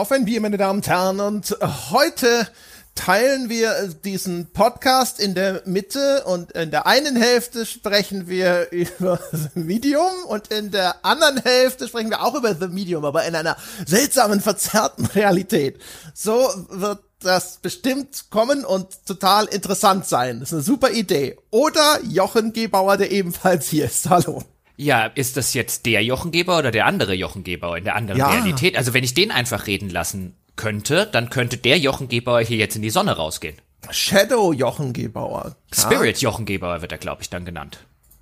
Auf ein Bier, meine Damen und Herren. Und heute teilen wir diesen Podcast in der Mitte und in der einen Hälfte sprechen wir über The Medium und in der anderen Hälfte sprechen wir auch über The Medium, aber in einer seltsamen, verzerrten Realität. So wird das bestimmt kommen und total interessant sein. Das ist eine super Idee. Oder Jochen Gebauer, der ebenfalls hier ist. Hallo. Ja, ist das jetzt der Jochengeber oder der andere Jochengeber in der anderen Ja. Realität? Also wenn ich den einfach reden lassen könnte, dann könnte der Jochengeber hier jetzt in die Sonne rausgehen. Shadow Jochen Gebauer. Ja? Spirit Jochengeber wird er, glaube ich, dann genannt.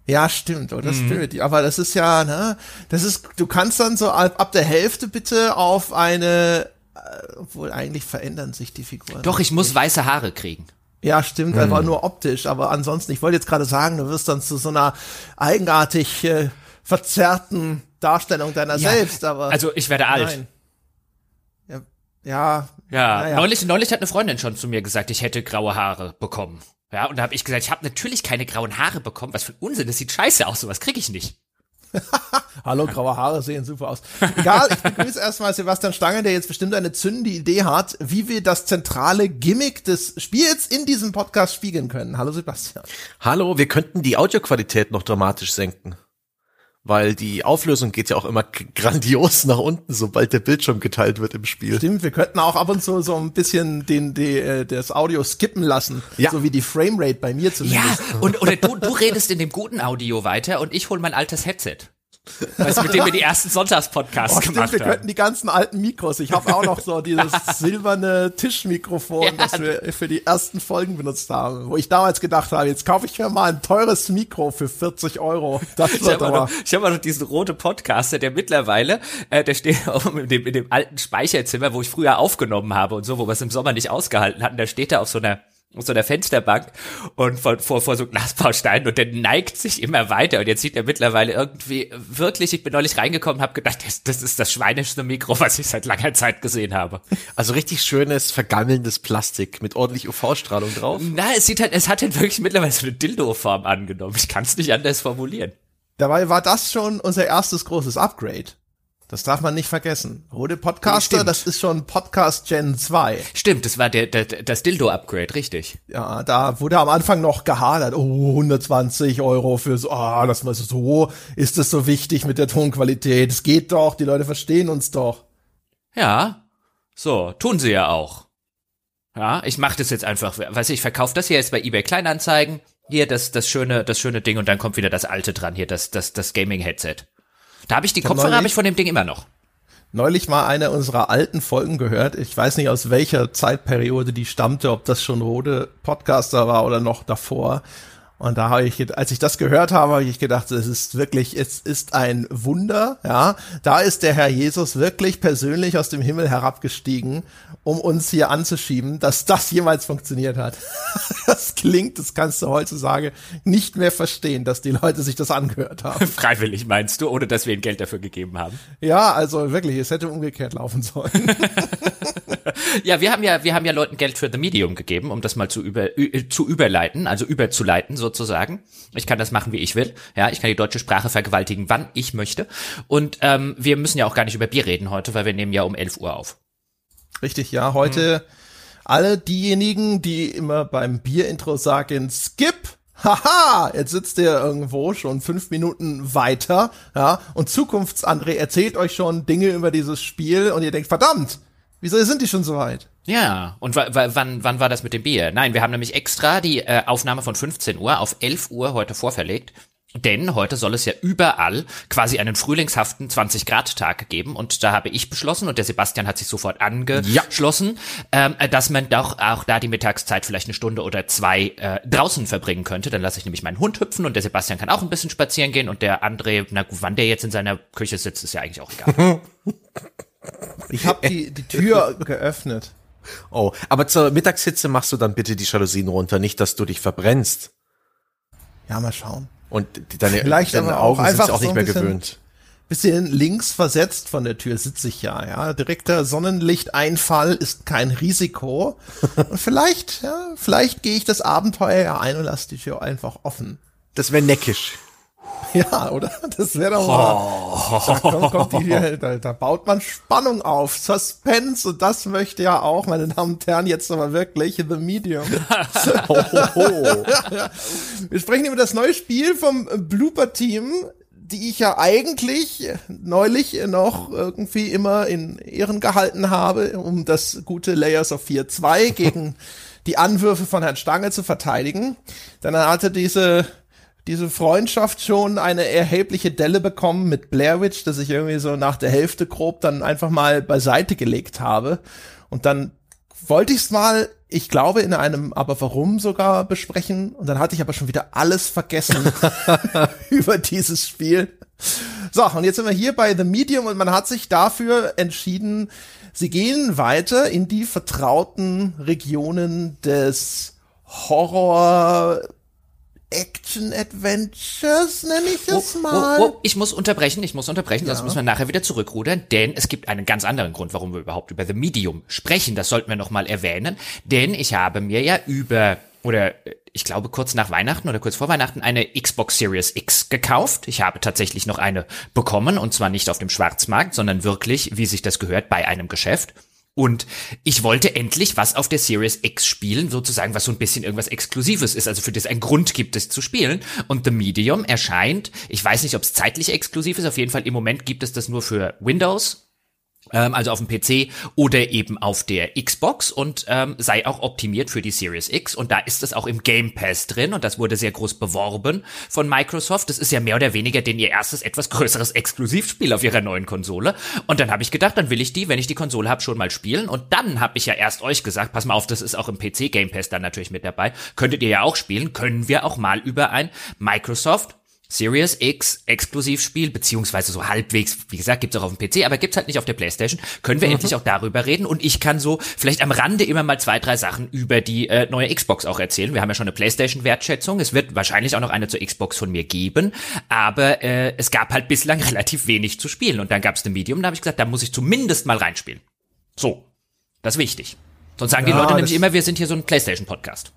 Ja, stimmt, oder Spirit. Aber das ist ja, ne, das ist, du kannst dann so ab, ab der Hälfte bitte auf eine, äh, obwohl eigentlich verändern sich die Figuren. Doch, ich muss weiße Haare kriegen. Ja, stimmt, aber nur optisch. Aber ansonsten, ich wollte jetzt gerade sagen, du wirst dann zu so einer eigenartig äh, verzerrten Darstellung deiner Ja, selbst. Aber also ich werde alt. Nein. Ja, ja, Ja, neulich, neulich hat eine Freundin schon zu mir gesagt, ich hätte graue Haare bekommen. Ja, und da habe ich gesagt, ich habe natürlich keine grauen Haare bekommen. Was für ein Unsinn, das sieht scheiße aus, sowas kriege ich nicht. Hallo, graue Haare sehen super aus. Egal, ich begrüße erstmal Sebastian Stange, der jetzt bestimmt eine zündende Idee hat, wie wir das zentrale Gimmick des Spiels in diesem Podcast spiegeln können. Hallo Sebastian. Hallo, wir könnten die Audioqualität noch dramatisch senken. Weil die Auflösung geht ja auch immer grandios nach unten, sobald der Bildschirm geteilt wird im Spiel. Stimmt, wir könnten auch ab und zu so ein bisschen den, die, äh, das Audio skippen lassen. Ja. So wie die Framerate bei mir Ja, zumindest. und oder du, du redest in dem guten Audio weiter und ich hol mein altes Headset. Weißt du, mit dem wir die ersten Sonntagspodcasts Oh, stimmt, gemacht wir haben. könnten die ganzen alten Mikros. Ich habe auch noch so dieses silberne Tischmikrofon, Ja. das wir für die ersten Folgen benutzt haben. Wo ich damals gedacht habe, jetzt kaufe ich mir mal ein teures Mikro für 40 Euro. Das Ich habe noch, ich hab noch diesen rote Podcaster, der mittlerweile, äh, der steht auch in dem, in dem alten Speicherzimmer, wo ich früher aufgenommen habe und so, wo wir es im Sommer nicht ausgehalten hatten. Da steht er auf so einer so einer Fensterbank und vor, vor, vor so Glasbausteinen und der neigt sich immer weiter und jetzt sieht er mittlerweile irgendwie wirklich, ich bin neulich reingekommen, habe gedacht, das, das ist das schweinischste Mikro, was ich seit langer Zeit gesehen habe. Also richtig schönes, vergammelndes Plastik mit ordentlich UV-Strahlung drauf. Na, es sieht halt, es hat halt wirklich mittlerweile so eine Dildo-Form angenommen. Ich kann es nicht anders formulieren. Dabei war das schon unser erstes großes Upgrade. Das darf man nicht vergessen. Rode Podcaster, Stimmt. das ist schon Podcast Gen 2. Stimmt, das war der, der das Dildo-Upgrade, richtig. Ja, da wurde am Anfang noch gehadert. Oh, 120 Euro für so, ah, das war so, ist das so wichtig mit der Tonqualität? Es geht doch, die Leute verstehen uns doch. Ja, so, tun sie ja auch. Ja, ich mache das jetzt einfach, weiß ich, verkaufe das hier jetzt bei eBay Kleinanzeigen, hier das, das schöne, das schöne Ding und dann kommt wieder das alte dran, hier das, das, das Gaming-Headset. Da habe ich die hab Kopfhörer, habe ich von dem Ding immer noch. Neulich mal eine unserer alten Folgen gehört. Ich weiß nicht, aus welcher Zeitperiode die stammte, ob das schon Rode Podcaster war oder noch davor. Und da habe ich, als ich das gehört habe, habe ich gedacht, es ist wirklich, es ist ein Wunder, ja. Da ist der Herr Jesus wirklich persönlich aus dem Himmel herabgestiegen, um uns hier anzuschieben, dass das jemals funktioniert hat. Das klingt, das kannst du heutzutage nicht mehr verstehen, dass die Leute sich das angehört haben. Freiwillig meinst du, ohne dass wir ihnen Geld dafür gegeben haben? Ja, also wirklich, es hätte umgekehrt laufen sollen. Ja, wir haben ja, wir haben ja Leuten Geld für The Medium gegeben, um das mal zu über, zu überleiten, also überzuleiten sozusagen. Ich kann das machen, wie ich will. Ja, ich kann die deutsche Sprache vergewaltigen, wann ich möchte. Und ähm, wir müssen ja auch gar nicht über Bier reden heute, weil wir nehmen ja um 11 Uhr auf. Richtig, ja. Heute alle diejenigen, die immer beim Bierintro sagen, skip, haha, jetzt sitzt ihr irgendwo schon fünf Minuten weiter, ja, und Zukunftsandré erzählt euch schon Dinge über dieses Spiel und ihr denkt, verdammt, wieso sind die schon so weit? Ja, und wa- wa- wann, wann war das mit dem Bier? Nein, wir haben nämlich extra die äh, Aufnahme von 15 Uhr auf 11 Uhr heute vorverlegt. Denn heute soll es ja überall quasi einen frühlingshaften 20-Grad-Tag geben. Und da habe ich beschlossen, und der Sebastian hat sich sofort angeschlossen, ähm, dass man doch auch da die Mittagszeit vielleicht eine Stunde oder zwei äh, draußen verbringen könnte. Dann lasse ich nämlich meinen Hund hüpfen und der Sebastian kann auch ein bisschen spazieren gehen. Und der André, na gut, wann der jetzt in seiner Küche sitzt, ist ja eigentlich auch egal. Ich habe die, die Tür geöffnet. Oh, aber zur Mittagshitze machst du dann bitte die Jalousien runter, nicht, dass du dich verbrennst. Ja, mal schauen. Und deine, Vielleicht deine Augen sind sich auch so nicht ein mehr bisschen- gewöhnt. Bisschen links versetzt von der Tür sitze ich ja, ja. Direkter Sonnenlichteinfall ist kein Risiko. Und vielleicht, ja, vielleicht gehe ich das Abenteuer ja ein und lasse die Tür einfach offen. Das wäre neckisch. Ja, oder? Das wäre doch mal. Da, kommt, kommt die, da, da baut man Spannung auf, Suspense und das möchte ja auch, meine Damen und Herren, jetzt aber wirklich The Medium. oh, oh, oh. Wir sprechen über das neue Spiel vom Blooper Team, die ich ja eigentlich neulich noch irgendwie immer in Ehren gehalten habe, um das gute Layers of 4.2 gegen die Anwürfe von Herrn Stange zu verteidigen. Dann hatte diese diese Freundschaft schon eine erhebliche Delle bekommen mit Blair Witch, dass ich irgendwie so nach der Hälfte grob dann einfach mal beiseite gelegt habe. Und dann wollte ich es mal, ich glaube, in einem Aber warum sogar besprechen. Und dann hatte ich aber schon wieder alles vergessen über dieses Spiel. So, und jetzt sind wir hier bei The Medium und man hat sich dafür entschieden, sie gehen weiter in die vertrauten Regionen des Horror Action-Adventures, nenne ich es oh, mal. Oh, oh, ich muss unterbrechen, ich muss unterbrechen, ja. sonst müssen wir nachher wieder zurückrudern, denn es gibt einen ganz anderen Grund, warum wir überhaupt über The Medium sprechen. Das sollten wir noch mal erwähnen, denn ich habe mir ja über oder ich glaube kurz nach Weihnachten oder kurz vor Weihnachten eine Xbox Series X gekauft. Ich habe tatsächlich noch eine bekommen und zwar nicht auf dem Schwarzmarkt, sondern wirklich, wie sich das gehört, bei einem Geschäft. Und ich wollte endlich was auf der Series X spielen, sozusagen, was so ein bisschen irgendwas Exklusives ist, also für das ein Grund gibt, es zu spielen. Und The Medium erscheint, ich weiß nicht, ob es zeitlich exklusiv ist, auf jeden Fall im Moment gibt es das nur für Windows also auf dem PC oder eben auf der Xbox und ähm, sei auch optimiert für die Series X und da ist es auch im Game Pass drin und das wurde sehr groß beworben von Microsoft. Das ist ja mehr oder weniger denn ihr erstes etwas größeres Exklusivspiel auf ihrer neuen Konsole und dann habe ich gedacht, dann will ich die, wenn ich die Konsole habe, schon mal spielen und dann habe ich ja erst euch gesagt, pass mal auf, das ist auch im PC Game Pass dann natürlich mit dabei. Könntet ihr ja auch spielen, können wir auch mal über ein Microsoft Series X Exklusivspiel, beziehungsweise so halbwegs, wie gesagt, gibt's auch auf dem PC, aber gibt's halt nicht auf der Playstation, können wir mhm. endlich auch darüber reden und ich kann so vielleicht am Rande immer mal zwei, drei Sachen über die äh, neue Xbox auch erzählen. Wir haben ja schon eine Playstation-Wertschätzung, es wird wahrscheinlich auch noch eine zur Xbox von mir geben, aber äh, es gab halt bislang relativ wenig zu spielen und dann gab's den Medium, da habe ich gesagt, da muss ich zumindest mal reinspielen. So, das ist wichtig. Sonst sagen ja, die Leute nämlich immer, wir sind hier so ein Playstation-Podcast.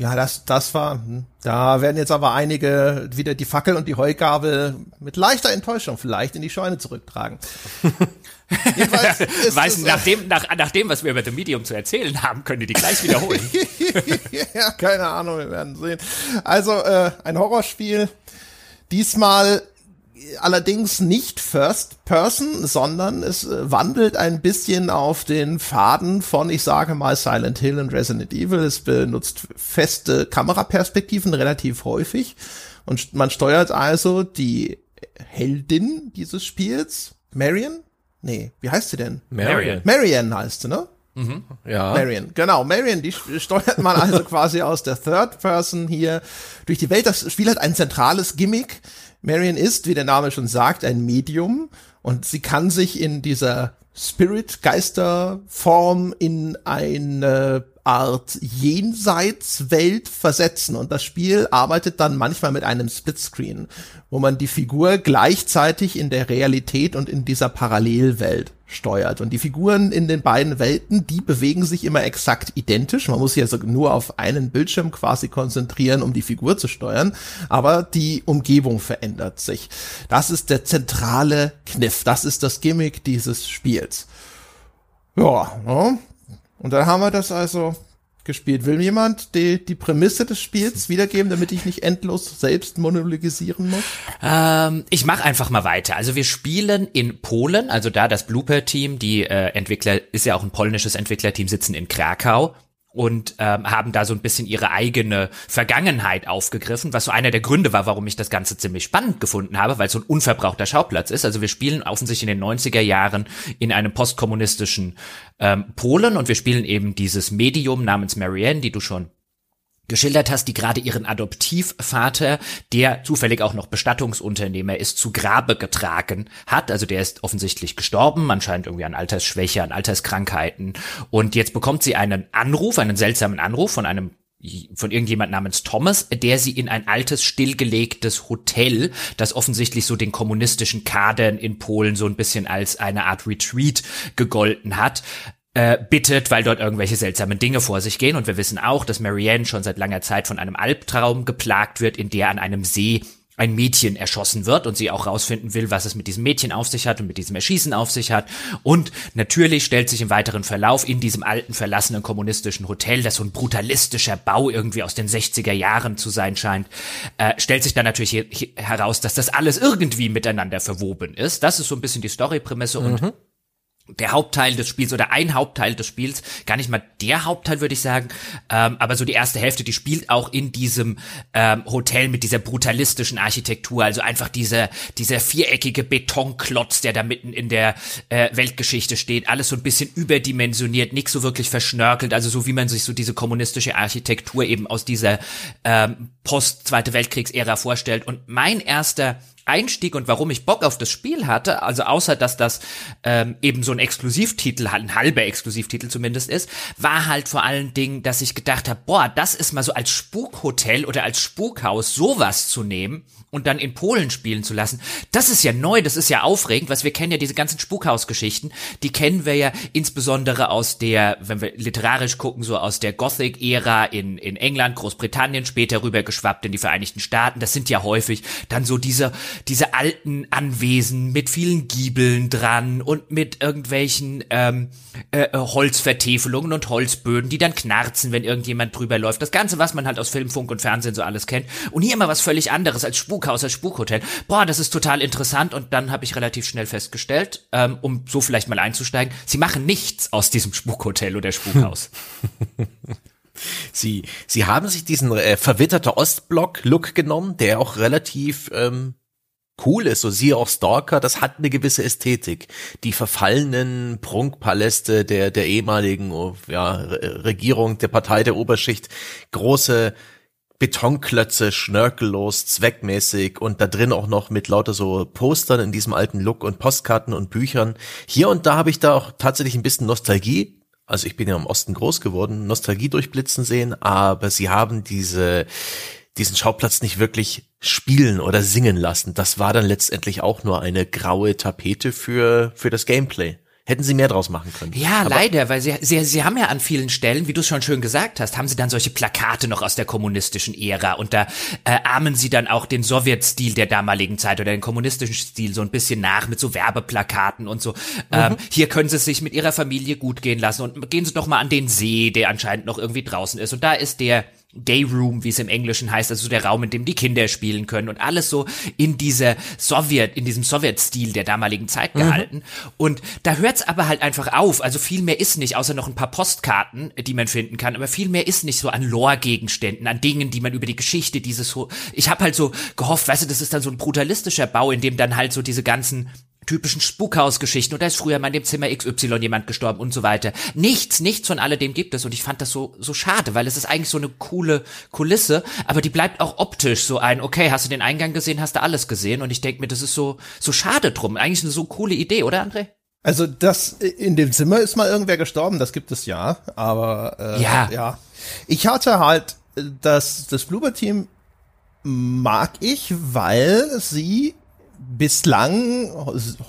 Ja, das, das war, hm. da werden jetzt aber einige wieder die Fackel und die Heugabel mit leichter Enttäuschung vielleicht in die Scheune zurücktragen. Weiß, nach, dem, nach, nach dem, was wir über The Medium zu erzählen haben, können die die gleich wiederholen. ja, keine Ahnung, wir werden sehen. Also, äh, ein Horrorspiel. Diesmal allerdings nicht First Person, sondern es äh, wandelt ein bisschen auf den Faden von, ich sage mal, Silent Hill und Resident Evil. Es benutzt feste Kameraperspektiven relativ häufig und man steuert also die Heldin dieses Spiels, Marion? Nee, wie heißt sie denn? Marion. Marion heißt sie, ne? Mhm. Ja. Marion, genau. Marion, die steuert man also quasi aus der Third Person hier durch die Welt. Das Spiel hat ein zentrales Gimmick. Marion ist, wie der Name schon sagt, ein Medium und sie kann sich in dieser Spirit-Geister-Form in eine Art Jenseitswelt versetzen und das Spiel arbeitet dann manchmal mit einem Splitscreen, wo man die Figur gleichzeitig in der Realität und in dieser Parallelwelt steuert. Und die Figuren in den beiden Welten, die bewegen sich immer exakt identisch. Man muss sich also nur auf einen Bildschirm quasi konzentrieren, um die Figur zu steuern. Aber die Umgebung verändert sich. Das ist der zentrale Kniff. Das ist das Gimmick dieses Spiels. Ja, ne? Und dann haben wir das also gespielt. Will jemand die, die Prämisse des Spiels wiedergeben, damit ich nicht endlos selbst monologisieren muss? Ähm, ich mache einfach mal weiter. Also wir spielen in Polen, also da das Blooper-Team, die äh, Entwickler, ist ja auch ein polnisches Entwicklerteam, sitzen in Krakau und ähm, haben da so ein bisschen ihre eigene Vergangenheit aufgegriffen, was so einer der Gründe war, warum ich das Ganze ziemlich spannend gefunden habe, weil es so ein unverbrauchter Schauplatz ist. Also wir spielen offensichtlich in den 90er Jahren in einem postkommunistischen ähm, Polen und wir spielen eben dieses Medium namens Marianne, die du schon geschildert hast, die gerade ihren Adoptivvater, der zufällig auch noch Bestattungsunternehmer ist, zu Grabe getragen hat. Also der ist offensichtlich gestorben, anscheinend irgendwie an Altersschwäche, an Alterskrankheiten. Und jetzt bekommt sie einen Anruf, einen seltsamen Anruf von einem von irgendjemand namens Thomas, der sie in ein altes, stillgelegtes Hotel, das offensichtlich so den kommunistischen Kadern in Polen so ein bisschen als eine Art Retreat gegolten hat, äh, bittet, weil dort irgendwelche seltsamen Dinge vor sich gehen. Und wir wissen auch, dass Marianne schon seit langer Zeit von einem Albtraum geplagt wird, in der an einem See ein Mädchen erschossen wird und sie auch rausfinden will, was es mit diesem Mädchen auf sich hat und mit diesem Erschießen auf sich hat. Und natürlich stellt sich im weiteren Verlauf in diesem alten, verlassenen kommunistischen Hotel, das so ein brutalistischer Bau irgendwie aus den 60er Jahren zu sein scheint, äh, stellt sich dann natürlich heraus, dass das alles irgendwie miteinander verwoben ist. Das ist so ein bisschen die Storyprämisse mhm. und der Hauptteil des Spiels oder ein Hauptteil des Spiels, gar nicht mal der Hauptteil, würde ich sagen, ähm, aber so die erste Hälfte, die spielt auch in diesem ähm, Hotel mit dieser brutalistischen Architektur, also einfach dieser dieser viereckige Betonklotz, der da mitten in der äh, Weltgeschichte steht, alles so ein bisschen überdimensioniert, nichts so wirklich verschnörkelt, also so wie man sich so diese kommunistische Architektur eben aus dieser ähm, Post-Zweite Weltkriegsära vorstellt. Und mein erster Einstieg und warum ich Bock auf das Spiel hatte, also außer dass das ähm, eben so ein Exklusivtitel, ein halber Exklusivtitel zumindest ist, war halt vor allen Dingen, dass ich gedacht habe, boah, das ist mal so als Spukhotel oder als Spukhaus sowas zu nehmen und dann in Polen spielen zu lassen. Das ist ja neu, das ist ja aufregend, was wir kennen ja diese ganzen Spukhausgeschichten, die kennen wir ja insbesondere aus der, wenn wir literarisch gucken, so aus der Gothic-Ära in, in England, Großbritannien, später rübergeschwappt in die Vereinigten Staaten. Das sind ja häufig dann so diese diese alten Anwesen mit vielen Giebeln dran und mit irgendwelchen ähm, äh, äh, Holzvertäfelungen und Holzböden, die dann knarzen, wenn irgendjemand drüber läuft. Das Ganze, was man halt aus Film, Funk und Fernsehen so alles kennt. Und hier immer was völlig anderes als Spukhaus, als Spukhotel. Boah, das ist total interessant. Und dann habe ich relativ schnell festgestellt, ähm, um so vielleicht mal einzusteigen, sie machen nichts aus diesem Spukhotel oder Spukhaus. Sie, sie haben sich diesen äh, verwitterter Ostblock-Look genommen, der auch relativ ähm, cool ist, so siehe auch Stalker, das hat eine gewisse Ästhetik. Die verfallenen Prunkpaläste der, der ehemaligen oh, ja, Regierung, der Partei der Oberschicht, große Betonklötze, schnörkellos, zweckmäßig und da drin auch noch mit lauter so Postern in diesem alten Look und Postkarten und Büchern. Hier und da habe ich da auch tatsächlich ein bisschen Nostalgie also ich bin ja im Osten groß geworden, Nostalgie durchblitzen sehen, aber sie haben diese, diesen Schauplatz nicht wirklich spielen oder singen lassen. Das war dann letztendlich auch nur eine graue Tapete für, für das Gameplay. Hätten sie mehr draus machen können. Ja, Aber leider, weil sie, sie, sie haben ja an vielen Stellen, wie du es schon schön gesagt hast, haben sie dann solche Plakate noch aus der kommunistischen Ära und da äh, ahmen sie dann auch den Sowjetstil der damaligen Zeit oder den kommunistischen Stil so ein bisschen nach mit so Werbeplakaten und so. Mhm. Ähm, hier können sie es sich mit ihrer Familie gut gehen lassen und gehen sie doch mal an den See, der anscheinend noch irgendwie draußen ist und da ist der Dayroom, wie es im Englischen heißt, also der Raum, in dem die Kinder spielen können und alles so in dieser Sowjet, in diesem Sowjet-Stil der damaligen Zeit mhm. gehalten. Mhm. Und da hört's aber halt einfach auf. Also viel mehr ist nicht, außer noch ein paar Postkarten, die man finden kann, aber viel mehr ist nicht so an Lore-Gegenständen, an Dingen, die man über die Geschichte dieses so. Ich habe halt so gehofft, weißt du, das ist dann so ein brutalistischer Bau, in dem dann halt so diese ganzen typischen Spukhausgeschichten und da ist früher mal in dem Zimmer XY jemand gestorben und so weiter. Nichts, nichts von alledem gibt es und ich fand das so, so schade, weil es ist eigentlich so eine coole Kulisse, aber die bleibt auch optisch so ein, okay, hast du den Eingang gesehen, hast du alles gesehen und ich denke mir, das ist so, so schade drum. Eigentlich eine so coole Idee, oder André? Also das, in dem Zimmer ist mal irgendwer gestorben, das gibt es ja, aber äh, ja. ja. Ich hatte halt das, das Bloober-Team mag ich, weil sie bislang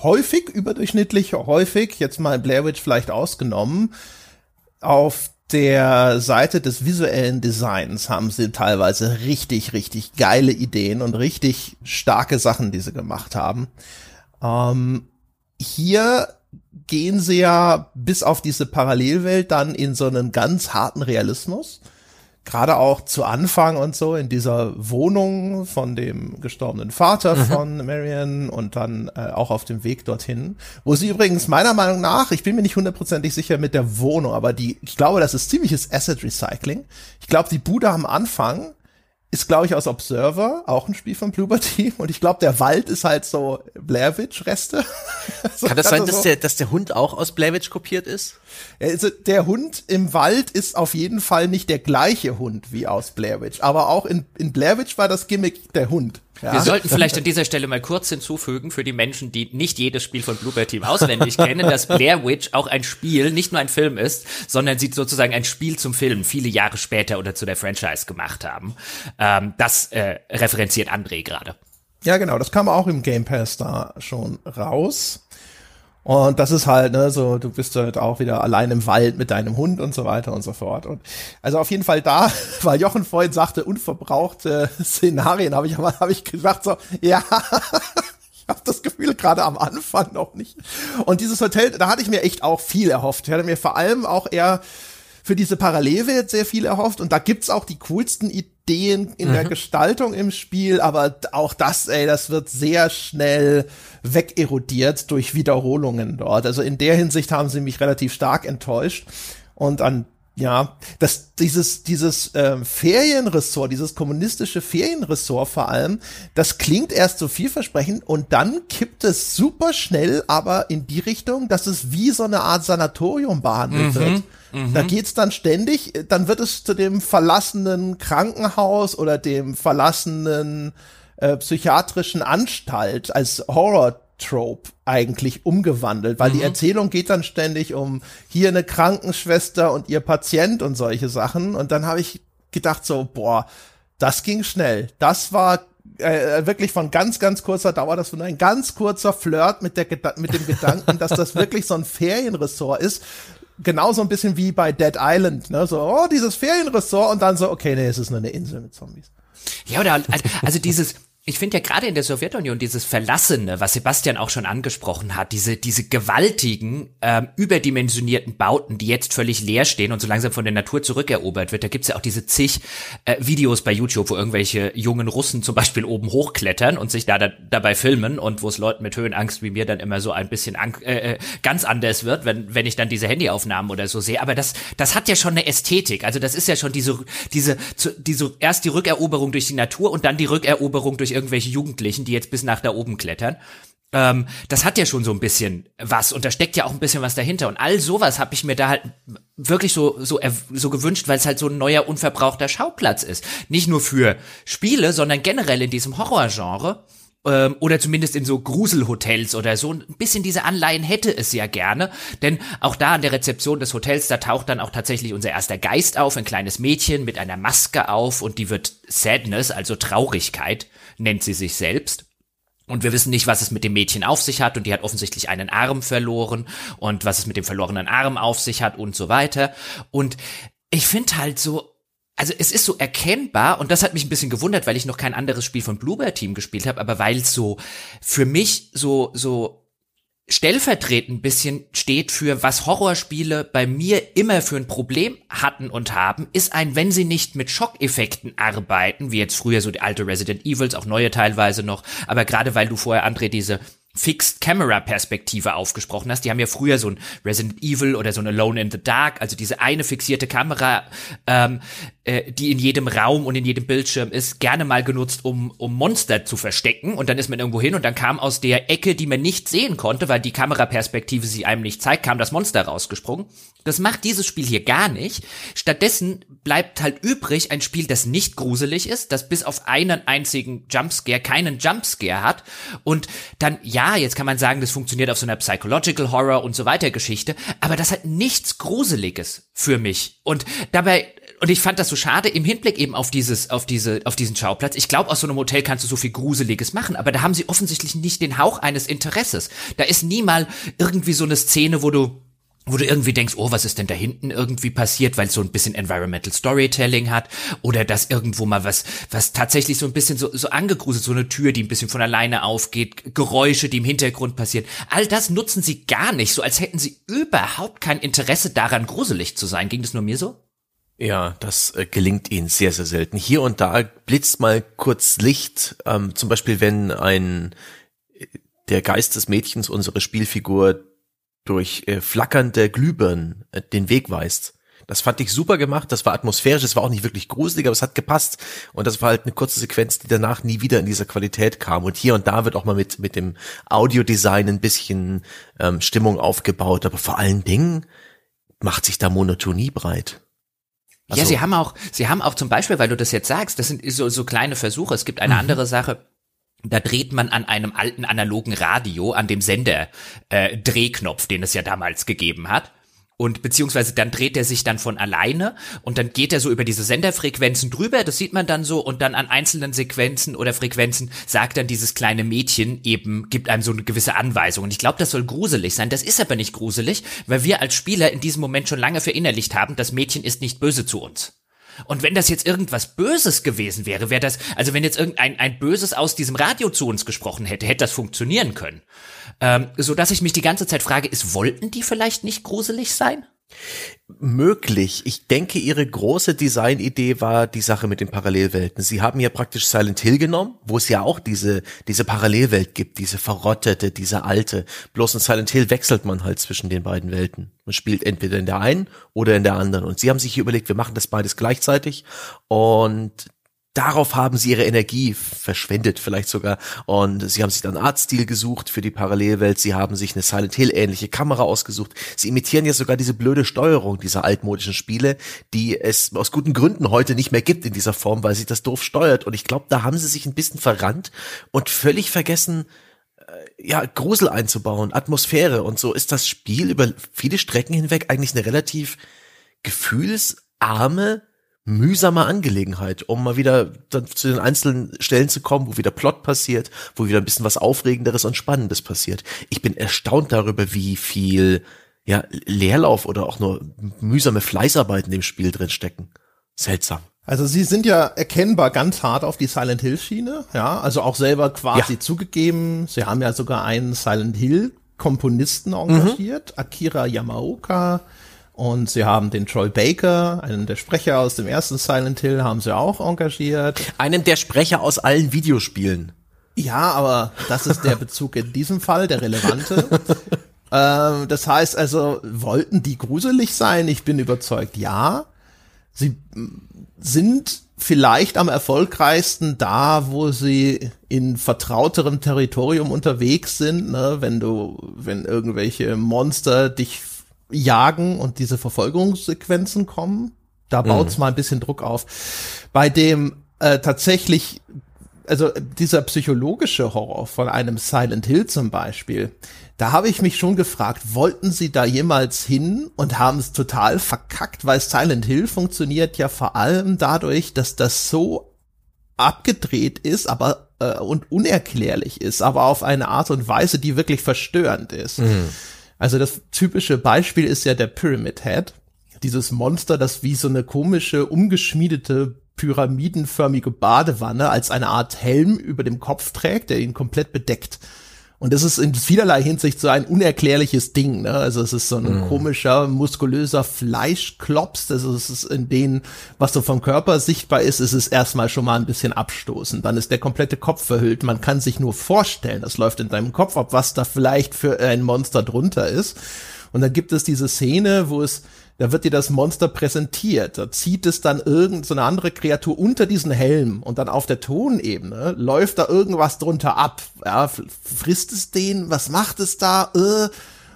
häufig, überdurchschnittlich häufig, jetzt mal Blair Witch vielleicht ausgenommen, auf der Seite des visuellen Designs haben sie teilweise richtig, richtig geile Ideen und richtig starke Sachen, die sie gemacht haben. Ähm, hier gehen sie ja bis auf diese Parallelwelt dann in so einen ganz harten Realismus gerade auch zu Anfang und so in dieser Wohnung von dem gestorbenen Vater mhm. von Marion und dann äh, auch auf dem Weg dorthin, wo sie übrigens meiner Meinung nach, ich bin mir nicht hundertprozentig sicher mit der Wohnung, aber die, ich glaube, das ist ziemliches Asset Recycling. Ich glaube, die Bude am Anfang ist, glaube ich, aus Observer, auch ein Spiel von Bloober Team. Und ich glaube, der Wald ist halt so Blair Witch-Reste. so, Kann das sein, also dass, der, dass der Hund auch aus Blair Witch kopiert ist? Also der Hund im Wald ist auf jeden Fall nicht der gleiche Hund wie aus Blair Witch. Aber auch in, in Blair Witch war das Gimmick der Hund. Ja. Wir sollten vielleicht an dieser Stelle mal kurz hinzufügen für die Menschen, die nicht jedes Spiel von Bloober Team auswendig kennen, dass Blair Witch auch ein Spiel, nicht nur ein Film ist, sondern sie sozusagen ein Spiel zum Film viele Jahre später oder zu der Franchise gemacht haben. Ähm, das äh, referenziert André gerade. Ja, genau, das kam auch im Game Pass da schon raus. Und das ist halt, ne, so, du bist halt auch wieder allein im Wald mit deinem Hund und so weiter und so fort. Und also auf jeden Fall da, weil Jochen vorhin sagte, unverbrauchte Szenarien, habe ich aber hab ich gesagt, so, ja, ich habe das Gefühl gerade am Anfang noch nicht. Und dieses Hotel, da hatte ich mir echt auch viel erhofft. Ich hatte mir vor allem auch eher für diese Parallelwelt sehr viel erhofft und da gibt's auch die coolsten Ideen in mhm. der Gestaltung im Spiel, aber auch das, ey, das wird sehr schnell wegerodiert durch Wiederholungen dort. Also in der Hinsicht haben sie mich relativ stark enttäuscht und an ja, das, dieses, dieses ähm, Ferienressort, dieses kommunistische Ferienressort vor allem, das klingt erst so vielversprechend und dann kippt es super schnell aber in die Richtung, dass es wie so eine Art Sanatorium behandelt mhm, wird. Mhm. Da geht's dann ständig, dann wird es zu dem verlassenen Krankenhaus oder dem verlassenen äh, psychiatrischen Anstalt als Horror Trope eigentlich umgewandelt, weil mhm. die Erzählung geht dann ständig um hier eine Krankenschwester und ihr Patient und solche Sachen. Und dann habe ich gedacht so, boah, das ging schnell. Das war äh, wirklich von ganz, ganz kurzer Dauer, das war ein ganz kurzer Flirt mit, der, mit dem Gedanken, dass das wirklich so ein Ferienressort ist. Genauso ein bisschen wie bei Dead Island, ne? So, oh, dieses Ferienressort und dann so, okay, nee, es ist nur eine Insel mit Zombies. Ja, oder also dieses, ich finde ja gerade in der Sowjetunion dieses Verlassene, was Sebastian auch schon angesprochen hat, diese, diese gewaltigen, ähm, überdimensionierten Bauten, die jetzt völlig leer stehen und so langsam von der Natur zurückerobert wird. Da gibt's ja auch diese zig äh, Videos bei YouTube, wo irgendwelche jungen Russen zum Beispiel oben hochklettern und sich da, da dabei filmen und wo es Leuten mit Höhenangst wie mir dann immer so ein bisschen äh, äh, ganz anders wird, wenn, wenn ich dann diese Handyaufnahmen oder so sehe. Aber das, das hat ja schon eine Ästhetik. Also das ist ja schon diese, diese, diese erst die Rückeroberung durch die Natur und dann die Rückeroberung durch durch irgendwelche Jugendlichen, die jetzt bis nach da oben klettern. Ähm, das hat ja schon so ein bisschen was und da steckt ja auch ein bisschen was dahinter und all sowas habe ich mir da halt wirklich so so so gewünscht, weil es halt so ein neuer unverbrauchter Schauplatz ist, nicht nur für Spiele, sondern generell in diesem Horrorgenre ähm, oder zumindest in so Gruselhotels oder so. Ein bisschen diese Anleihen hätte es ja gerne, denn auch da an der Rezeption des Hotels, da taucht dann auch tatsächlich unser erster Geist auf, ein kleines Mädchen mit einer Maske auf und die wird Sadness, also Traurigkeit, nennt sie sich selbst. Und wir wissen nicht, was es mit dem Mädchen auf sich hat und die hat offensichtlich einen Arm verloren und was es mit dem verlorenen Arm auf sich hat und so weiter. Und ich finde halt so, also es ist so erkennbar und das hat mich ein bisschen gewundert, weil ich noch kein anderes Spiel von Bluebird Team gespielt habe, aber weil es so für mich so so stellvertretend ein bisschen steht für, was Horrorspiele bei mir immer für ein Problem hatten und haben, ist ein, wenn sie nicht mit Schockeffekten arbeiten, wie jetzt früher so die alte Resident Evils, auch neue teilweise noch, aber gerade weil du vorher, André, diese Fixed Camera Perspektive aufgesprochen hast. Die haben ja früher so ein Resident Evil oder so ein Alone in the Dark, also diese eine fixierte Kamera, ähm, äh, die in jedem Raum und in jedem Bildschirm ist, gerne mal genutzt, um, um Monster zu verstecken. Und dann ist man irgendwo hin und dann kam aus der Ecke, die man nicht sehen konnte, weil die Kameraperspektive sie einem nicht zeigt, kam das Monster rausgesprungen. Das macht dieses Spiel hier gar nicht. Stattdessen bleibt halt übrig ein Spiel, das nicht gruselig ist, das bis auf einen einzigen Jumpscare keinen Jumpscare hat. Und dann, ja, jetzt kann man sagen, das funktioniert auf so einer Psychological Horror und so weiter Geschichte, aber das hat nichts Gruseliges für mich. Und dabei und ich fand das so schade im Hinblick eben auf dieses, auf diese, auf diesen Schauplatz. Ich glaube, aus so einem Hotel kannst du so viel Gruseliges machen, aber da haben sie offensichtlich nicht den Hauch eines Interesses. Da ist nie mal irgendwie so eine Szene, wo du wo du irgendwie denkst, oh, was ist denn da hinten irgendwie passiert, weil es so ein bisschen Environmental Storytelling hat oder dass irgendwo mal was, was tatsächlich so ein bisschen so, so angegruselt, so eine Tür, die ein bisschen von alleine aufgeht, Geräusche, die im Hintergrund passieren. All das nutzen sie gar nicht, so als hätten sie überhaupt kein Interesse daran, gruselig zu sein. Ging das nur mir so? Ja, das äh, gelingt ihnen sehr, sehr selten. Hier und da blitzt mal kurz Licht, ähm, zum Beispiel wenn ein der Geist des Mädchens unsere Spielfigur durch äh, flackernde Glühbirnen äh, den Weg weist. Das fand ich super gemacht, das war atmosphärisch, das war auch nicht wirklich gruselig, aber es hat gepasst. Und das war halt eine kurze Sequenz, die danach nie wieder in dieser Qualität kam. Und hier und da wird auch mal mit, mit dem Audiodesign ein bisschen ähm, Stimmung aufgebaut, aber vor allen Dingen macht sich da Monotonie breit. Also, ja, sie haben auch, sie haben auch zum Beispiel, weil du das jetzt sagst, das sind so, so kleine Versuche. Es gibt eine mhm. andere Sache, da dreht man an einem alten analogen Radio, an dem Sender äh, Drehknopf, den es ja damals gegeben hat. und beziehungsweise dann dreht er sich dann von alleine und dann geht er so über diese Senderfrequenzen drüber, das sieht man dann so und dann an einzelnen Sequenzen oder Frequenzen sagt dann dieses kleine Mädchen eben, gibt einem so eine gewisse Anweisung und ich glaube, das soll gruselig sein, das ist aber nicht gruselig, weil wir als Spieler in diesem Moment schon lange verinnerlicht haben, das Mädchen ist nicht böse zu uns. Und wenn das jetzt irgendwas Böses gewesen wäre, wäre das, also wenn jetzt irgendein ein Böses aus diesem Radio zu uns gesprochen hätte, hätte das funktionieren können. Ähm, so dass ich mich die ganze Zeit frage, ist, wollten die vielleicht nicht gruselig sein? Möglich. Ich denke, ihre große Designidee war die Sache mit den Parallelwelten. Sie haben ja praktisch Silent Hill genommen, wo es ja auch diese, diese Parallelwelt gibt, diese verrottete, diese alte. Bloß in Silent Hill wechselt man halt zwischen den beiden Welten. Man spielt entweder in der einen oder in der anderen. Und sie haben sich überlegt, wir machen das beides gleichzeitig. Und darauf haben sie ihre Energie verschwendet vielleicht sogar. Und sie haben sich dann Artstil gesucht für die Parallelwelt, sie haben sich eine Silent Hill ähnliche Kamera ausgesucht. Sie imitieren ja sogar diese blöde Steuerung dieser altmodischen Spiele, die es aus guten Gründen heute nicht mehr gibt in dieser Form, weil sie das doof steuert. Und ich glaube, da haben sie sich ein bisschen verrannt und völlig vergessen äh, ja, Grusel einzubauen, Atmosphäre und so. Ist das Spiel über viele Strecken hinweg eigentlich eine relativ gefühlsarme mühsame Angelegenheit, um mal wieder dann zu den einzelnen Stellen zu kommen, wo wieder Plot passiert, wo wieder ein bisschen was Aufregenderes und Spannendes passiert. Ich bin erstaunt darüber, wie viel ja, Leerlauf oder auch nur mühsame Fleißarbeit in dem Spiel drin stecken. Seltsam. Also sie sind ja erkennbar ganz hart auf die Silent Hill Schiene, ja, also auch selber quasi ja. zugegeben. Sie haben ja sogar einen Silent Hill Komponisten engagiert, mhm. Akira Yamaoka, und sie haben den Troy Baker, einen der Sprecher aus dem ersten Silent Hill, haben sie auch engagiert. Einen der Sprecher aus allen Videospielen. Ja, aber das ist der Bezug in diesem Fall, der relevante. ähm, das heißt also, wollten die gruselig sein? Ich bin überzeugt, ja. Sie sind vielleicht am erfolgreichsten da, wo sie in vertrauterem Territorium unterwegs sind, ne? wenn du, wenn irgendwelche Monster dich jagen und diese Verfolgungssequenzen kommen. Da baut's mhm. mal ein bisschen Druck auf. Bei dem äh, tatsächlich, also dieser psychologische Horror von einem Silent Hill zum Beispiel, da habe ich mich schon gefragt, wollten sie da jemals hin und haben es total verkackt, weil Silent Hill funktioniert ja vor allem dadurch, dass das so abgedreht ist, aber äh, und unerklärlich ist, aber auf eine Art und Weise, die wirklich verstörend ist. Mhm. Also das typische Beispiel ist ja der Pyramid Head. Dieses Monster, das wie so eine komische, umgeschmiedete pyramidenförmige Badewanne als eine Art Helm über dem Kopf trägt, der ihn komplett bedeckt. Und das ist in vielerlei Hinsicht so ein unerklärliches Ding. Ne? Also es ist so ein mm. komischer, muskulöser Fleischklops. Also es ist in denen, was so vom Körper sichtbar ist, ist es erstmal schon mal ein bisschen abstoßend. Dann ist der komplette Kopf verhüllt. Man kann sich nur vorstellen, das läuft in deinem Kopf ab, was da vielleicht für ein Monster drunter ist. Und dann gibt es diese Szene, wo es da wird dir das Monster präsentiert. Da zieht es dann irgendeine so andere Kreatur unter diesen Helm und dann auf der Tonebene läuft da irgendwas drunter ab. Ja, frisst es den? Was macht es da? Äh.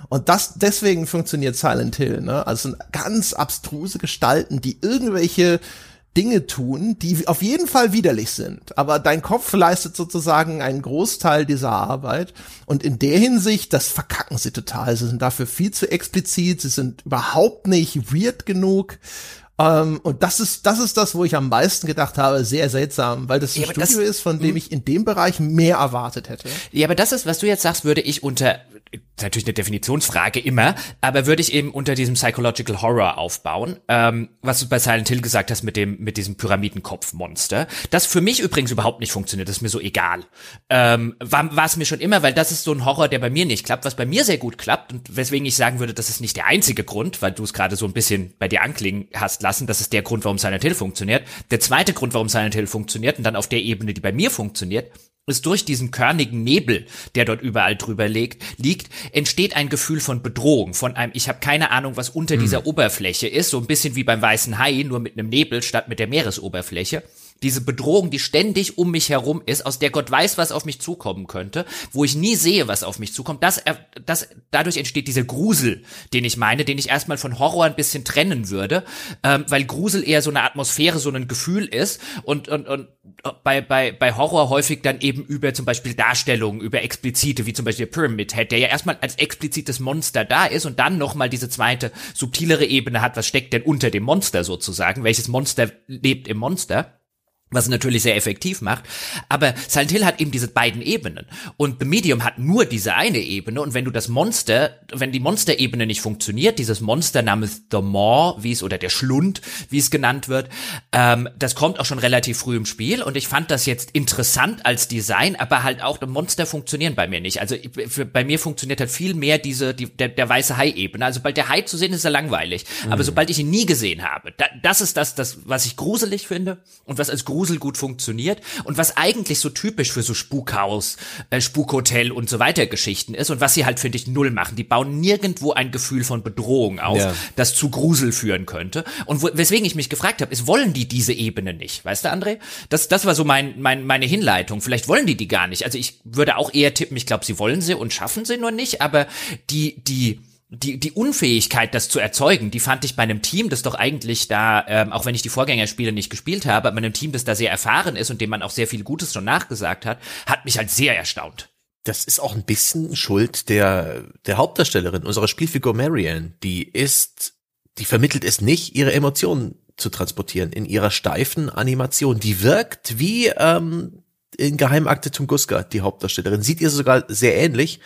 Und das, deswegen funktioniert Silent Hill, ne? Also sind ganz abstruse Gestalten, die irgendwelche Dinge tun, die auf jeden Fall widerlich sind. Aber dein Kopf leistet sozusagen einen Großteil dieser Arbeit. Und in der Hinsicht, das verkacken sie total. Sie sind dafür viel zu explizit. Sie sind überhaupt nicht weird genug. Ähm, und das ist, das ist das, wo ich am meisten gedacht habe, sehr seltsam, weil das ein ja, Studio das, ist, von dem hm. ich in dem Bereich mehr erwartet hätte. Ja, aber das ist, was du jetzt sagst, würde ich unter natürlich eine Definitionsfrage immer, aber würde ich eben unter diesem Psychological Horror aufbauen, ähm, was du bei Silent Hill gesagt hast mit dem mit diesem Pyramidenkopfmonster, das für mich übrigens überhaupt nicht funktioniert, das ist mir so egal. Ähm, war, war es mir schon immer, weil das ist so ein Horror, der bei mir nicht klappt, was bei mir sehr gut klappt und weswegen ich sagen würde, das ist nicht der einzige Grund, weil du es gerade so ein bisschen bei dir anklingen hast lassen, das ist der Grund, warum Silent Hill funktioniert. Der zweite Grund, warum Silent Hill funktioniert und dann auf der Ebene, die bei mir funktioniert, ist durch diesen körnigen Nebel, der dort überall drüber liegt, liegt, entsteht ein Gefühl von Bedrohung, von einem, ich habe keine Ahnung, was unter mhm. dieser Oberfläche ist, so ein bisschen wie beim weißen Hai, nur mit einem Nebel statt mit der Meeresoberfläche. Diese Bedrohung, die ständig um mich herum ist, aus der Gott weiß, was auf mich zukommen könnte, wo ich nie sehe, was auf mich zukommt, das, das, dadurch entsteht dieser Grusel, den ich meine, den ich erstmal von Horror ein bisschen trennen würde, ähm, weil Grusel eher so eine Atmosphäre, so ein Gefühl ist und, und, und bei, bei, bei Horror häufig dann eben über zum Beispiel Darstellungen, über explizite, wie zum Beispiel Pyramid Head, der ja erstmal als explizites Monster da ist und dann nochmal diese zweite subtilere Ebene hat, was steckt denn unter dem Monster sozusagen, welches Monster lebt im Monster was natürlich sehr effektiv macht. Aber Silent Hill hat eben diese beiden Ebenen. Und The Medium hat nur diese eine Ebene. Und wenn du das Monster, wenn die Monsterebene nicht funktioniert, dieses Monster namens The Maw, wie es, oder der Schlund, wie es genannt wird, ähm, das kommt auch schon relativ früh im Spiel. Und ich fand das jetzt interessant als Design, aber halt auch, die Monster funktionieren bei mir nicht. Also für, bei mir funktioniert halt viel mehr diese, die, der, der weiße Hai-Ebene. Also sobald der Hai zu sehen ist, ist er langweilig. Mhm. Aber sobald ich ihn nie gesehen habe, da, das ist das, das, was ich gruselig finde und was als Grusel gut funktioniert und was eigentlich so typisch für so Spukhaus, äh, Spukhotel und so weiter Geschichten ist und was sie halt, finde ich, null machen. Die bauen nirgendwo ein Gefühl von Bedrohung auf, ja. das zu Grusel führen könnte. Und wo, weswegen ich mich gefragt habe, ist, wollen die diese Ebene nicht? Weißt du, André? Das, das war so mein, mein, meine Hinleitung. Vielleicht wollen die die gar nicht. Also ich würde auch eher tippen, ich glaube, sie wollen sie und schaffen sie nur nicht, aber die, die, die, die Unfähigkeit, das zu erzeugen, die fand ich bei einem Team, das doch eigentlich da, ähm, auch wenn ich die Vorgängerspiele nicht gespielt habe, bei einem Team, das da sehr erfahren ist und dem man auch sehr viel Gutes schon nachgesagt hat, hat mich halt sehr erstaunt. Das ist auch ein bisschen Schuld der, der Hauptdarstellerin, unserer Spielfigur Marianne. Die ist, die vermittelt es nicht, ihre Emotionen zu transportieren in ihrer steifen Animation. Die wirkt wie ähm, in Geheimakte Tunguska, die Hauptdarstellerin. Sieht ihr sogar sehr ähnlich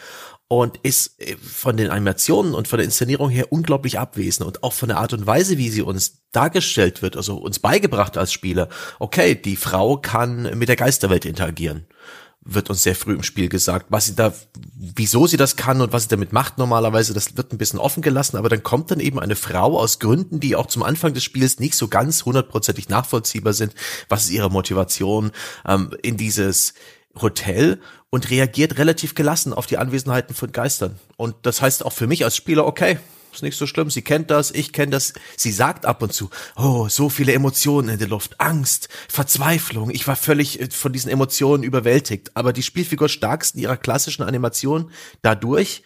und ist äh, von den Animationen und von der Inszenierung her unglaublich abwesend und auch von der Art und Weise, wie sie uns dargestellt wird, also uns beigebracht als Spieler. Okay, die Frau kann mit der Geisterwelt interagieren, wird uns sehr früh im Spiel gesagt. Was sie da, wieso sie das kann und was sie damit macht normalerweise, das wird ein bisschen offen gelassen, aber dann kommt dann eben eine Frau aus Gründen, die auch zum Anfang des Spiels nicht so ganz hundertprozentig nachvollziehbar sind. Was ist ihre Motivation ähm, in dieses Hotel und reagiert relativ gelassen auf die Anwesenheiten von Geistern. Und das heißt auch für mich als Spieler, okay, ist nicht so schlimm, sie kennt das, ich kenne das. Sie sagt ab und zu, oh, so viele Emotionen in der Luft, Angst, Verzweiflung. Ich war völlig äh, von diesen Emotionen überwältigt. Aber die Spielfigur starksten ihrer klassischen Animation dadurch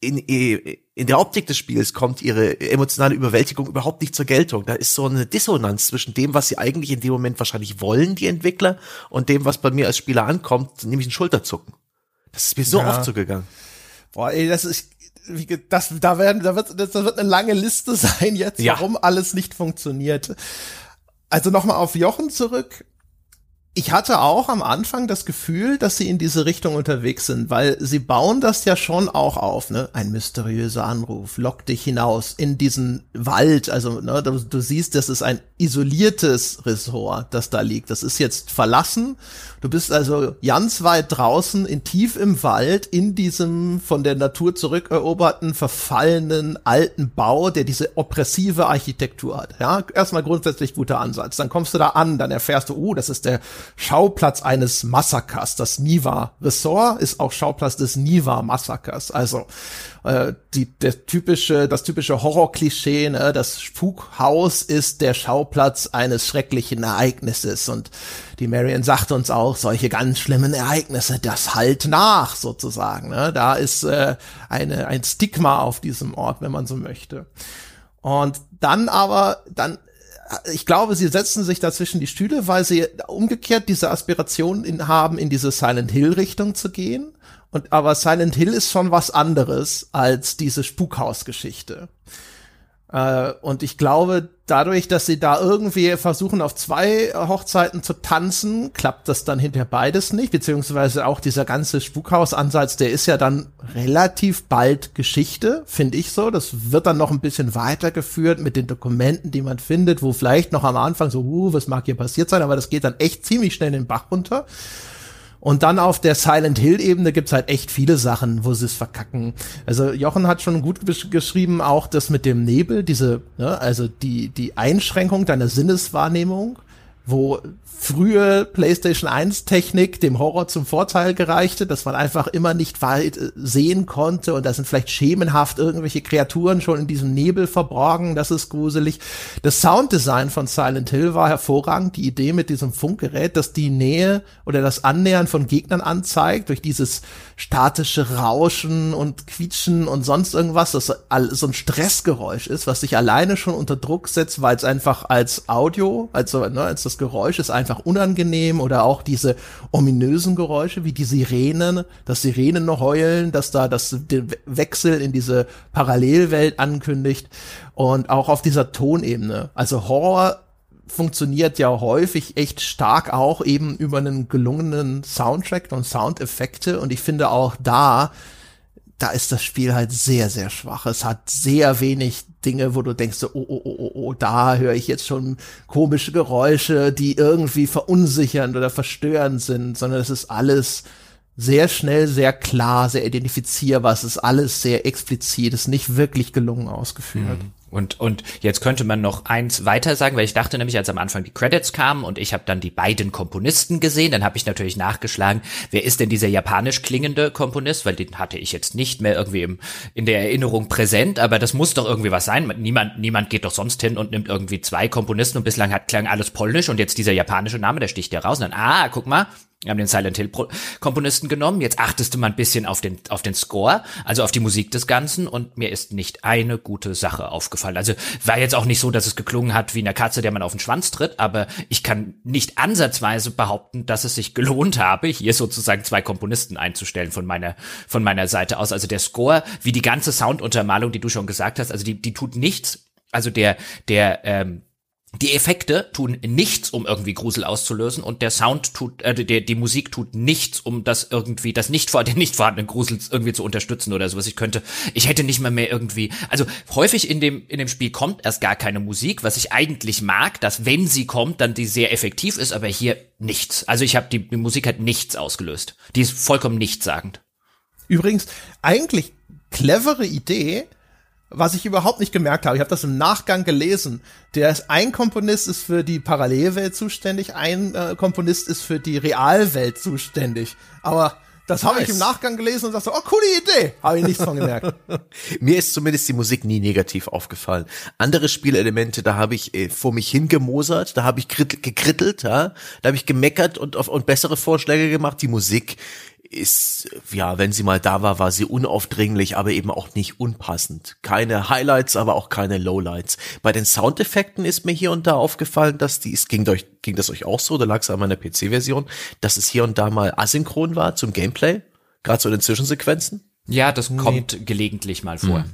in, in der Optik des Spiels kommt ihre emotionale Überwältigung überhaupt nicht zur Geltung. Da ist so eine Dissonanz zwischen dem, was sie eigentlich in dem Moment wahrscheinlich wollen, die Entwickler, und dem, was bei mir als Spieler ankommt, nämlich ein Schulterzucken. Das ist mir so ja. oft so gegangen. Boah, ey, das ist, wie, das, da werden, da wird, das wird eine lange Liste sein jetzt, ja. warum alles nicht funktioniert. Also nochmal auf Jochen zurück ich hatte auch am Anfang das Gefühl, dass sie in diese Richtung unterwegs sind, weil sie bauen das ja schon auch auf, ne? Ein mysteriöser Anruf lockt dich hinaus in diesen Wald. Also, ne, du, du siehst, das ist ein isoliertes Ressort, das da liegt. Das ist jetzt verlassen. Du bist also ganz weit draußen, in tief im Wald, in diesem von der Natur zurückeroberten, verfallenen alten Bau, der diese oppressive Architektur hat. Ja, erstmal grundsätzlich guter Ansatz. Dann kommst du da an, dann erfährst du, oh, das ist der Schauplatz eines Massakers. Das Niva Ressort ist auch Schauplatz des Niva Massakers. Also äh, die, der typische, das typische Horror-Klischee, ne? das Spukhaus ist der Schauplatz eines schrecklichen Ereignisses und die Marion sagt uns auch, solche ganz schlimmen Ereignisse, das halt nach sozusagen. Ne? Da ist äh, eine, ein Stigma auf diesem Ort, wenn man so möchte. Und dann aber, dann ich glaube, sie setzen sich dazwischen die Stühle, weil sie umgekehrt diese Aspiration in, haben, in diese Silent Hill Richtung zu gehen. Und aber Silent Hill ist schon was anderes als diese Spukhausgeschichte. Äh, und ich glaube, dadurch, dass sie da irgendwie versuchen, auf zwei Hochzeiten zu tanzen, klappt das dann hinter beides nicht, beziehungsweise auch dieser ganze Spukhausansatz, der ist ja dann relativ bald Geschichte, finde ich so. Das wird dann noch ein bisschen weitergeführt mit den Dokumenten, die man findet, wo vielleicht noch am Anfang so, uh, was mag hier passiert sein, aber das geht dann echt ziemlich schnell in den Bach runter. Und dann auf der Silent Hill-Ebene gibt's halt echt viele Sachen, wo sie es verkacken. Also Jochen hat schon gut geschrieben, auch das mit dem Nebel, diese, ne, also die, die Einschränkung deiner Sinneswahrnehmung, wo frühe PlayStation 1 Technik dem Horror zum Vorteil gereichte, dass man einfach immer nicht weit äh, sehen konnte und da sind vielleicht schemenhaft irgendwelche Kreaturen schon in diesem Nebel verborgen, das ist gruselig. Das Sounddesign von Silent Hill war hervorragend, die Idee mit diesem Funkgerät, dass die Nähe oder das Annähern von Gegnern anzeigt durch dieses statische Rauschen und Quietschen und sonst irgendwas, das so ein Stressgeräusch ist, was sich alleine schon unter Druck setzt, weil es einfach als Audio, also ne, als das Geräusch ist einfach unangenehm oder auch diese ominösen Geräusche wie die Sirenen, dass Sirenen noch heulen, dass da das den Wechsel in diese Parallelwelt ankündigt und auch auf dieser Tonebene. Also Horror funktioniert ja häufig echt stark auch eben über einen gelungenen Soundtrack und Soundeffekte und ich finde auch da da ist das Spiel halt sehr, sehr schwach. Es hat sehr wenig Dinge, wo du denkst, so, oh, oh, oh, oh, oh da höre ich jetzt schon komische Geräusche, die irgendwie verunsichernd oder verstörend sind, sondern es ist alles sehr schnell, sehr klar, sehr identifizierbar. Es ist alles sehr explizit, es ist nicht wirklich gelungen ausgeführt. Mhm. Und, und jetzt könnte man noch eins weiter sagen, weil ich dachte nämlich, als am Anfang die Credits kamen und ich habe dann die beiden Komponisten gesehen, dann habe ich natürlich nachgeschlagen, wer ist denn dieser japanisch klingende Komponist, weil den hatte ich jetzt nicht mehr irgendwie im, in der Erinnerung präsent, aber das muss doch irgendwie was sein. Niemand, niemand geht doch sonst hin und nimmt irgendwie zwei Komponisten und bislang hat klang alles polnisch und jetzt dieser japanische Name, der sticht ja raus und dann, ah, guck mal, wir haben den Silent Hill Komponisten genommen. Jetzt achtest du mal ein bisschen auf den, auf den Score, also auf die Musik des Ganzen und mir ist nicht eine gute Sache aufgefallen. Also war jetzt auch nicht so, dass es geklungen hat wie eine Katze, der man auf den Schwanz tritt, aber ich kann nicht ansatzweise behaupten, dass es sich gelohnt habe, hier sozusagen zwei Komponisten einzustellen von meiner, von meiner Seite aus. Also der Score, wie die ganze Sounduntermalung, die du schon gesagt hast, also die, die tut nichts. Also der, der, ähm, die Effekte tun nichts, um irgendwie Grusel auszulösen und der Sound tut, äh, die, die Musik tut nichts, um das irgendwie, das nicht den nicht vorhandenen Grusel irgendwie zu unterstützen oder sowas. Ich könnte, ich hätte nicht mal mehr irgendwie, also häufig in dem, in dem Spiel kommt erst gar keine Musik, was ich eigentlich mag, dass wenn sie kommt, dann die sehr effektiv ist, aber hier nichts. Also ich habe die, die Musik hat nichts ausgelöst. Die ist vollkommen nichtssagend. Übrigens, eigentlich clevere Idee, was ich überhaupt nicht gemerkt habe, ich habe das im Nachgang gelesen. Der ist, ein Komponist ist für die Parallelwelt zuständig, ein äh, Komponist ist für die Realwelt zuständig. Aber das habe nice. ich im Nachgang gelesen und dachte, oh, coole Idee. Habe ich nichts von gemerkt. Mir ist zumindest die Musik nie negativ aufgefallen. Andere Spielelemente, da habe ich äh, vor mich hingemosert, da habe ich gekrittelt, ja? da habe ich gemeckert und, auf, und bessere Vorschläge gemacht. Die Musik ist, ja, wenn sie mal da war, war sie unaufdringlich, aber eben auch nicht unpassend. Keine Highlights, aber auch keine Lowlights. Bei den Soundeffekten ist mir hier und da aufgefallen, dass die, es ging, euch, ging das euch auch so, da lag es an meiner PC-Version, dass es hier und da mal asynchron war zum Gameplay, gerade so in den Zwischensequenzen. Ja, das kommt nee. gelegentlich mal vor. Hm.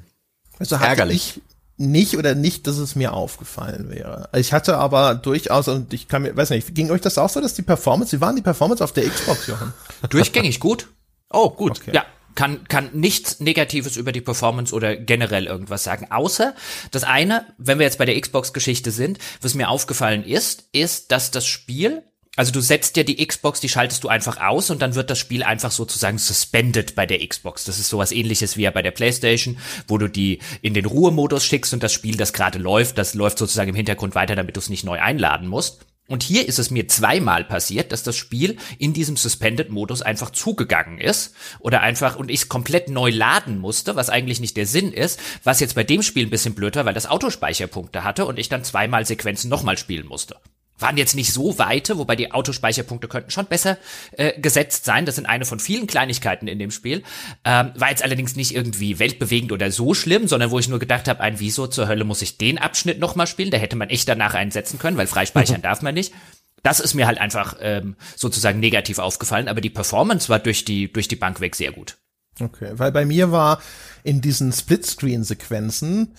Also ärgerlich. Ich nicht oder nicht, dass es mir aufgefallen wäre. Ich hatte aber durchaus, und ich kann mir, weiß nicht, ging euch das auch so, dass die Performance, wie waren die Performance auf der Xbox, Jochen? Durchgängig gut. Oh, gut. Okay. Ja, kann, kann nichts Negatives über die Performance oder generell irgendwas sagen. Außer das eine, wenn wir jetzt bei der Xbox-Geschichte sind, was mir aufgefallen ist, ist, dass das Spiel also du setzt ja die Xbox, die schaltest du einfach aus und dann wird das Spiel einfach sozusagen suspended bei der Xbox. Das ist sowas ähnliches wie ja bei der PlayStation, wo du die in den Ruhemodus schickst und das Spiel, das gerade läuft, das läuft sozusagen im Hintergrund weiter, damit du es nicht neu einladen musst. Und hier ist es mir zweimal passiert, dass das Spiel in diesem Suspended-Modus einfach zugegangen ist oder einfach und ich es komplett neu laden musste, was eigentlich nicht der Sinn ist, was jetzt bei dem Spiel ein bisschen blöder, weil das Autospeicherpunkte hatte und ich dann zweimal Sequenzen nochmal spielen musste waren jetzt nicht so weite, wobei die Autospeicherpunkte könnten schon besser äh, gesetzt sein. Das sind eine von vielen Kleinigkeiten in dem Spiel. Ähm, war jetzt allerdings nicht irgendwie weltbewegend oder so schlimm, sondern wo ich nur gedacht habe, ein Wieso zur Hölle muss ich den Abschnitt nochmal spielen? Da hätte man echt danach einsetzen können, weil freispeichern darf man nicht. Das ist mir halt einfach ähm, sozusagen negativ aufgefallen, aber die Performance war durch die, durch die Bank weg sehr gut. Okay, weil bei mir war in diesen Splitscreen-Sequenzen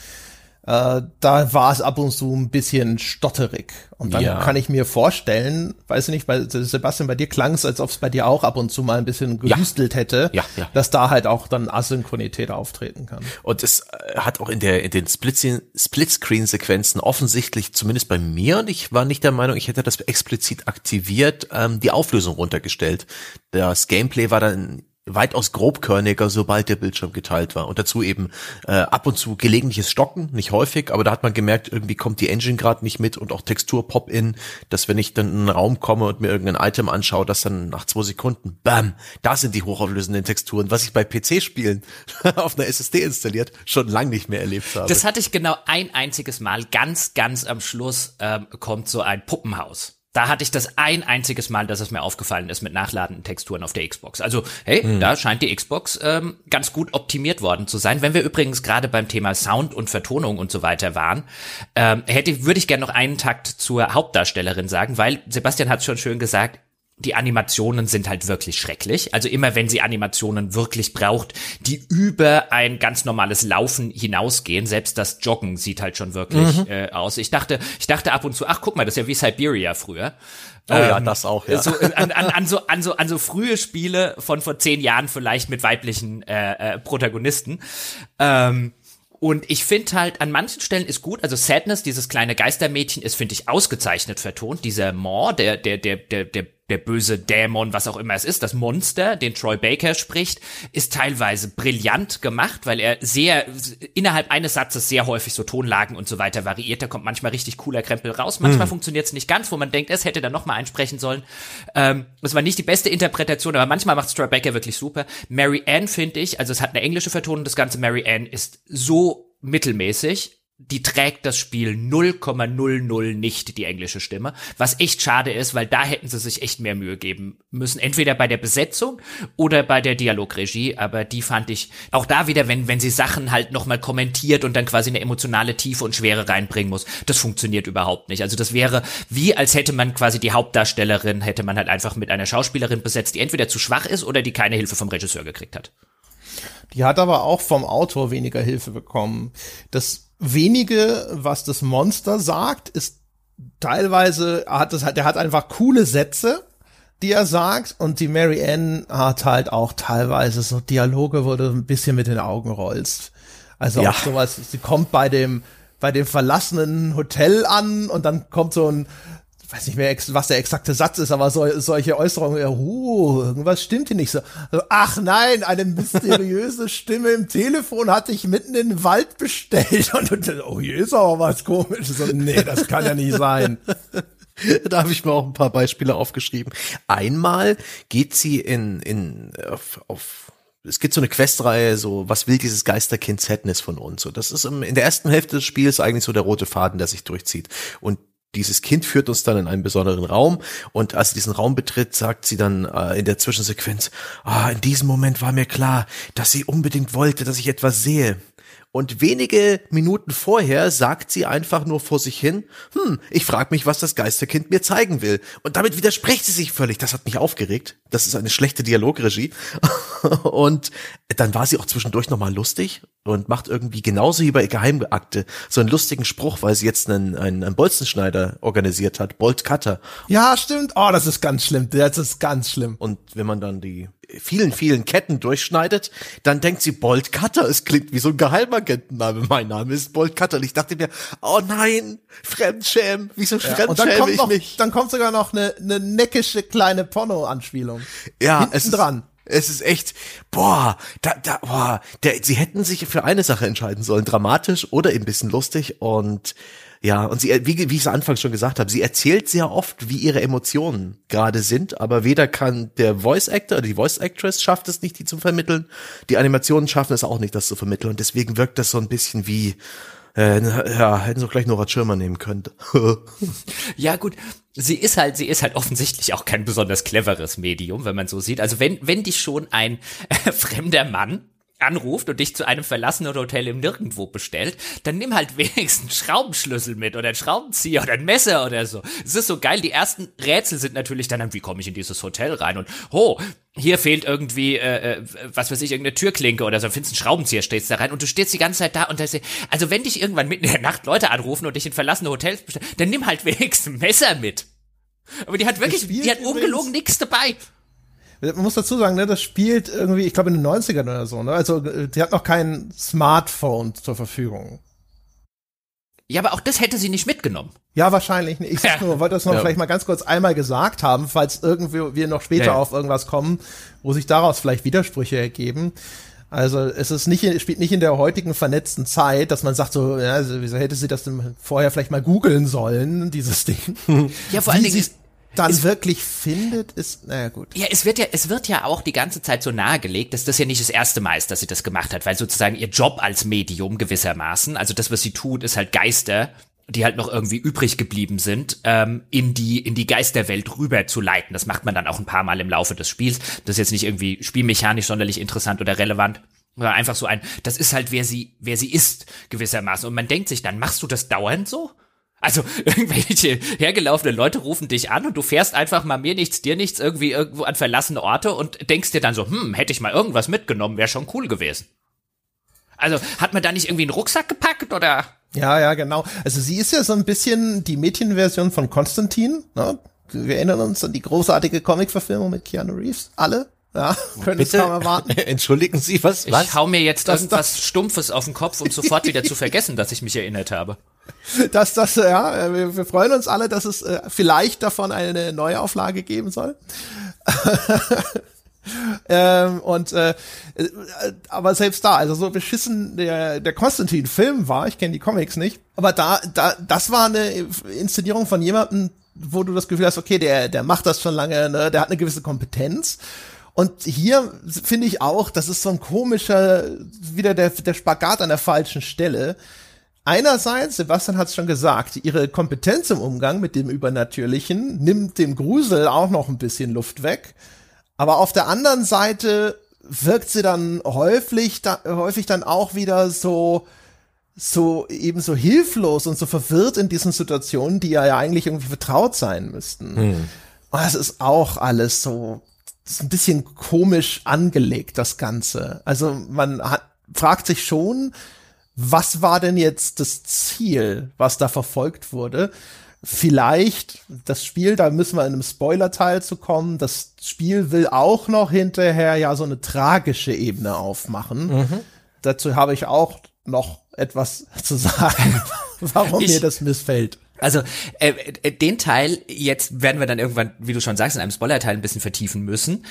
äh, da war es ab und zu ein bisschen stotterig. Und dann ja. kann ich mir vorstellen, weiß ich nicht, bei Sebastian, bei dir klang es, als ob es bei dir auch ab und zu mal ein bisschen gehüstelt ja. hätte, ja, dass da halt auch dann Asynchronität auftreten kann. Und es äh, hat auch in der in den Split-Screen-Sequenzen offensichtlich, zumindest bei mir, und ich war nicht der Meinung, ich hätte das explizit aktiviert, ähm, die Auflösung runtergestellt. Das Gameplay war dann weitaus grobkörniger, sobald der Bildschirm geteilt war. Und dazu eben äh, ab und zu gelegentliches Stocken, nicht häufig, aber da hat man gemerkt, irgendwie kommt die Engine gerade nicht mit und auch Textur Pop-in, dass wenn ich dann in einen Raum komme und mir irgendein Item anschaue, dass dann nach zwei Sekunden, bam, da sind die hochauflösenden Texturen, was ich bei PC-Spielen auf einer SSD installiert schon lang nicht mehr erlebt habe. Das hatte ich genau ein einziges Mal. Ganz, ganz am Schluss ähm, kommt so ein Puppenhaus. Da hatte ich das ein einziges Mal, dass es mir aufgefallen ist mit nachladenden Texturen auf der Xbox. Also, hey, mhm. da scheint die Xbox ähm, ganz gut optimiert worden zu sein. Wenn wir übrigens gerade beim Thema Sound und Vertonung und so weiter waren, ähm, hätte, würde ich gerne noch einen Takt zur Hauptdarstellerin sagen, weil Sebastian hat schon schön gesagt, die Animationen sind halt wirklich schrecklich. Also immer wenn sie Animationen wirklich braucht, die über ein ganz normales Laufen hinausgehen, selbst das Joggen sieht halt schon wirklich mhm. äh, aus. Ich dachte, ich dachte ab und zu, ach guck mal, das ist ja wie Siberia früher. Oh ähm, ja, das auch, ja. So, an, an, an, so, an, so, an so frühe Spiele von vor zehn Jahren vielleicht mit weiblichen äh, äh, Protagonisten. Ähm, und ich finde halt, an manchen Stellen ist gut, also Sadness, dieses kleine Geistermädchen, ist, finde ich, ausgezeichnet vertont. Dieser Maw, der, der, der, der, der der böse Dämon, was auch immer es ist, das Monster, den Troy Baker spricht, ist teilweise brillant gemacht, weil er sehr innerhalb eines Satzes sehr häufig so Tonlagen und so weiter variiert. Da kommt manchmal richtig cooler Krempel raus. Manchmal hm. funktioniert es nicht ganz, wo man denkt, es hätte dann noch mal einsprechen sollen. Ähm, es war nicht die beste Interpretation, aber manchmal macht Troy Baker wirklich super. Mary Ann finde ich, also es hat eine englische Vertonung, das ganze Mary Ann ist so mittelmäßig die trägt das Spiel 0,00 nicht, die englische Stimme. Was echt schade ist, weil da hätten sie sich echt mehr Mühe geben müssen. Entweder bei der Besetzung oder bei der Dialogregie. Aber die fand ich auch da wieder, wenn, wenn sie Sachen halt nochmal kommentiert und dann quasi eine emotionale Tiefe und Schwere reinbringen muss. Das funktioniert überhaupt nicht. Also das wäre wie, als hätte man quasi die Hauptdarstellerin, hätte man halt einfach mit einer Schauspielerin besetzt, die entweder zu schwach ist oder die keine Hilfe vom Regisseur gekriegt hat. Die hat aber auch vom Autor weniger Hilfe bekommen. Das wenige, was das Monster sagt, ist teilweise hat es halt, der hat einfach coole Sätze, die er sagt und die Mary Ann hat halt auch teilweise so Dialoge, wo du ein bisschen mit den Augen rollst. Also ja. auch sowas, sie kommt bei dem bei dem verlassenen Hotel an und dann kommt so ein weiß nicht mehr, was der exakte Satz ist, aber so, solche Äußerungen, ja, uh, irgendwas stimmt hier nicht so. Also, ach nein, eine mysteriöse Stimme im Telefon hat dich mitten in den Wald bestellt und, und oh, hier ist aber was komisches. Und nee, das kann ja nicht sein. Da habe ich mir auch ein paar Beispiele aufgeschrieben. Einmal geht sie in, in auf, auf es gibt so eine Questreihe, so, was will dieses Geisterkind Sadness von uns? So, das ist im, in der ersten Hälfte des Spiels eigentlich so der rote Faden, der sich durchzieht. Und dieses Kind führt uns dann in einen besonderen Raum und als sie diesen Raum betritt, sagt sie dann äh, in der Zwischensequenz, ah, in diesem Moment war mir klar, dass sie unbedingt wollte, dass ich etwas sehe. Und wenige Minuten vorher sagt sie einfach nur vor sich hin, hm, ich frage mich, was das Geisterkind mir zeigen will. Und damit widerspricht sie sich völlig. Das hat mich aufgeregt. Das ist eine schlechte Dialogregie. und dann war sie auch zwischendurch nochmal lustig und macht irgendwie genauso wie bei Geheimakte so einen lustigen Spruch, weil sie jetzt einen, einen, einen Bolzenschneider organisiert hat, Bolt Cutter. Ja, stimmt. Oh, das ist ganz schlimm. Das ist ganz schlimm. Und wenn man dann die vielen, vielen Ketten durchschneidet, dann denkt sie Bolt Cutter. Es klingt wie so ein Geheimagentenname. Mein Name ist Bolt Cutter. Und ich dachte mir, oh nein, Fremdschäm. Wieso ja, fremdschäme ich noch, mich? Dann kommt sogar noch eine, eine neckische kleine Porno-Anspielung. Ja, Hinten es dran. Es ist echt, boah, da, da, boah, der, sie hätten sich für eine Sache entscheiden sollen, dramatisch oder ein bisschen lustig und ja, und sie, wie, wie ich es anfangs schon gesagt habe, sie erzählt sehr oft, wie ihre Emotionen gerade sind, aber weder kann der Voice Actor oder die Voice Actress schafft es nicht, die zu vermitteln. Die Animationen schaffen es auch nicht, das zu vermitteln. Und deswegen wirkt das so ein bisschen wie, äh, ja, hätten sie gleich Nora Schirmer nehmen können. ja, gut. Sie ist halt, sie ist halt offensichtlich auch kein besonders cleveres Medium, wenn man so sieht. Also wenn, wenn dich schon ein äh, fremder Mann anruft und dich zu einem verlassenen Hotel im Nirgendwo bestellt, dann nimm halt wenigstens Schraubenschlüssel mit oder einen Schraubenzieher oder ein Messer oder so. Es ist so geil. Die ersten Rätsel sind natürlich dann, wie komme ich in dieses Hotel rein und, oh, hier fehlt irgendwie, äh, äh, was weiß ich, irgendeine Türklinke oder so, findest einen Schraubenzieher, stehst da rein und du stehst die ganze Zeit da und da ist, also wenn dich irgendwann mitten in der Nacht Leute anrufen und dich in verlassene Hotels bestellen, dann nimm halt wenigstens ein Messer mit. Aber die hat wirklich, die hat ungelogen nichts dabei. Man muss dazu sagen, ne, das spielt irgendwie, ich glaube in den 90ern oder so, ne? Also die hat noch kein Smartphone zur Verfügung. Ja, aber auch das hätte sie nicht mitgenommen. Ja, wahrscheinlich nicht. Ich Ja. nur, wollte das noch Ja. vielleicht mal ganz kurz einmal gesagt haben, falls irgendwie wir noch später Ja, auf irgendwas kommen, wo sich daraus vielleicht Widersprüche ergeben. Also es ist nicht, es spielt nicht in der heutigen vernetzten Zeit, dass man sagt so, ja, also, wieso hätte sie das denn vorher vielleicht mal googeln sollen, dieses Ding. Ja, vor allen Dingen, sie es dann wirklich findet, ist, naja gut. Ja, es wird ja, es wird ja auch die ganze Zeit so nahegelegt, dass das ja nicht das erste Mal ist, dass sie das gemacht hat, weil sozusagen ihr Job als Medium gewissermaßen, also das, was sie tut, ist halt Geister, die halt noch irgendwie übrig geblieben sind, ähm, in die in die Geisterwelt rüber zu leiten. Das macht man dann auch ein paar Mal im Laufe des Spiels. Das ist jetzt nicht irgendwie spielmechanisch sonderlich interessant oder relevant. Oder einfach so ein, das ist halt, wer sie, wer sie ist, gewissermaßen. Und man denkt sich dann, machst du das dauernd so? Also irgendwelche hergelaufene Leute rufen dich an und du fährst einfach mal mir nichts, dir nichts irgendwie irgendwo an verlassene Orte und denkst dir dann so, hm, hätte ich mal irgendwas mitgenommen, wäre schon cool gewesen. Also hat man da nicht irgendwie einen Rucksack gepackt oder? Ja, ja, genau. Also sie ist ja so ein bisschen die Mädchenversion von Konstantin. Ne? Wir erinnern uns an die großartige Comic-Verfilmung mit Keanu Reeves. Alle? Ja, können es kaum erwarten. Entschuldigen Sie, was? Ich was? hau mir jetzt Das- irgendwas Stumpfes auf den Kopf, um sofort wieder zu vergessen, dass ich mich erinnert habe. dass das, ja, wir, wir freuen uns alle, dass es äh, vielleicht davon eine Neuauflage geben soll. ähm, und äh, äh, aber selbst da, also so beschissen der der Konstantin-Film war, ich kenne die Comics nicht, aber da, da, das war eine Inszenierung von jemandem, wo du das Gefühl hast, okay, der, der macht das schon lange, ne, der hat eine gewisse Kompetenz. Und hier finde ich auch, das ist so ein komischer, wieder der, der Spagat an der falschen Stelle. Einerseits, Sebastian hat es schon gesagt, ihre Kompetenz im Umgang mit dem Übernatürlichen nimmt dem Grusel auch noch ein bisschen Luft weg. Aber auf der anderen Seite wirkt sie dann häufig, da, häufig dann auch wieder so, so eben so hilflos und so verwirrt in diesen Situationen, die ja, ja eigentlich irgendwie vertraut sein müssten. Und das ist auch alles so, ist ein bisschen komisch angelegt, das Ganze. Also man hat, fragt sich schon, was war denn jetzt das Ziel, was da verfolgt wurde? Vielleicht das Spiel, da müssen wir in einem Spoiler-Teil zu kommen. Das Spiel will auch noch hinterher ja so eine tragische Ebene aufmachen. Dazu habe ich auch noch etwas zu sagen, warum Ich- mir das missfällt. Also äh, äh, den Teil jetzt werden wir dann irgendwann, wie du schon sagst, in einem Spoiler-Teil ein bisschen vertiefen müssen.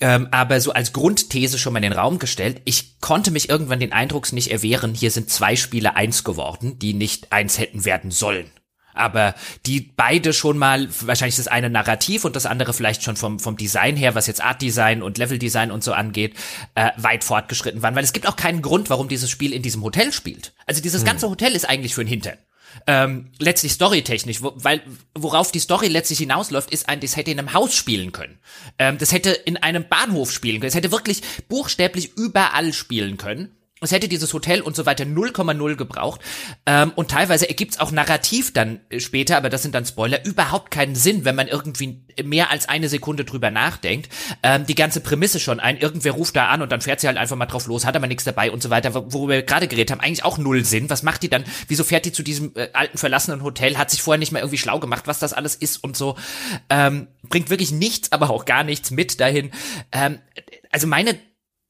Ähm, aber so als Grundthese schon mal in den Raum gestellt, ich konnte mich irgendwann den Eindrucks nicht erwehren, hier sind zwei Spiele eins geworden, die nicht eins hätten werden sollen. Aber die beide schon mal, wahrscheinlich das eine narrativ und das andere vielleicht schon vom, vom Design her, was jetzt Art-Design und Level-Design und so angeht, äh, weit fortgeschritten waren. Weil es gibt auch keinen Grund, warum dieses Spiel in diesem Hotel spielt. Also dieses ganze Hotel ist eigentlich für den Hintern ähm, letztlich storytechnisch, wo, weil worauf die Story letztlich hinausläuft, ist ein, das hätte in einem Haus spielen können. Ähm, das hätte in einem Bahnhof spielen können. Es hätte wirklich buchstäblich überall spielen können. Es hätte dieses Hotel und so weiter 0,0 gebraucht. Ähm, und teilweise ergibt es auch narrativ dann äh, später, aber das sind dann Spoiler, überhaupt keinen Sinn, wenn man irgendwie mehr als eine Sekunde drüber nachdenkt. Ähm, die ganze Prämisse schon ein, irgendwer ruft da an und dann fährt sie halt einfach mal drauf los, hat aber nichts dabei und so weiter, wo- worüber wir gerade geredet haben, eigentlich auch null Sinn. Was macht die dann? Wieso fährt die zu diesem äh, alten verlassenen Hotel? Hat sich vorher nicht mal irgendwie schlau gemacht, was das alles ist und so. Ähm, bringt wirklich nichts, aber auch gar nichts mit dahin. Ähm, also meine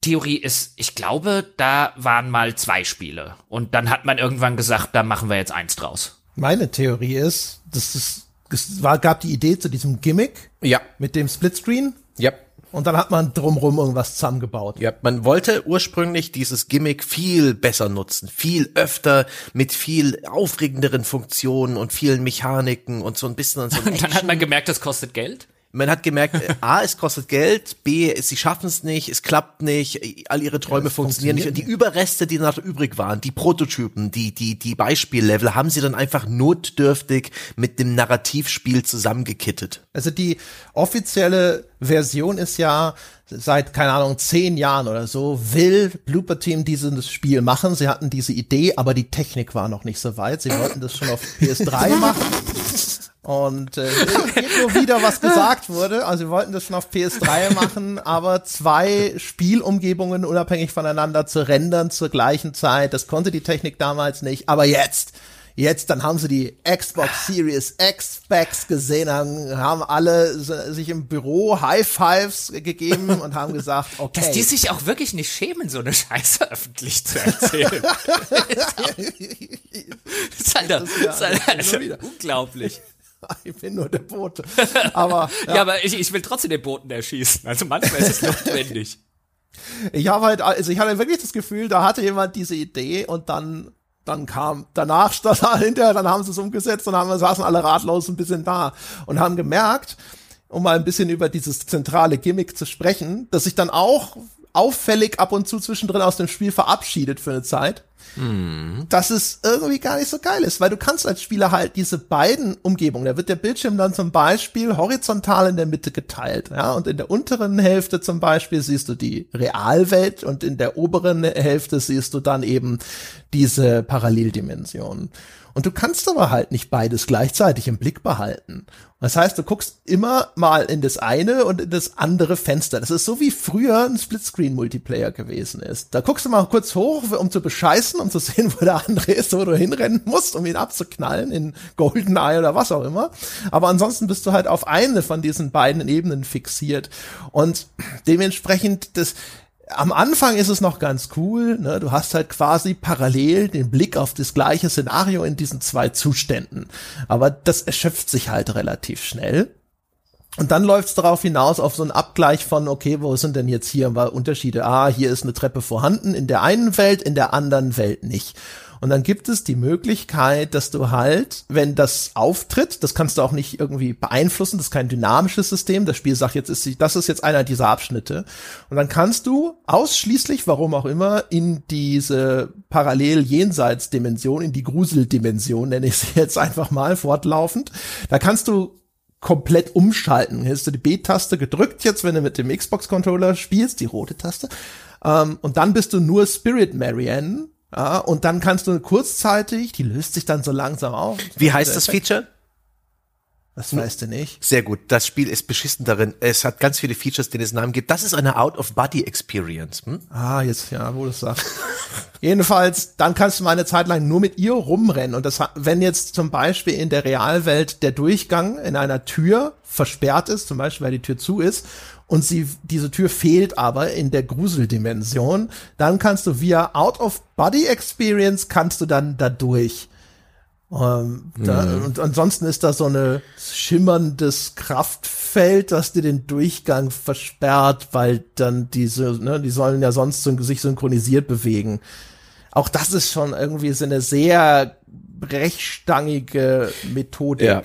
Theorie ist, ich glaube, da waren mal zwei Spiele. Und dann hat man irgendwann gesagt, da machen wir jetzt eins draus. Meine Theorie ist, dass es, es war, gab die Idee zu diesem Gimmick Ja, mit dem Splitscreen ja. und dann hat man drumrum irgendwas zusammengebaut. Ja, man wollte ursprünglich dieses Gimmick viel besser nutzen, viel öfter mit viel aufregenderen Funktionen und vielen Mechaniken und so ein bisschen so ein Und dann hat man gemerkt, das kostet Geld. Man hat gemerkt, äh, A, es kostet Geld, B, sie schaffen es nicht, es klappt nicht, all ihre Träume funktionieren nicht und die Überreste, die noch übrig waren, die Prototypen, die, die, die Beispiellevel, haben sie dann einfach notdürftig mit dem Narrativspiel zusammengekittet. Also die offizielle Version ist ja seit, keine Ahnung, zehn Jahren oder so, will Blooper Team dieses Spiel machen. Sie hatten diese Idee, aber die Technik war noch nicht so weit. Sie wollten das schon auf PS3 machen. Und äh, geht nur wieder, was gesagt wurde. Also sie wollten das schon auf PS3 machen, aber zwei Spielumgebungen unabhängig voneinander zu rendern zur gleichen Zeit, das konnte die Technik damals nicht. Aber jetzt, Jetzt, dann haben sie die Xbox Series X Specs gesehen, haben, haben alle sich im Büro High Fives gegeben und haben gesagt, okay. Dass die sich auch wirklich nicht schämen, so eine Scheiße öffentlich zu erzählen. das ist halt, das ist halt, also unglaublich. Ich bin nur der Bote. Aber, ja. ja, aber ich, ich will trotzdem den Boten erschießen. Also manchmal ist es notwendig. Ich habe halt, also ich hatte wirklich das Gefühl, da hatte jemand diese Idee und dann dann kam danach hinterher, dann haben sie es umgesetzt und haben saßen alle ratlos ein bisschen da und haben gemerkt, um mal ein bisschen über dieses zentrale Gimmick zu sprechen, dass sich dann auch auffällig ab und zu zwischendrin aus dem Spiel verabschiedet für eine Zeit. Mhm. Dass es irgendwie gar nicht so geil ist, weil du kannst als Spieler halt diese beiden Umgebungen, da wird der Bildschirm dann zum Beispiel horizontal in der Mitte geteilt, ja, und in der unteren Hälfte zum Beispiel siehst du die Realwelt und in der oberen Hälfte siehst du dann eben diese Paralleldimensionen. Und du kannst aber halt nicht beides gleichzeitig im Blick behalten. Das heißt, du guckst immer mal in das eine und in das andere Fenster. Das ist so wie früher ein Splitscreen-Multiplayer gewesen ist. Da guckst du mal kurz hoch, um zu bescheißen, um zu sehen, wo der andere ist, wo du hinrennen musst, um ihn abzuknallen in GoldenEye oder was auch immer. Aber ansonsten bist du halt auf eine von diesen beiden Ebenen fixiert. Und dementsprechend, das, am Anfang ist es noch ganz cool, ne? du hast halt quasi parallel den Blick auf das gleiche Szenario in diesen zwei Zuständen. Aber das erschöpft sich halt relativ schnell. Und dann läuft es darauf hinaus auf so einen Abgleich von, okay, wo sind denn jetzt hier Unterschiede? Ah, hier ist eine Treppe vorhanden in der einen Welt, in der anderen Welt nicht. Und dann gibt es die Möglichkeit, dass du halt, wenn das auftritt, das kannst du auch nicht irgendwie beeinflussen, das ist kein dynamisches System. Das Spiel sagt jetzt, ist, das ist jetzt einer dieser Abschnitte. Und dann kannst du ausschließlich, warum auch immer, in diese Parallel-Jenseits-Dimension, in die Gruseldimension, nenne ich sie jetzt einfach mal, fortlaufend. Da kannst du komplett umschalten. Hast du die B-Taste gedrückt jetzt, wenn du mit dem Xbox-Controller spielst, die rote Taste. Um, ähm, und dann bist du nur Spirit Marianne ja, und dann kannst du kurzzeitig, die löst sich dann so langsam auf. Wie heißt das Feature? Das weißt du nicht. Sehr gut. Das Spiel ist beschissen darin. Es hat ganz viele Features, denen es Namen gibt. Das ist eine Out-of-Body-Experience. Hm? Ah, jetzt, ja, wo du es sagst. Jedenfalls, dann kannst du mal eine Zeit lang nur mit ihr rumrennen. Und das, wenn jetzt zum Beispiel in der Realwelt der Durchgang in einer Tür versperrt ist, zum Beispiel weil die Tür zu ist, und sie, diese Tür fehlt aber in der Gruseldimension, dann kannst du via Out-of-Body-Experience kannst du dann da durch. Ähm, da, mhm. Und ansonsten ist da so eine schimmerndes Kraftfeld, das dir den Durchgang versperrt, weil dann diese, ne, die sollen ja sonst sich synchronisiert bewegen. Auch das ist schon irgendwie so eine sehr brechstangige Methode. Ja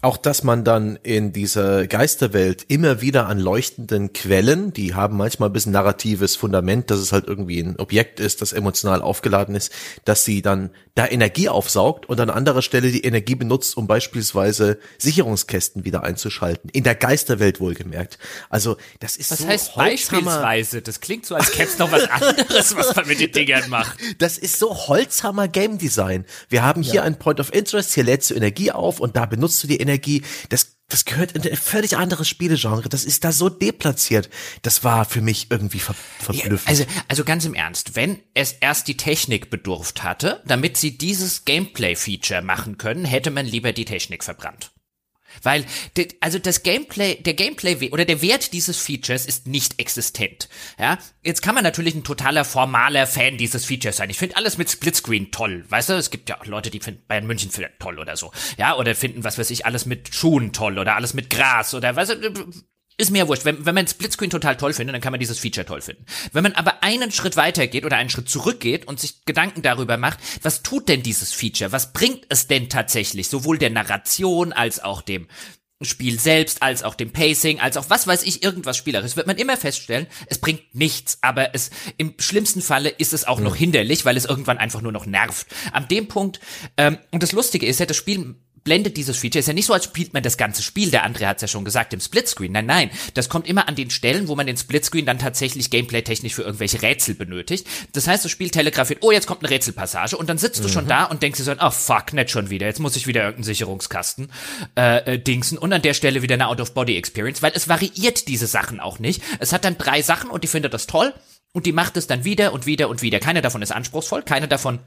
auch dass man dann in dieser Geisterwelt immer wieder an leuchtenden Quellen, die haben manchmal ein bisschen narratives Fundament, dass es halt irgendwie ein Objekt ist, das emotional aufgeladen ist, dass sie dann da Energie aufsaugt und an anderer Stelle die Energie benutzt, um beispielsweise Sicherungskästen wieder einzuschalten. In der Geisterwelt wohlgemerkt. Also das ist was so heißt beispielsweise? Das klingt so, als gäbe es noch was anderes, was man mit den Dingern macht. Das ist so Holzhammer Game Design. Wir haben hier ja. ein Point of Interest, hier lädst du Energie auf und da benutzt du die Energie Energie, das das gehört in ein völlig anderes Spielegenre. Das ist da so deplatziert. Das war für mich irgendwie ver verblüffend. Ja, also, also ganz im Ernst, wenn es erst die Technik bedurft hatte, damit sie dieses Gameplay-Feature machen können, hätte man lieber die Technik verbrannt. Weil, also das Gameplay, der Gameplay oder der Wert dieses Features ist nicht existent. Ja, jetzt kann man natürlich ein totaler formaler Fan dieses Features sein. Ich finde alles mit Splitscreen toll. Weißt du, es gibt ja auch Leute, die finden Bayern München toll oder so. Ja, oder finden, was weiß ich, alles mit Schuhen toll oder alles mit Gras oder weißt du, ist mir wurscht. Wenn, wenn man Splitscreen total toll findet, dann kann man dieses Feature toll finden. Wenn man aber einen Schritt weiter geht oder einen Schritt zurückgeht und sich Gedanken darüber macht, was tut denn dieses Feature? Was bringt es denn tatsächlich? Sowohl der Narration als auch dem Spiel selbst, als auch dem Pacing, als auch was weiß ich, irgendwas Spielerisches, wird man immer feststellen, es bringt nichts, aber es, im schlimmsten Falle ist es auch noch hinderlich, weil es irgendwann einfach nur noch nervt. An dem Punkt, ähm, und das Lustige ist ja, das Spiel blendet dieses Feature. Ist ja nicht so, als spielt man das ganze Spiel. Der andere hat es ja schon gesagt, im Splitscreen. Nein, nein. Das kommt immer an den Stellen, wo man den Splitscreen dann tatsächlich gameplay-technisch für irgendwelche Rätsel benötigt. Das heißt, das Spiel telegrafiert, oh, jetzt kommt eine Rätselpassage und dann sitzt mhm. du schon mhm. da und denkst dir so, oh fuck, nicht schon wieder. Jetzt muss ich wieder irgendeinen Sicherungskasten äh, äh, dingsen und an der Stelle wieder eine Out-of-Body-Experience, weil es variiert diese Sachen auch nicht. Es hat dann drei Sachen und die findet das toll und die macht es dann wieder und wieder und wieder. Keine davon ist anspruchsvoll, keine davon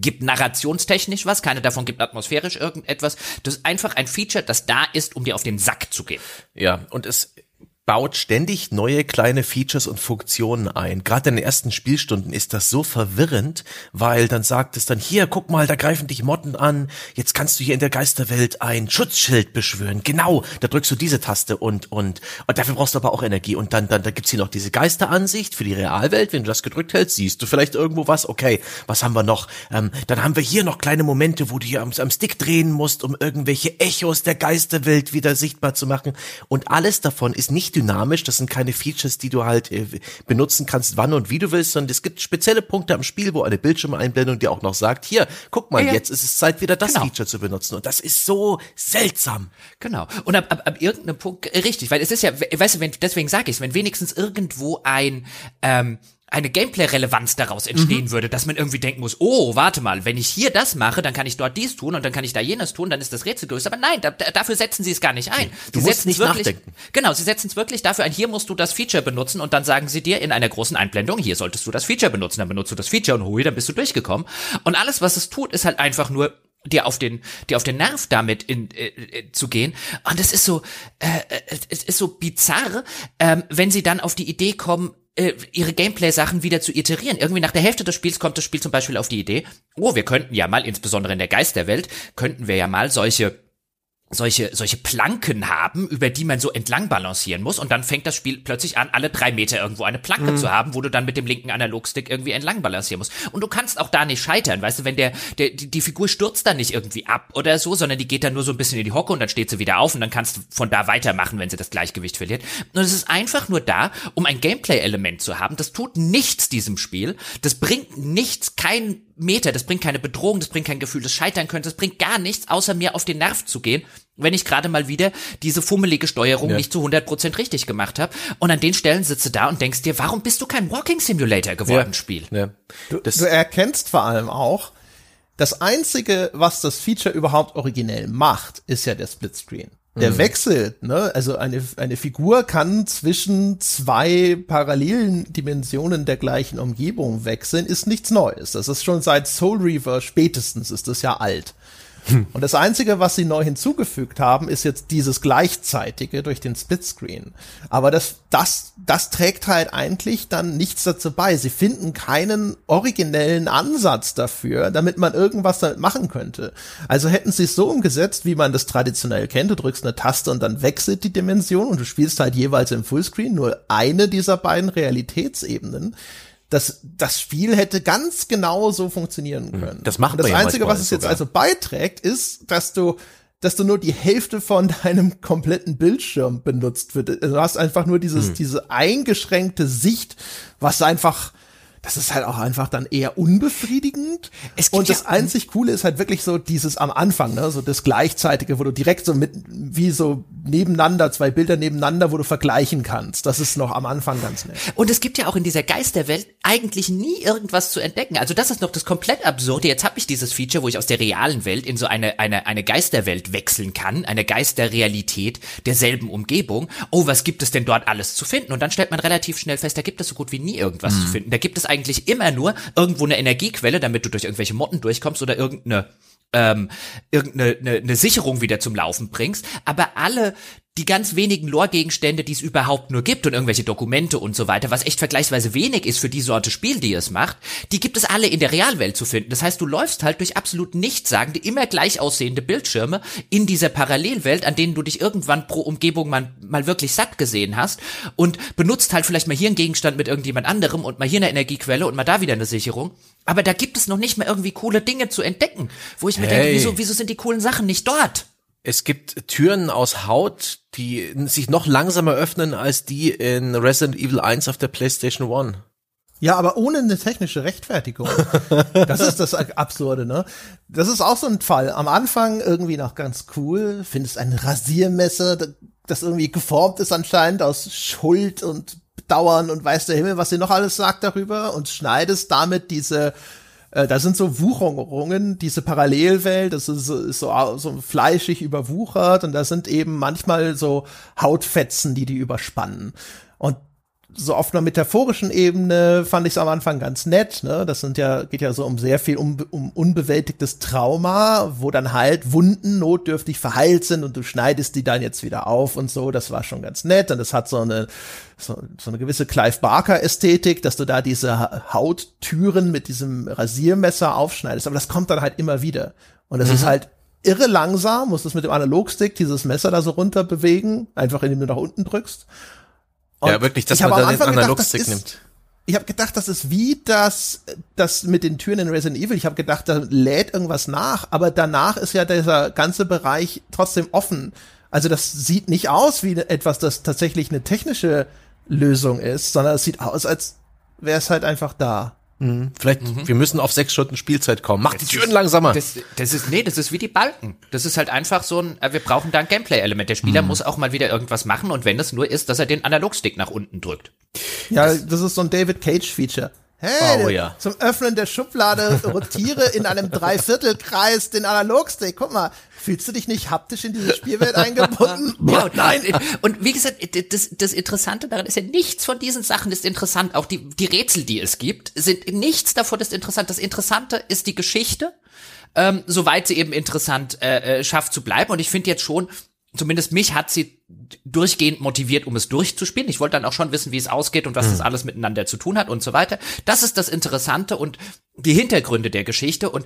gibt narrationstechnisch was, keine davon gibt atmosphärisch irgendetwas. Das ist einfach ein Feature, das da ist, um dir auf den Sack zu gehen. Ja, und es baut ständig neue kleine Features und Funktionen ein. Gerade in den ersten Spielstunden ist das so verwirrend, weil dann sagt es dann, hier, guck mal, da greifen dich Motten an, jetzt kannst du hier in der Geisterwelt ein Schutzschild beschwören. Genau, da drückst du diese Taste und, und, und dafür brauchst du aber auch Energie. Und dann, dann, da gibt's hier noch diese Geisteransicht für die Realwelt. Wenn du das gedrückt hältst, siehst du vielleicht irgendwo was. Okay, was haben wir noch? Ähm, dann haben wir hier noch kleine Momente, wo du hier am, am Stick drehen musst, um irgendwelche Echos der Geisterwelt wieder sichtbar zu machen. Und alles davon ist nicht dynamisch. Das sind keine Features, die du halt äh, benutzen kannst, wann und wie du willst, sondern es gibt spezielle Punkte am Spiel, wo eine Bildschirmeinblendung dir auch noch sagt, hier, guck mal, Ja. jetzt ist es Zeit, wieder das Genau. Feature zu benutzen. Und das ist so seltsam. Genau. Und ab, ab, ab irgendeinem Punkt, äh, richtig, weil es ist ja, we- weißt du, wenn, deswegen sage ich wenn wenigstens irgendwo ein, ähm, eine Gameplay-Relevanz daraus entstehen würde, dass man irgendwie denken muss, oh, warte mal, wenn ich hier das mache, dann kann ich dort dies tun und dann kann ich da jenes tun, dann ist das Rätsel gelöst. Aber nein, da, da, dafür setzen sie es gar nicht ein. Du sie musst setzen nicht es wirklich, nachdenken. Genau, sie setzen es wirklich dafür ein, hier musst du das Feature benutzen und dann sagen sie dir in einer großen Einblendung, hier solltest du das Feature benutzen, dann benutzt du das Feature und hui, dann bist du durchgekommen. Und alles, was es tut, ist halt einfach nur dir auf den dir auf den Nerv damit in, äh, äh, zu gehen und es ist so äh, äh, es ist so bizarr ähm, wenn sie dann auf die Idee kommen äh, ihre Gameplay-Sachen wieder zu iterieren. Irgendwie nach der Hälfte des Spiels kommt das Spiel zum Beispiel auf die Idee, oh, wir könnten ja mal, insbesondere in der Geisterwelt, könnten wir ja mal solche solche, solche Planken haben, über die man so entlang balancieren muss und dann fängt das Spiel plötzlich an, alle drei Meter irgendwo eine Planke zu haben, wo du dann mit dem linken Analogstick irgendwie entlang balancieren musst. Und du kannst auch da nicht scheitern, weißt du, wenn der, der die, die Figur stürzt dann nicht irgendwie ab oder so, sondern die geht dann nur so ein bisschen in die Hocke und dann steht sie wieder auf und dann kannst du von da weitermachen, wenn sie das Gleichgewicht verliert. Und es ist einfach nur da, um ein Gameplay-Element zu haben. Das tut nichts diesem Spiel. Das bringt nichts, kein Meter, das bringt keine Bedrohung, das bringt kein Gefühl des Scheitern könnte, das bringt gar nichts, außer mir auf den Nerv zu gehen, wenn ich gerade mal wieder diese fummelige Steuerung Ja. nicht zu 100% richtig gemacht habe. Und an den Stellen sitzt du da und denkst dir, warum bist du kein Walking Simulator geworden, Spiel? Ja. Du, Das- du erkennst vor allem auch, das einzige, was das Feature überhaupt originell macht, ist ja der Splitscreen. Der wechselt, ne? Also eine, eine Figur kann zwischen zwei parallelen Dimensionen der gleichen Umgebung wechseln, ist nichts Neues. Das ist schon seit Soul Reaver spätestens ist das ja alt. Und das Einzige, was sie neu hinzugefügt haben, ist jetzt dieses Gleichzeitige durch den Splitscreen. Aber das, das, das trägt halt eigentlich dann nichts dazu bei. Sie finden keinen originellen Ansatz dafür, damit man irgendwas damit machen könnte. Also hätten sie es so umgesetzt, wie man das traditionell kennt. Du drückst eine Taste und dann wechselt die Dimension und du spielst halt jeweils im Fullscreen nur eine dieser beiden Realitätsebenen. Das, das Spiel hätte ganz genau so funktionieren können. das macht Und das ja Einzige, was es jetzt sogar. also beiträgt, ist, dass du dass du nur die Hälfte von deinem kompletten Bildschirm benutzt wird. Also Du hast einfach nur dieses, diese eingeschränkte Sicht, was einfach, das ist halt auch einfach dann eher unbefriedigend. Und das ja- einzig Coole ist halt wirklich so dieses am Anfang, ne, so das Gleichzeitige, wo du direkt so mit, wie so nebeneinander, zwei Bilder nebeneinander, wo du vergleichen kannst. Das ist noch am Anfang ganz nett. Und es gibt ja auch in dieser Geisterwelt eigentlich nie irgendwas zu entdecken. Also das ist noch das komplett Absurde. Jetzt habe ich dieses Feature, wo ich aus der realen Welt in so eine, eine, eine Geisterwelt wechseln kann, eine Geisterrealität derselben Umgebung. Oh, was gibt es denn dort alles zu finden? Und dann stellt man relativ schnell fest, da gibt es so gut wie nie irgendwas zu finden. Da gibt es eigentlich immer nur irgendwo eine Energiequelle, damit du durch irgendwelche Motten durchkommst oder irgendeine ähm, irgendeine eine, eine Sicherung wieder zum Laufen bringst, aber alle die ganz wenigen Lore-Gegenstände, die es überhaupt nur gibt und irgendwelche Dokumente und so weiter, was echt vergleichsweise wenig ist für die Sorte Spiel, die es macht, die gibt es alle in der Realwelt zu finden. Das heißt, du läufst halt durch absolut nichtssagende, immer gleich aussehende Bildschirme in dieser Parallelwelt, an denen du dich irgendwann pro Umgebung mal, mal wirklich satt gesehen hast und benutzt halt vielleicht mal hier einen Gegenstand mit irgendjemand anderem und mal hier eine Energiequelle und mal da wieder eine Sicherung. Aber da gibt es noch nicht mehr irgendwie coole Dinge zu entdecken, wo ich mir denke, Hey. wieso, wieso sind die coolen Sachen nicht dort? Es gibt Türen aus Haut, die sich noch langsamer öffnen als die in Resident Evil 1 auf der PlayStation 1. Ja, aber ohne eine technische Rechtfertigung. Das ist das Absurde, ne? Das ist auch so ein Fall. Am Anfang irgendwie noch ganz cool, findest ein Rasiermesser, das irgendwie geformt ist anscheinend aus Schuld und Bedauern und weiß der Himmel, was sie noch alles sagt darüber und schneidest damit diese äh, da sind so Wucherungen, diese Parallelwelt, das ist, ist so, so fleischig überwuchert und da sind eben manchmal so Hautfetzen, die die überspannen. So auf einer metaphorischen Ebene fand ich es am Anfang ganz nett. Ne? Das sind ja, geht ja so um sehr viel um, um unbewältigtes Trauma, wo dann halt Wunden notdürftig verheilt sind und du schneidest die dann jetzt wieder auf und so. Das war schon ganz nett. Und es hat so eine, so, so eine gewisse Clive Barker-Ästhetik, dass du da diese Hauttüren mit diesem Rasiermesser aufschneidest. Aber das kommt dann halt immer wieder. Und es mhm. ist halt irre langsam, musst du es mit dem Analogstick dieses Messer da so runter bewegen, einfach indem du nach unten drückst. Und ja, wirklich, dass man da den Analogstick nimmt. Ich habe gedacht, das ist wie das, das mit den Türen in Resident Evil. Ich habe gedacht, da lädt irgendwas nach, aber danach ist ja dieser ganze Bereich trotzdem offen. Also das sieht nicht aus wie etwas, das tatsächlich eine technische Lösung ist, sondern es sieht aus, als wäre es halt einfach da. Mhm. Vielleicht, mhm. wir müssen auf sechs Stunden Spielzeit kommen. Mach das die Türen ist, langsamer. Das, das, ist, nee, das ist wie die Balken. Das ist halt einfach so ein, äh, wir brauchen da ein Gameplay-Element. Der Spieler mhm. muss auch mal wieder irgendwas machen und wenn es nur ist, dass er den Analogstick nach unten drückt. Ja, das, das ist so ein David Cage-Feature. Hey, oh, ja. zum Öffnen der Schublade rotiere in einem Dreiviertelkreis den Analogstick. Guck mal, fühlst du dich nicht haptisch in diese Spielwelt eingebunden? ja, und, nein. Und wie gesagt, das, das Interessante daran ist ja nichts von diesen Sachen ist interessant. Auch die, die Rätsel, die es gibt, sind nichts davon ist interessant. Das Interessante ist die Geschichte. Ähm, soweit sie eben interessant äh, äh schafft zu bleiben. Und ich finde jetzt schon, zumindest mich hat sie durchgehend motiviert, um es durchzuspielen. Ich wollte dann auch schon wissen, wie es ausgeht und was mhm. das alles miteinander zu tun hat und so weiter. Das ist das Interessante und die Hintergründe der Geschichte und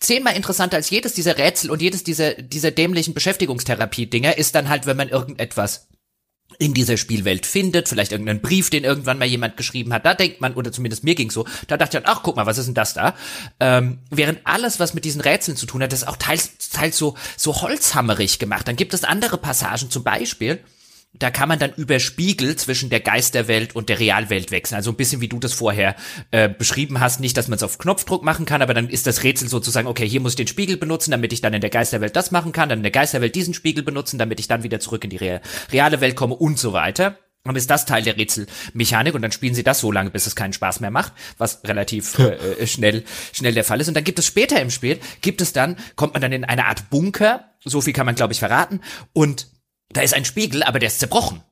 zehnmal interessanter als jedes dieser Rätsel und jedes dieser, dieser dämlichen Beschäftigungstherapie-Dinger ist dann halt, wenn man irgendetwas in dieser Spielwelt findet, vielleicht irgendeinen Brief, den irgendwann mal jemand geschrieben hat, da denkt man, oder zumindest mir ging so, da dachte ich, ach, guck mal, was ist denn das da? Ähm, während alles, was mit diesen Rätseln zu tun hat, ist auch teils, teils so, so holzhammerig gemacht. Dann gibt es andere Passagen, zum Beispiel, da kann man dann über Spiegel zwischen der Geisterwelt und der Realwelt wechseln. Also ein bisschen wie du das vorher äh, beschrieben hast. Nicht, dass man es auf Knopfdruck machen kann, aber dann ist das Rätsel sozusagen, okay, hier muss ich den Spiegel benutzen, damit ich dann in der Geisterwelt das machen kann, dann in der Geisterwelt diesen Spiegel benutzen, damit ich dann wieder zurück in die Re reale Welt komme und so weiter. Dann ist das Teil der Rätselmechanik und dann spielen sie das so lange, bis es keinen Spaß mehr macht, was relativ äh, schnell schnell der Fall ist. Und dann gibt es später im Spiel, gibt es dann, kommt man dann in eine Art Bunker, so viel kann man glaube ich verraten, und da ist ein Spiegel, aber der ist zerbrochen.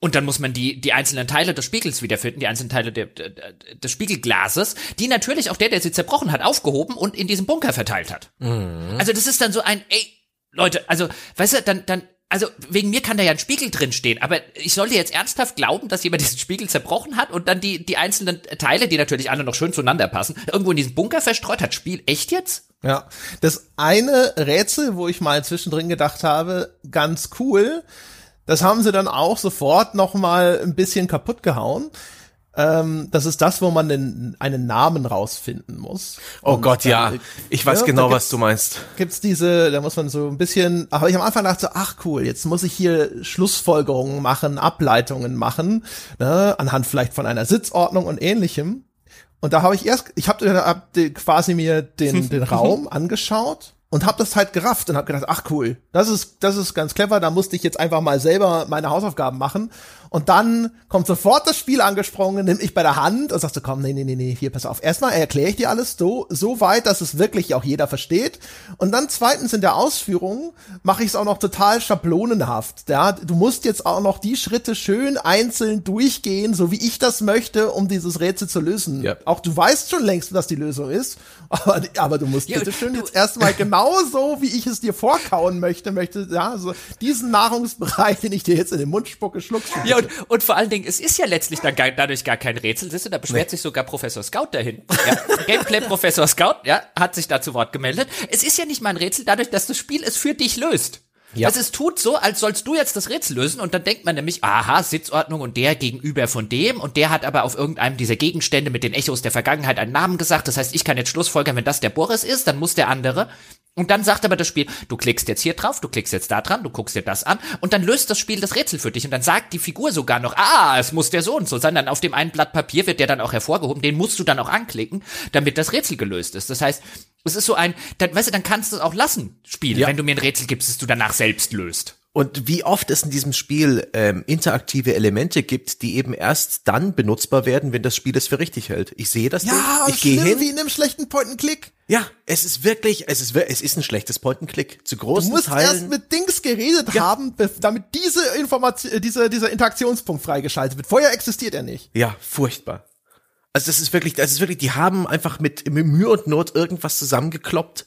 Und dann muss man die, die einzelnen Teile des Spiegels wiederfinden, die einzelnen Teile der, des Spiegelglases, die natürlich auch der, der sie zerbrochen hat, aufgehoben und in diesem Bunker verteilt hat. Mhm. Also das ist dann so ein, ey, Leute, also, weißt du, dann, dann, also wegen mir kann da ja ein Spiegel drin stehen, aber ich sollte jetzt ernsthaft glauben, dass jemand diesen Spiegel zerbrochen hat und dann die, die einzelnen Teile, die natürlich alle noch schön zueinander passen, irgendwo in diesen Bunker verstreut hat. Spiel echt jetzt? Ja, das eine Rätsel, wo ich mal zwischendrin gedacht habe, ganz cool, das haben sie dann auch sofort noch mal ein bisschen kaputt gehauen. Ähm, das ist das, wo man den, einen Namen rausfinden muss. Oh Und Gott, ja. Ich weiß ja, genau, was du meinst. Gibt's diese, da muss man so ein bisschen, aber ich am Anfang dachte so, ach cool, jetzt muss ich hier Schlussfolgerungen machen, Ableitungen machen, ne, anhand vielleicht von einer Sitzordnung und ähnlichem. Und da habe ich erst, ich habe hab quasi mir den, den Raum angeschaut und habe das halt gerafft und habe gedacht, ach cool, das ist das ist ganz clever, da musste ich jetzt einfach mal selber meine Hausaufgaben machen und dann kommt sofort das Spiel angesprungen, nimm ich bei der Hand und sagst du, komm, nee, nee, nee, nee, hier, pass auf. Erstmal erkläre ich dir alles so, so weit, dass es wirklich auch jeder versteht. Und dann zweitens in der Ausführung mache ich es auch noch total schablonenhaft. Ja, du musst jetzt auch noch die Schritte schön einzeln durchgehen, so wie ich das möchte, um dieses Rätsel zu lösen. Ja. Auch du weißt schon längst, was die Lösung ist, aber, aber du musst ja, bitte schön jetzt erstmal genau so, wie ich es dir vorkauen möchte, möchte, ja, so diesen Nahrungsbereich, den ich dir jetzt in den Mund spucke, schluckst du. Ja, und, und vor allen Dingen, es ist ja letztlich dann gar, dadurch gar kein Rätsel. Siehst du, da beschwert nee. sich sogar Professor Scout dahin. Ja, Gameplay-Professor Scout, ja, hat sich da zu Wort gemeldet. Es ist ja nicht mal ein Rätsel dadurch, dass das Spiel es für dich löst. Ja. Also es tut so, als sollst du jetzt das Rätsel lösen und dann denkt man nämlich, aha, Sitzordnung und der gegenüber von dem und der hat aber auf irgendeinem dieser Gegenstände mit den Echos der Vergangenheit einen Namen gesagt. Das heißt, ich kann jetzt Schlussfolgern, wenn das der Boris ist, dann muss der andere und dann sagt aber das Spiel, du klickst jetzt hier drauf, du klickst jetzt da dran, du guckst dir das an und dann löst das Spiel das Rätsel für dich und dann sagt die Figur sogar noch, ah, es muss der so und so sein. Dann auf dem einen Blatt Papier wird der dann auch hervorgehoben, den musst du dann auch anklicken, damit das Rätsel gelöst ist. Das heißt, es ist so ein, dann, weißt du, dann kannst du es auch lassen, Spiel, ja. wenn du mir ein Rätsel gibst, das du danach selbst löst. Und wie oft es in diesem Spiel ähm, interaktive Elemente gibt, die eben erst dann benutzbar werden, wenn das Spiel es für richtig hält. Ich sehe das Ja, Ding, ich gehe hin. wie in einem schlechten Point-and-Click. Ja, es ist wirklich, es ist, es ist ein schlechtes Point-and-Click. Zu Du großen musst erst Teilen. mit Dings geredet Ja. haben, damit diese Information, dieser, dieser Interaktionspunkt freigeschaltet wird. Vorher existiert er nicht. Ja, furchtbar. Also das ist wirklich, das ist wirklich, die haben einfach mit, mit Mühe und Not irgendwas zusammengekloppt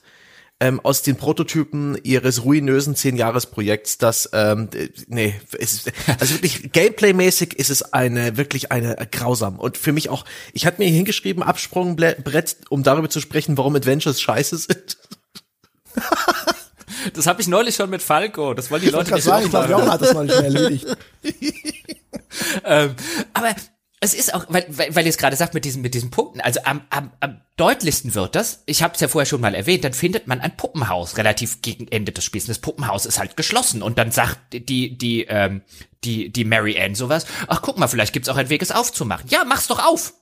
ähm, aus den Prototypen ihres ruinösen Zehn-Jahres-Projekts, das, ähm, nee, es ist, also wirklich Gameplay-mäßig ist es eine, wirklich eine äh, grausam. Und für mich auch, ich hatte mir hier hingeschrieben, Absprungbrett, um darüber zu sprechen, warum Adventures scheiße sind. Das habe ich neulich schon mit Falco. Das wollen die Ich Leute nicht sagen, ich glaube, Jochen hat das noch nicht mehr erledigt. ähm, aber es ist auch, weil, weil, weil ihr es gerade sagt mit diesen, mit diesen Punkten, also am, am, am deutlichsten wird das, ich habe es ja vorher schon mal erwähnt, dann findet man ein Puppenhaus relativ gegen Ende des Spiels. Das Puppenhaus ist halt geschlossen und dann sagt die, die, ähm, die, die Mary Ann sowas, ach guck mal, vielleicht gibt's auch einen Weg, es aufzumachen. Ja, mach's doch auf!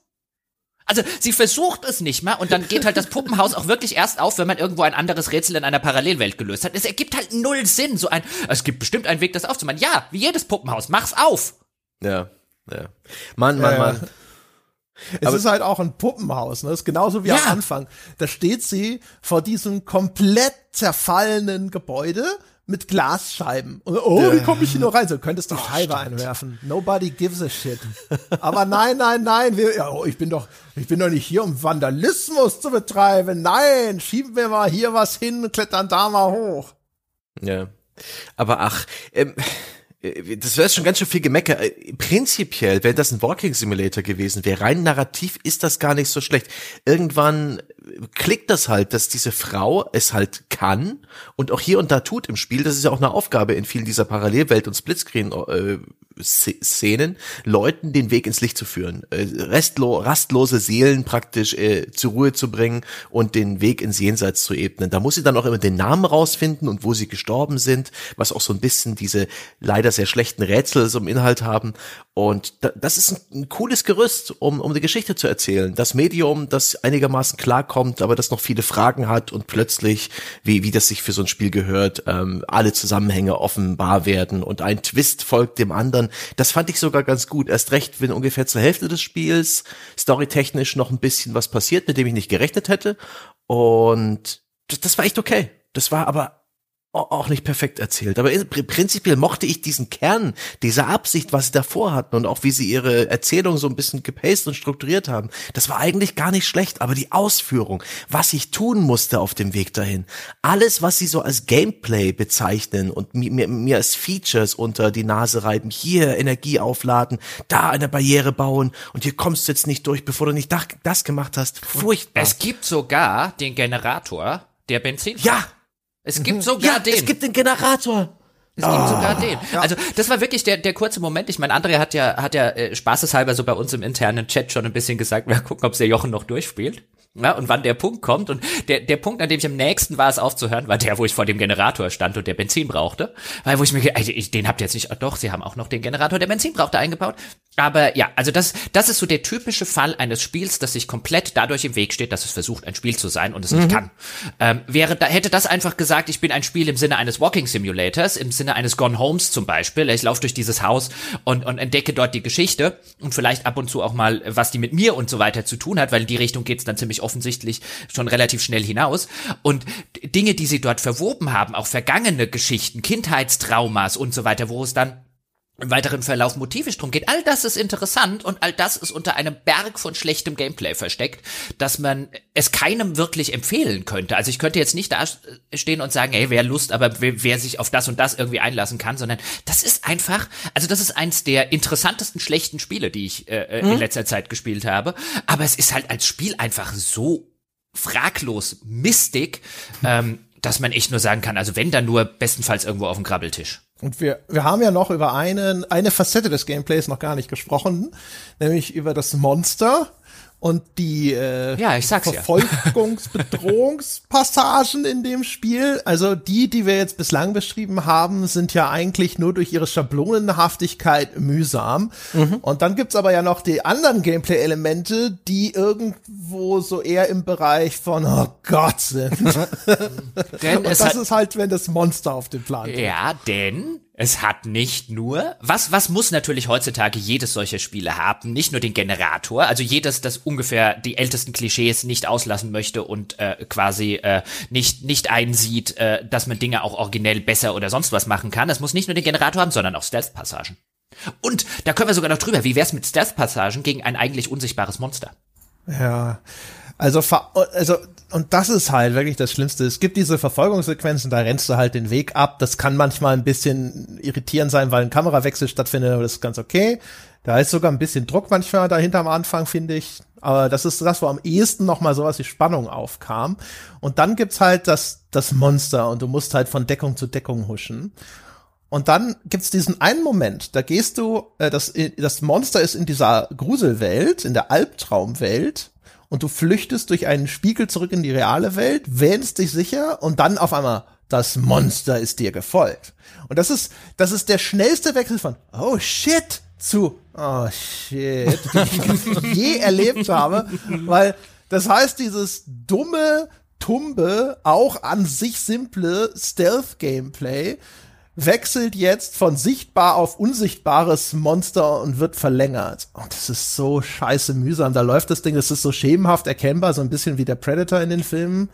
Also sie versucht es nicht mal und dann geht halt das Puppenhaus auch wirklich erst auf, wenn man irgendwo ein anderes Rätsel in einer Parallelwelt gelöst hat. Es ergibt halt null Sinn. So ein, es gibt bestimmt einen Weg, das aufzumachen. Ja, wie jedes Puppenhaus, mach's auf! Ja, ja. Mann, Mann, Ja, ja. Mann. Es Aber- ist halt auch ein Puppenhaus, ne? Das ist genauso wie Ja. am Anfang. Da steht sie vor diesem komplett zerfallenen Gebäude mit Glasscheiben. Und, oh, wie komme ich hier nur rein? So, könntest Oh, die Scheibe einwerfen. Nobody gives a shit. Aber nein, nein, nein, wir, ja, oh, ich bin doch, ich bin doch nicht hier, um Vandalismus zu betreiben. Nein, schieben wir mal hier was hin, klettern da mal hoch. Ja. Aber ach, ähm, äh, das wäre schon ganz schön viel Gemecker. Äh, Prinzipiell, wenn das ein Walking Simulator gewesen wäre, rein narrativ ist das gar nicht so schlecht. Irgendwann äh, klickt das halt, dass diese Frau es halt kann und auch hier und da tut im Spiel. Das ist ja auch eine Aufgabe in vielen dieser Parallelwelt- und Splitscreen äh, Szenen, Leuten den Weg ins Licht zu führen, äh, restlo rastlose Seelen praktisch äh, zur Ruhe zu bringen und den Weg ins Jenseits zu ebnen. Da muss sie dann auch immer den Namen rausfinden und wo sie gestorben sind, was auch so ein bisschen diese leider sehr schlechten Rätsel so im Inhalt haben. Und da, das ist ein, ein cooles Gerüst, um, um die Geschichte zu erzählen. Das Medium, das einigermaßen klarkommt, aber das noch viele Fragen hat und plötzlich, wie, wie das sich für so ein Spiel gehört, ähm, alle Zusammenhänge offenbar werden und ein Twist folgt dem anderen. Das fand ich sogar ganz gut. Erst recht, wenn ungefähr zur Hälfte des Spiels storytechnisch noch ein bisschen was passiert, mit dem ich nicht gerechnet hätte. Und das, das war echt okay. Das war aber auch nicht perfekt erzählt. Aber in- pr- prinzipiell mochte ich diesen Kern, diese Absicht, was sie davor hatten und auch wie sie ihre Erzählung so ein bisschen gepaced und strukturiert haben. Das war eigentlich gar nicht schlecht, aber die Ausführung, was ich tun musste auf dem Weg dahin, alles, was sie so als Gameplay bezeichnen und mir, mir, mir als Features unter die Nase reiben, hier Energie aufladen, da eine Barriere bauen und hier kommst du jetzt nicht durch, bevor du nicht das, das gemacht hast. Furchtbar. Es gibt sogar den Generator der Benzin. ja, Es gibt sogar ja, den. es gibt den Generator. Es gibt sogar den. Also das war wirklich der, der kurze Moment. Ich meine, André hat ja, hat ja äh, spaßeshalber so bei uns im internen Chat schon ein bisschen gesagt, wir gucken, ob der Jochen noch durchspielt. Ja, und wann der Punkt kommt. Und der, der Punkt, an dem ich am nächsten war, es aufzuhören, war der, wo ich vor dem Generator stand und der Benzin brauchte. Weil wo ich mir, also ich, den habt ihr jetzt nicht, doch, sie haben auch noch den Generator, der Benzin brauchte, eingebaut. Aber ja, also das, das ist so der typische Fall eines Spiels, das sich komplett dadurch im Weg steht, dass es versucht, ein Spiel zu sein und es nicht kann. Ähm, wäre, da hätte das einfach gesagt, ich bin ein Spiel im Sinne eines Walking Simulators, im Sinne eines Gone Homes zum Beispiel. Ich laufe durch dieses Haus und, und entdecke dort die Geschichte und vielleicht ab und zu auch mal, was die mit mir und so weiter zu tun hat, weil in die Richtung geht's dann ziemlich offensichtlich schon relativ schnell hinaus. Und Dinge, die sie dort verwoben haben, auch vergangene Geschichten, Kindheitstraumas und so weiter, wo es dann im weiteren Verlauf motivisch drum geht. All das ist interessant und all das ist unter einem Berg von schlechtem Gameplay versteckt, dass man es keinem wirklich empfehlen könnte. Also ich könnte jetzt nicht da stehen und sagen, ey, wer Lust, aber wer, wer sich auf das und das irgendwie einlassen kann, sondern das ist einfach, also das ist eins der interessantesten schlechten Spiele, die ich äh, in letzter Zeit gespielt habe. Aber es ist halt als Spiel einfach so fraglos mistig, ähm, dass man echt nur sagen kann, also wenn dann nur bestenfalls irgendwo auf dem Krabbeltisch. Und wir, wir haben ja noch über einen, eine Facette des Gameplays noch gar nicht gesprochen, nämlich über das Monster und die äh, Ja, ich sag's. Verfolgungsbedrohungspassagen in dem Spiel. Also die, die wir jetzt bislang beschrieben haben, sind ja eigentlich nur durch ihre Schablonenhaftigkeit mühsam. Und dann gibt's aber ja noch die anderen Gameplay-Elemente, die irgendwo so eher im Bereich von oh Gott sind. Denn Und es das hat, ist halt, wenn das Monster auf den Plan kommt. Ja, denn Es hat nicht nur, was, was muss natürlich heutzutage jedes solcher Spiele haben, nicht nur den Generator, also jedes, das ungefähr die ältesten Klischees nicht auslassen möchte und äh, quasi äh, nicht, nicht einsieht, äh, dass man Dinge auch originell besser oder sonst was machen kann. Es muss nicht nur den Generator haben, sondern auch Stealth-Passagen. Und da können wir sogar noch drüber, wie wär's mit Stealth-Passagen gegen ein eigentlich unsichtbares Monster? Ja, also, also, und das ist halt wirklich das Schlimmste. Es gibt diese Verfolgungssequenzen, da rennst du halt den Weg ab. Das kann manchmal ein bisschen irritierend sein, weil ein Kamerawechsel stattfindet, aber das ist ganz okay. Da ist sogar ein bisschen Druck manchmal dahinter am Anfang, finde ich. Aber das ist das, wo am ehesten noch mal sowas wie Spannung aufkam. Und dann gibt's halt das, das Monster und du musst halt von Deckung zu Deckung huschen. Und dann gibt's diesen einen Moment, da gehst du, äh, das, das Monster ist in dieser Gruselwelt, in der Albtraumwelt und du flüchtest durch einen Spiegel zurück in die reale Welt, wähnst dich sicher und dann auf einmal das Monster ist dir gefolgt. Und das ist, das ist der schnellste Wechsel von, oh shit, zu, oh shit, die ich je erlebt habe, weil das heißt, dieses dumme, tumbe, auch an sich simple Stealth-Gameplay wechselt jetzt von sichtbar auf unsichtbares Monster und wird verlängert. Und das ist so scheiße mühsam. Da läuft das Ding, das ist so schemenhaft erkennbar, so ein bisschen wie der Predator in den Filmen.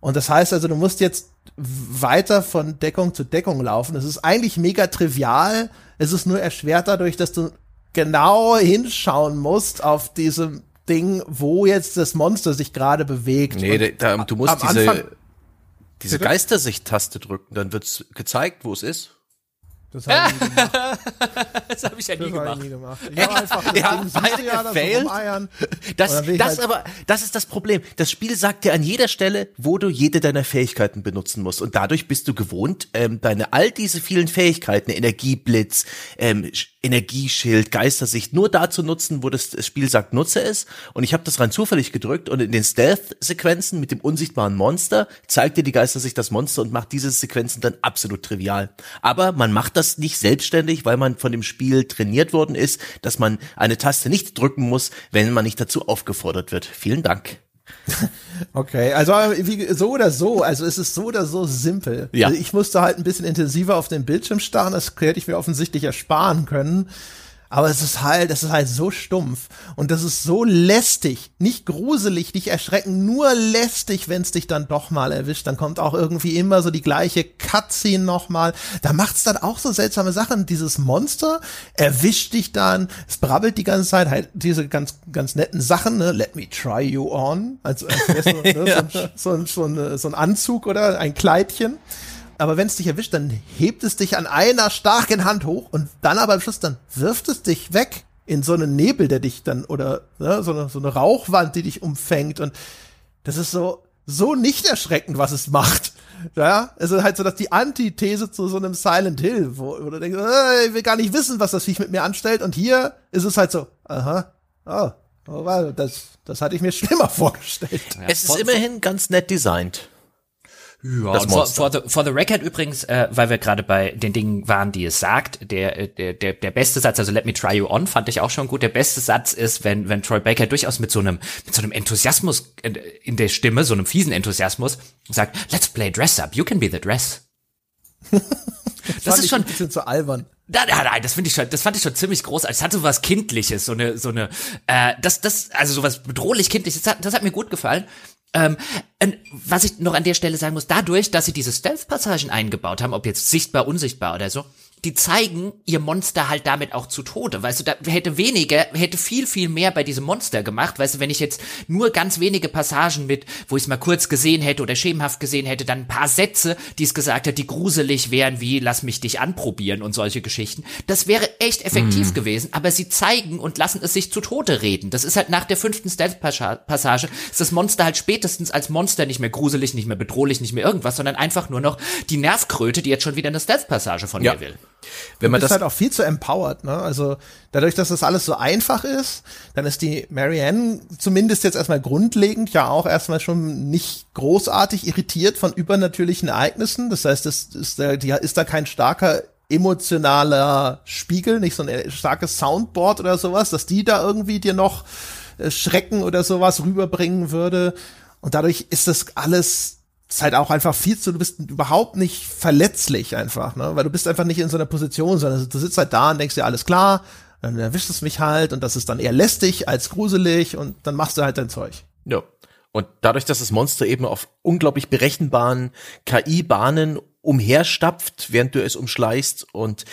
Und das heißt also, du musst jetzt weiter von Deckung zu Deckung laufen. Das ist eigentlich mega trivial. Es ist nur erschwert dadurch, dass du genau hinschauen musst auf diesem Ding, wo jetzt das Monster sich gerade bewegt. Nee, da, du musst diese, Anfang, diese Geistersicht-Taste drücken, dann wird's gezeigt, wo es ist. Das habe ich nie gemacht. das habe ich ja nie das gemacht. Ich nie gemacht. Ich habe einfach das ja, Ding, ja, das, das, das halt aber, das ist das Problem. Das Spiel sagt dir an jeder Stelle, wo du jede deiner Fähigkeiten benutzen musst. Und dadurch bist du gewohnt, ähm, deine all diese vielen Fähigkeiten, Energieblitz, ähm, Energieschild, Geistersicht nur da zu nutzen, wo das Spiel sagt, nutze es. Und ich habe das rein zufällig gedrückt und in den Stealth-Sequenzen mit dem unsichtbaren Monster zeigt dir die Geistersicht das Monster und macht diese Sequenzen dann absolut trivial. Aber man macht das nicht selbstständig, weil man von dem Spiel trainiert worden ist, dass man eine Taste nicht drücken muss, wenn man nicht dazu aufgefordert wird. Vielen Dank. Okay, also wie, so oder so, also es ist so oder so simpel. Ja. Also ich musste halt ein bisschen intensiver auf den Bildschirm starren, das hätte ich mir offensichtlich ersparen können. Aber es ist halt, es ist halt so stumpf und das ist so lästig, nicht gruselig, nicht erschreckend, nur lästig, wenn es dich dann doch mal erwischt. Dann kommt auch irgendwie immer so die gleiche Cutscene nochmal. Da macht's dann auch so seltsame Sachen. Dieses Monster erwischt dich dann, es brabbelt die ganze Zeit halt diese ganz, ganz netten Sachen, ne? Let me try you on. Also, als so, ne? ja. so, so, so, so, so ein Anzug oder ein Kleidchen aber wenn es dich erwischt, dann hebt es dich an einer starken Hand hoch und dann aber am Schluss, dann wirft es dich weg in so einen Nebel, der dich dann, oder ne, so, eine, so eine Rauchwand, die dich umfängt. Und das ist so, so nicht erschreckend, was es macht. Ja, es ist halt so, dass die Antithese zu so einem Silent Hill, wo, wo du denkst, äh, ich will gar nicht wissen, was das Viech mit mir anstellt. Und hier ist es halt so, aha, oh, oh das, das hatte ich mir schlimmer vorgestellt. Ja, es ist immerhin ganz nett designt. Ja, das for, for, the, for the record übrigens, äh, weil wir gerade bei den Dingen waren, die es sagt, der, äh, der, der, der beste Satz, also let me try you on, fand ich auch schon gut. Der beste Satz ist, wenn, wenn Troy Baker durchaus mit so einem, mit so einem Enthusiasmus in der Stimme, so einem fiesen Enthusiasmus, sagt, let's play dress up, you can be the dress. das, das ist schon ein bisschen zu albern. Nein, nein, nein, das finde ich schon, das fand ich schon ziemlich groß. Es hat so was Kindliches, so eine, so eine, äh, das, das, also so was bedrohlich Kindliches. Das hat, das hat mir gut gefallen. Ähm, was ich noch an der Stelle sagen muss, dadurch, dass sie diese Stealth-Passagen eingebaut haben, ob jetzt sichtbar, unsichtbar oder so, die zeigen ihr Monster halt damit auch zu Tode. Weißt du, da hätte weniger, hätte viel, viel mehr bei diesem Monster gemacht. Weißt du, wenn ich jetzt nur ganz wenige Passagen mit, wo ich es mal kurz gesehen hätte oder schemenhaft gesehen hätte, dann ein paar Sätze, die es gesagt hat, die gruselig wären, wie lass mich dich anprobieren und solche Geschichten. Das wäre echt effektiv mm. gewesen, aber sie zeigen und lassen es sich zu Tode reden. Das ist halt nach der fünften Stealth-Passage, ist das Monster halt spätestens als Monster nicht mehr gruselig, nicht mehr bedrohlich, nicht mehr irgendwas, sondern einfach nur noch die Nervkröte, die jetzt schon wieder eine Stealth-Passage von ja. mir will. Wenn man das halt auch viel zu empowered, ne? Also dadurch, dass das alles so einfach ist, dann ist die Marianne zumindest jetzt erstmal grundlegend ja auch erstmal schon nicht großartig irritiert von übernatürlichen Ereignissen. Das heißt, es ist da, die ist da kein starker emotionaler Spiegel, nicht so ein starkes Soundboard oder sowas, dass die da irgendwie dir noch äh, Schrecken oder sowas rüberbringen würde. Und dadurch ist das alles ist halt auch einfach viel zu, du bist überhaupt nicht verletzlich einfach, ne? Weil du bist einfach nicht in so einer Position, sondern du sitzt halt da und denkst dir, alles klar, dann erwischt es mich halt und das ist dann eher lästig als gruselig und dann machst du halt dein Zeug. Ja. Und dadurch, dass das Monster eben auf unglaublich berechenbaren KI-Bahnen umherstapft, während du es umschleißt und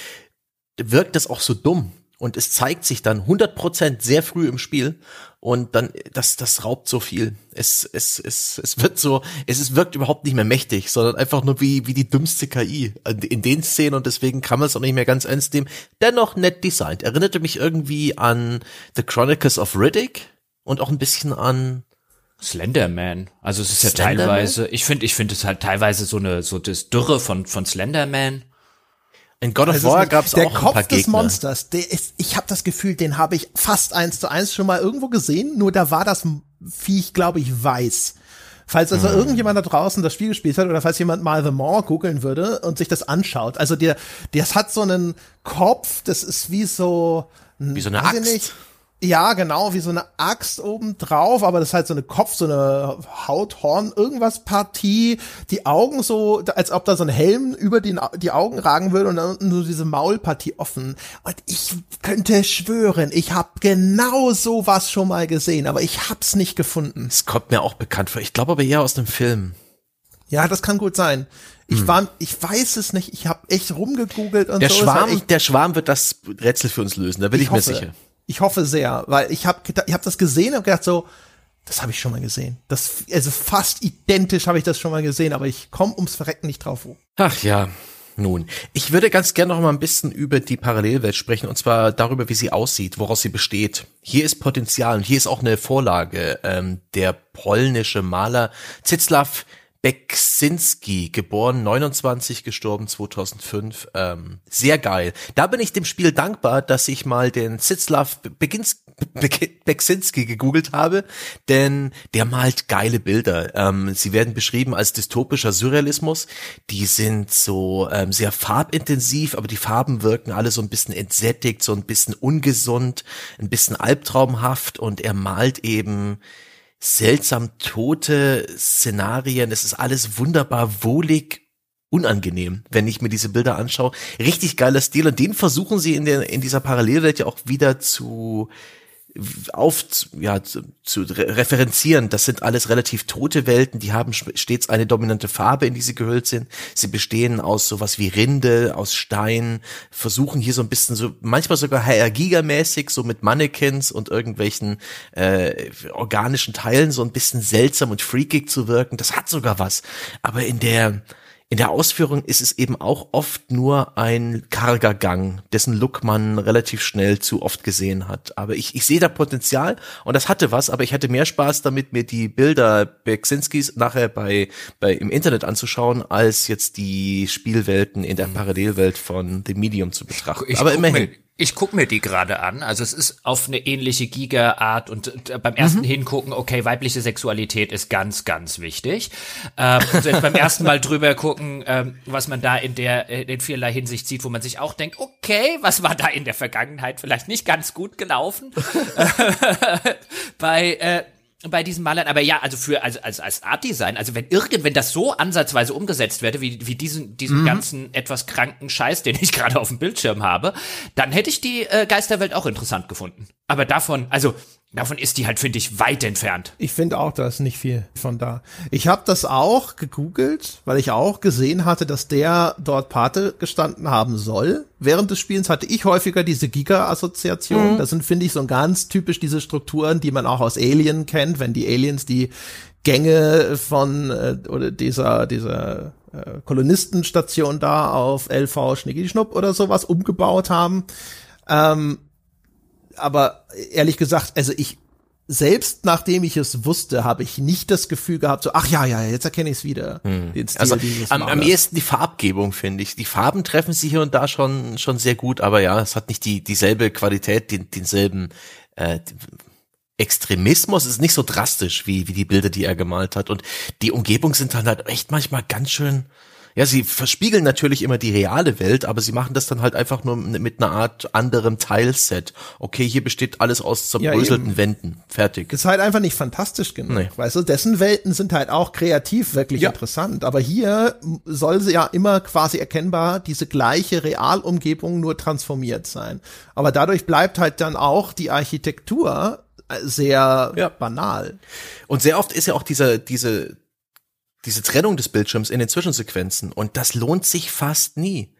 wirkt das auch so dumm. Und es zeigt sich dann 100% sehr früh im Spiel und dann, das, das raubt so viel. Es, es, es, es wird so, es ist, wirkt überhaupt nicht mehr mächtig, sondern einfach nur wie, wie die dümmste KI in den Szenen und deswegen kann man es auch nicht mehr ganz ernst nehmen. Dennoch nett designt. Erinnerte mich irgendwie an The Chronicles of Riddick und auch ein bisschen an Slenderman. Also es ist ja teilweise, ich finde, ich finde es halt teilweise so eine, so das Dürre von, von Slenderman. In God of also War gab es auch der Kopf des Monsters. Der ist, ich habe das Gefühl, den habe ich fast eins zu eins schon mal irgendwo gesehen. Nur da war das Viech, glaube ich, weiß. Falls also hm. irgendjemand da draußen das Spiel gespielt hat oder falls jemand mal The Maw googeln würde und sich das anschaut. Also der, das hat so einen Kopf, das ist wie so, wie so eine Axt. Ja, genau, wie so eine Axt oben drauf, aber das ist halt so eine Kopf, so eine Hauthorn, irgendwas Partie, die Augen so, als ob da so ein Helm über die, die Augen ragen würde und dann nur diese Maulpartie offen. Und ich könnte schwören, ich habe genau sowas schon mal gesehen, aber ich hab's nicht gefunden. Es kommt mir auch bekannt vor. Ich glaube aber eher aus dem Film. Ja, das kann gut sein. Ich hm. war, ich weiß es nicht. Ich habe echt rumgegoogelt und der so. Schwarm, der Schwarm wird das Rätsel für uns lösen. Da bin ich, ich mir sicher. Ich hoffe sehr, weil ich habe ich hab das gesehen und gedacht so, das habe ich schon mal gesehen. Das also fast identisch habe ich das schon mal gesehen, aber ich komme ums Verrecken nicht drauf. Ach ja, nun, ich würde ganz gerne noch mal ein bisschen über die Parallelwelt sprechen und zwar darüber, wie sie aussieht, woraus sie besteht. Hier ist Potenzial und hier ist auch eine Vorlage. Ähm, der polnische Maler Zizlav Beksinski, geboren 29, gestorben 2005. Ähm, sehr geil. Da bin ich dem Spiel dankbar, dass ich mal den Sitzlav Beksinski gegoogelt habe, denn der malt geile Bilder. Ähm, sie werden beschrieben als dystopischer Surrealismus. Die sind so ähm, sehr farbintensiv, aber die Farben wirken alle so ein bisschen entsättigt, so ein bisschen ungesund, ein bisschen albtraumhaft und er malt eben seltsam tote Szenarien. Es ist alles wunderbar wohlig unangenehm, wenn ich mir diese Bilder anschaue. Richtig geiler Stil und den versuchen sie in der in dieser Parallelwelt ja auch wieder zu auf ja zu, zu referenzieren. Das sind alles relativ tote Welten, die haben stets eine dominante Farbe, in die sie gehüllt sind. Sie bestehen aus sowas wie Rinde, aus Stein, versuchen hier so ein bisschen so manchmal sogar HR so mit Mannequins und irgendwelchen äh, organischen Teilen so ein bisschen seltsam und freakig zu wirken. Das hat sogar was, aber in der in der Ausführung ist es eben auch oft nur ein karger Gang, dessen Look man relativ schnell zu oft gesehen hat. Aber ich, ich sehe da Potenzial und das hatte was, aber ich hatte mehr Spaß damit, mir die Bilder Beksinskis nachher bei, bei im Internet anzuschauen, als jetzt die Spielwelten in der mhm. Parallelwelt von The Medium zu betrachten. Ich aber immerhin. Mir, ich guck mir die gerade an. Also es ist auf eine ähnliche Giga-Art und beim ersten mhm. Hingucken, okay, weibliche Sexualität ist ganz, ganz wichtig. Ähm, also jetzt beim ersten Mal drüber gucken, ähm, was man da in der in vielerlei Hinsicht sieht, wo man sich auch denkt, okay, was war da in der Vergangenheit vielleicht nicht ganz gut gelaufen? bei äh, bei diesen Malern, aber ja, also für also als als Art Design, also wenn irgend wenn das so ansatzweise umgesetzt werde, wie wie diesen diesen mhm. ganzen etwas kranken Scheiß, den ich gerade auf dem Bildschirm habe, dann hätte ich die äh, Geisterwelt auch interessant gefunden. Aber davon, also Davon ist die halt, finde ich, weit entfernt. Ich finde auch, da ist nicht viel von da. Ich habe das auch gegoogelt, weil ich auch gesehen hatte, dass der dort Pate gestanden haben soll. Während des Spielens hatte ich häufiger diese Giga-Assoziation. Mhm. Das sind, finde ich, so ganz typisch diese Strukturen, die man auch aus Alien kennt, wenn die Aliens die Gänge von äh, oder dieser dieser äh, Kolonistenstation da auf LV Schnicki Schnupp oder sowas umgebaut haben. Ähm, aber ehrlich gesagt, also ich selbst nachdem ich es wusste, habe ich nicht das Gefühl gehabt, so, ach ja, ja, jetzt erkenne ich es wieder. Hm. Stil also am, am ehesten die Farbgebung, finde ich. Die Farben treffen sich hier und da schon, schon sehr gut, aber ja, es hat nicht die, dieselbe Qualität, den, denselben, äh, Extremismus ist nicht so drastisch wie, wie die Bilder, die er gemalt hat. Und die Umgebung sind dann halt echt manchmal ganz schön, Ja, sie verspiegeln natürlich immer die reale Welt, aber sie machen das dann halt einfach nur mit einer Art anderem Teilset. Okay, hier besteht alles aus zerbröselten ja, Wänden. Fertig. Ist halt einfach nicht fantastisch genug. Nee. Weißt du, dessen Welten sind halt auch kreativ wirklich ja. interessant. Aber hier soll sie ja immer quasi erkennbar diese gleiche Realumgebung nur transformiert sein. Aber dadurch bleibt halt dann auch die Architektur sehr ja. banal. Und sehr oft ist ja auch diese, diese, diese Trennung des Bildschirms in den Zwischensequenzen und das lohnt sich fast nie.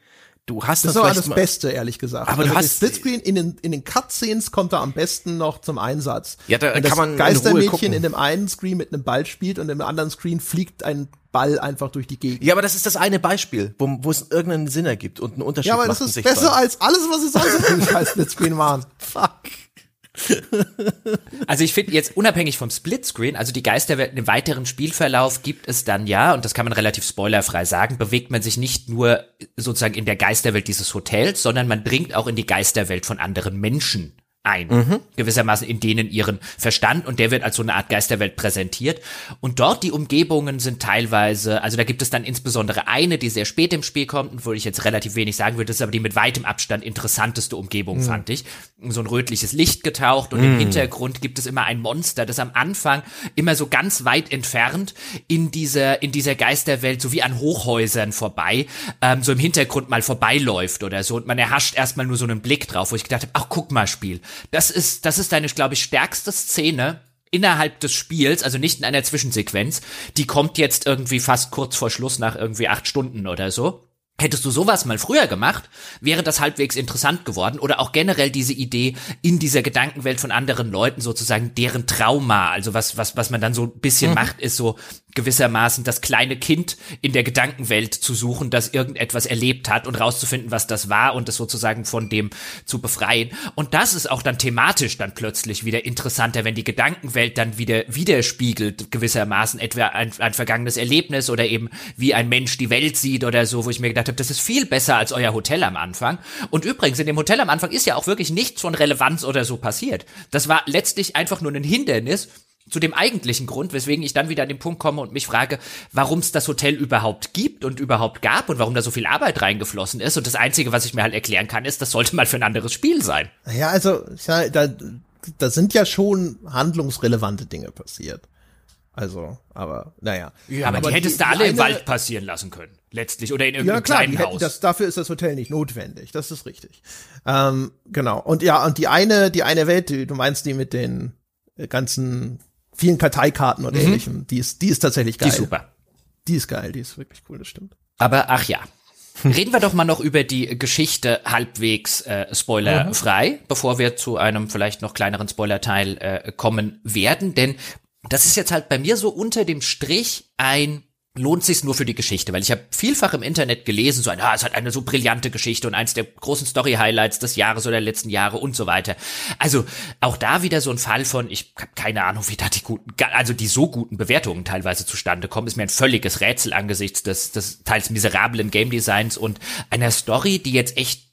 Du hast das, das ist das Beste, ehrlich gesagt. Aber also du hast Splitscreen in den in den Cutscenes kommt er am besten noch zum Einsatz. Ja, da Wenn kann man Geistermädchen in, in dem einen Screen mit einem Ball spielt und im anderen Screen fliegt ein Ball einfach durch die Gegend. Ja, aber das ist das eine Beispiel, wo, wo es irgendeinen Sinn ergibt und einen Unterschied macht. Ja, aber das ist besser als alles, was sie sonst im Scheiß Splitscreen waren. Fuck. Also ich finde jetzt unabhängig vom Splitscreen, also die Geisterwelt im weiteren Spielverlauf gibt es dann ja, und das kann man relativ spoilerfrei sagen, bewegt man sich nicht nur sozusagen in der Geisterwelt dieses Hotels, sondern man dringt auch in die Geisterwelt von anderen Menschen ein, mhm. gewissermaßen in denen ihren Verstand und der wird als so eine Art Geisterwelt präsentiert und dort die Umgebungen sind teilweise, also da gibt es dann insbesondere eine, die sehr spät im Spiel kommt und wo ich jetzt relativ wenig sagen würde, das ist aber die mit weitem Abstand interessanteste Umgebung, mhm. fand ich. So ein rötliches Licht getaucht und mhm. im Hintergrund gibt es immer ein Monster, das am Anfang immer so ganz weit entfernt in dieser, in dieser Geisterwelt, so wie an Hochhäusern vorbei, ähm, so im Hintergrund mal vorbeiläuft oder so und man erhascht erstmal nur so einen Blick drauf, wo ich gedacht habe, ach guck mal Spiel, das ist, das ist deine, glaube ich, stärkste Szene innerhalb des Spiels, also nicht in einer Zwischensequenz. Die kommt jetzt irgendwie fast kurz vor Schluss nach irgendwie acht Stunden oder so. Hättest du sowas mal früher gemacht, wäre das halbwegs interessant geworden oder auch generell diese Idee in dieser Gedankenwelt von anderen Leuten sozusagen deren Trauma, also was was was man dann so ein bisschen mhm. macht, ist so gewissermaßen das kleine Kind in der Gedankenwelt zu suchen, das irgendetwas erlebt hat und rauszufinden, was das war und es sozusagen von dem zu befreien. Und das ist auch dann thematisch dann plötzlich wieder interessanter, wenn die Gedankenwelt dann wieder widerspiegelt gewissermaßen etwa ein, ein vergangenes Erlebnis oder eben wie ein Mensch die Welt sieht oder so, wo ich mir gedacht habe, das ist viel besser als euer Hotel am Anfang. Und übrigens, in dem Hotel am Anfang ist ja auch wirklich nichts von Relevanz oder so passiert. Das war letztlich einfach nur ein Hindernis, zu dem eigentlichen Grund, weswegen ich dann wieder an den Punkt komme und mich frage, warum es das Hotel überhaupt gibt und überhaupt gab und warum da so viel Arbeit reingeflossen ist. Und das Einzige, was ich mir halt erklären kann, ist, das sollte mal für ein anderes Spiel sein. Ja, also ja, da, da sind ja schon handlungsrelevante Dinge passiert. Also, aber naja. Ja, aber, aber die hättest du alle eine, im Wald passieren lassen können, letztlich, oder in irgendeinem ja, klar, kleinen hätten, Haus. Das, dafür ist das Hotel nicht notwendig, das ist richtig. Ähm, genau. Und ja, und die eine, die eine Welt, du meinst die mit den ganzen vielen Karteikarten und mhm. ähnlichem. Die ist, die ist tatsächlich geil. Die ist super. Die ist geil, die ist wirklich cool, das stimmt. Aber ach ja. Reden wir doch mal noch über die Geschichte halbwegs äh, spoilerfrei, mhm. bevor wir zu einem vielleicht noch kleineren Spoilerteil äh, kommen werden. Denn das ist jetzt halt bei mir so unter dem Strich ein lohnt sich's nur für die Geschichte, weil ich habe vielfach im Internet gelesen, so ein, ah, es hat eine so brillante Geschichte und eins der großen Story-Highlights des Jahres oder der letzten Jahre und so weiter. Also auch da wieder so ein Fall von, ich habe keine Ahnung, wie da die guten, also die so guten Bewertungen teilweise zustande kommen, ist mir ein völliges Rätsel angesichts des, des teils miserablen Game Designs und einer Story, die jetzt echt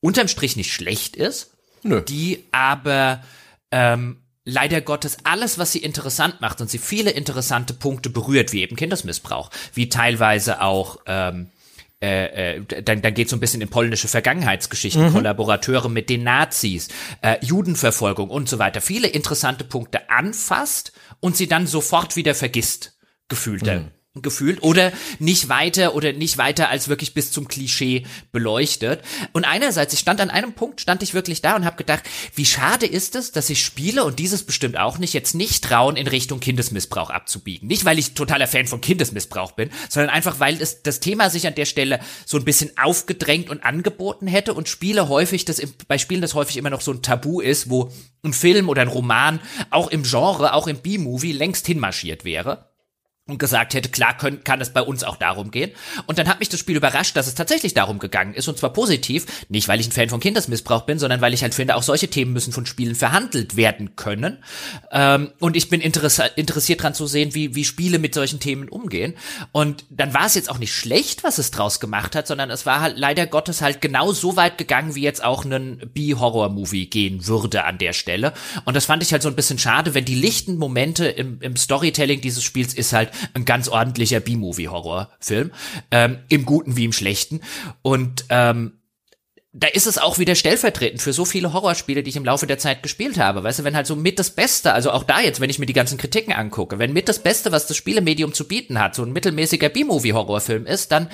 unterm Strich nicht schlecht ist, Nö. die aber ähm, leider Gottes alles, was sie interessant macht und sie viele interessante Punkte berührt, wie eben Kindesmissbrauch, wie teilweise auch ähm, äh, äh, dann, dann geht so ein bisschen in polnische Vergangenheitsgeschichten, mhm. Kollaborateure mit den Nazis, äh, Judenverfolgung und so weiter, viele interessante Punkte anfasst und sie dann sofort wieder vergisst, gefühlte. Mhm gefühlt oder nicht weiter oder nicht weiter als wirklich bis zum Klischee beleuchtet. Und einerseits, ich stand an einem Punkt, stand ich wirklich da und habe gedacht, wie schade ist es, dass ich Spiele und dieses bestimmt auch nicht jetzt nicht trauen, in Richtung Kindesmissbrauch abzubiegen. Nicht, weil ich totaler Fan von Kindesmissbrauch bin, sondern einfach, weil es das Thema sich an der Stelle so ein bisschen aufgedrängt und angeboten hätte und Spiele häufig, das bei Spielen das häufig immer noch so ein Tabu ist, wo ein Film oder ein Roman auch im Genre, auch im B-Movie längst hinmarschiert wäre und gesagt hätte, klar können, kann es bei uns auch darum gehen. Und dann hat mich das Spiel überrascht, dass es tatsächlich darum gegangen ist, und zwar positiv, nicht weil ich ein Fan von Kindesmissbrauch bin, sondern weil ich halt finde, auch solche Themen müssen von Spielen verhandelt werden können. Ähm, und ich bin interessiert dran zu sehen, wie, wie Spiele mit solchen Themen umgehen. Und dann war es jetzt auch nicht schlecht, was es draus gemacht hat, sondern es war halt leider Gottes halt genau so weit gegangen, wie jetzt auch ein B-Horror-Movie gehen würde an der Stelle. Und das fand ich halt so ein bisschen schade, wenn die lichten Momente im, im Storytelling dieses Spiels ist halt, ein ganz ordentlicher B-Movie-Horrorfilm, ähm, im Guten wie im Schlechten. Und ähm, da ist es auch wieder stellvertretend für so viele Horrorspiele, die ich im Laufe der Zeit gespielt habe. Weißt du, wenn halt so mit das Beste, also auch da jetzt, wenn ich mir die ganzen Kritiken angucke, wenn mit das Beste, was das Spielemedium zu bieten hat, so ein mittelmäßiger B-Movie-Horrorfilm ist, dann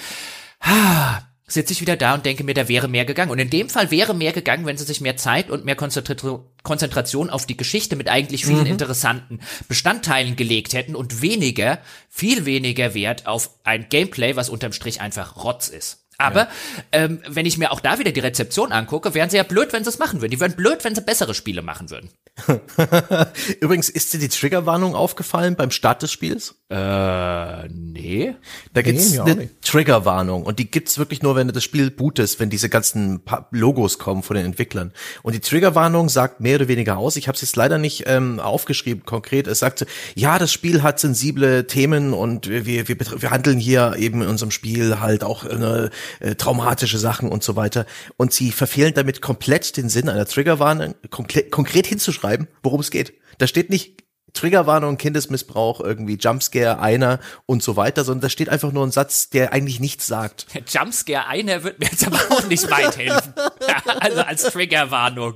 ah, sitze ich wieder da und denke mir, da wäre mehr gegangen. Und in dem Fall wäre mehr gegangen, wenn sie sich mehr Zeit und mehr Konzentration auf die Geschichte mit eigentlich vielen mhm. interessanten Bestandteilen gelegt hätten und weniger, viel weniger Wert auf ein Gameplay, was unterm Strich einfach Rotz ist. Aber ja. ähm, wenn ich mir auch da wieder die Rezeption angucke, wären sie ja blöd, wenn sie es machen würden. Die wären blöd, wenn sie bessere Spiele machen würden. Übrigens, ist dir die Triggerwarnung aufgefallen beim Start des Spiels? Äh, nee. Da gibt's nee, eine Triggerwarnung und die gibt's wirklich nur, wenn du das Spiel bootest, wenn diese ganzen Logos kommen von den Entwicklern. Und die Triggerwarnung sagt mehr oder weniger aus. Ich habe es jetzt leider nicht ähm, aufgeschrieben konkret. Es sagte, ja, das Spiel hat sensible Themen und wir, wir, wir handeln hier eben in unserem Spiel halt auch eine äh, traumatische Sachen und so weiter. Und sie verfehlen damit komplett den Sinn einer Triggerwarnung, konkret, konkret hinzuschreiben, worum es geht. Da steht nicht Triggerwarnung, Kindesmissbrauch, irgendwie Jumpscare, einer und so weiter, sondern da steht einfach nur ein Satz, der eigentlich nichts sagt. Jumpscare, einer wird mir jetzt aber auch nicht weit helfen. also als Triggerwarnung.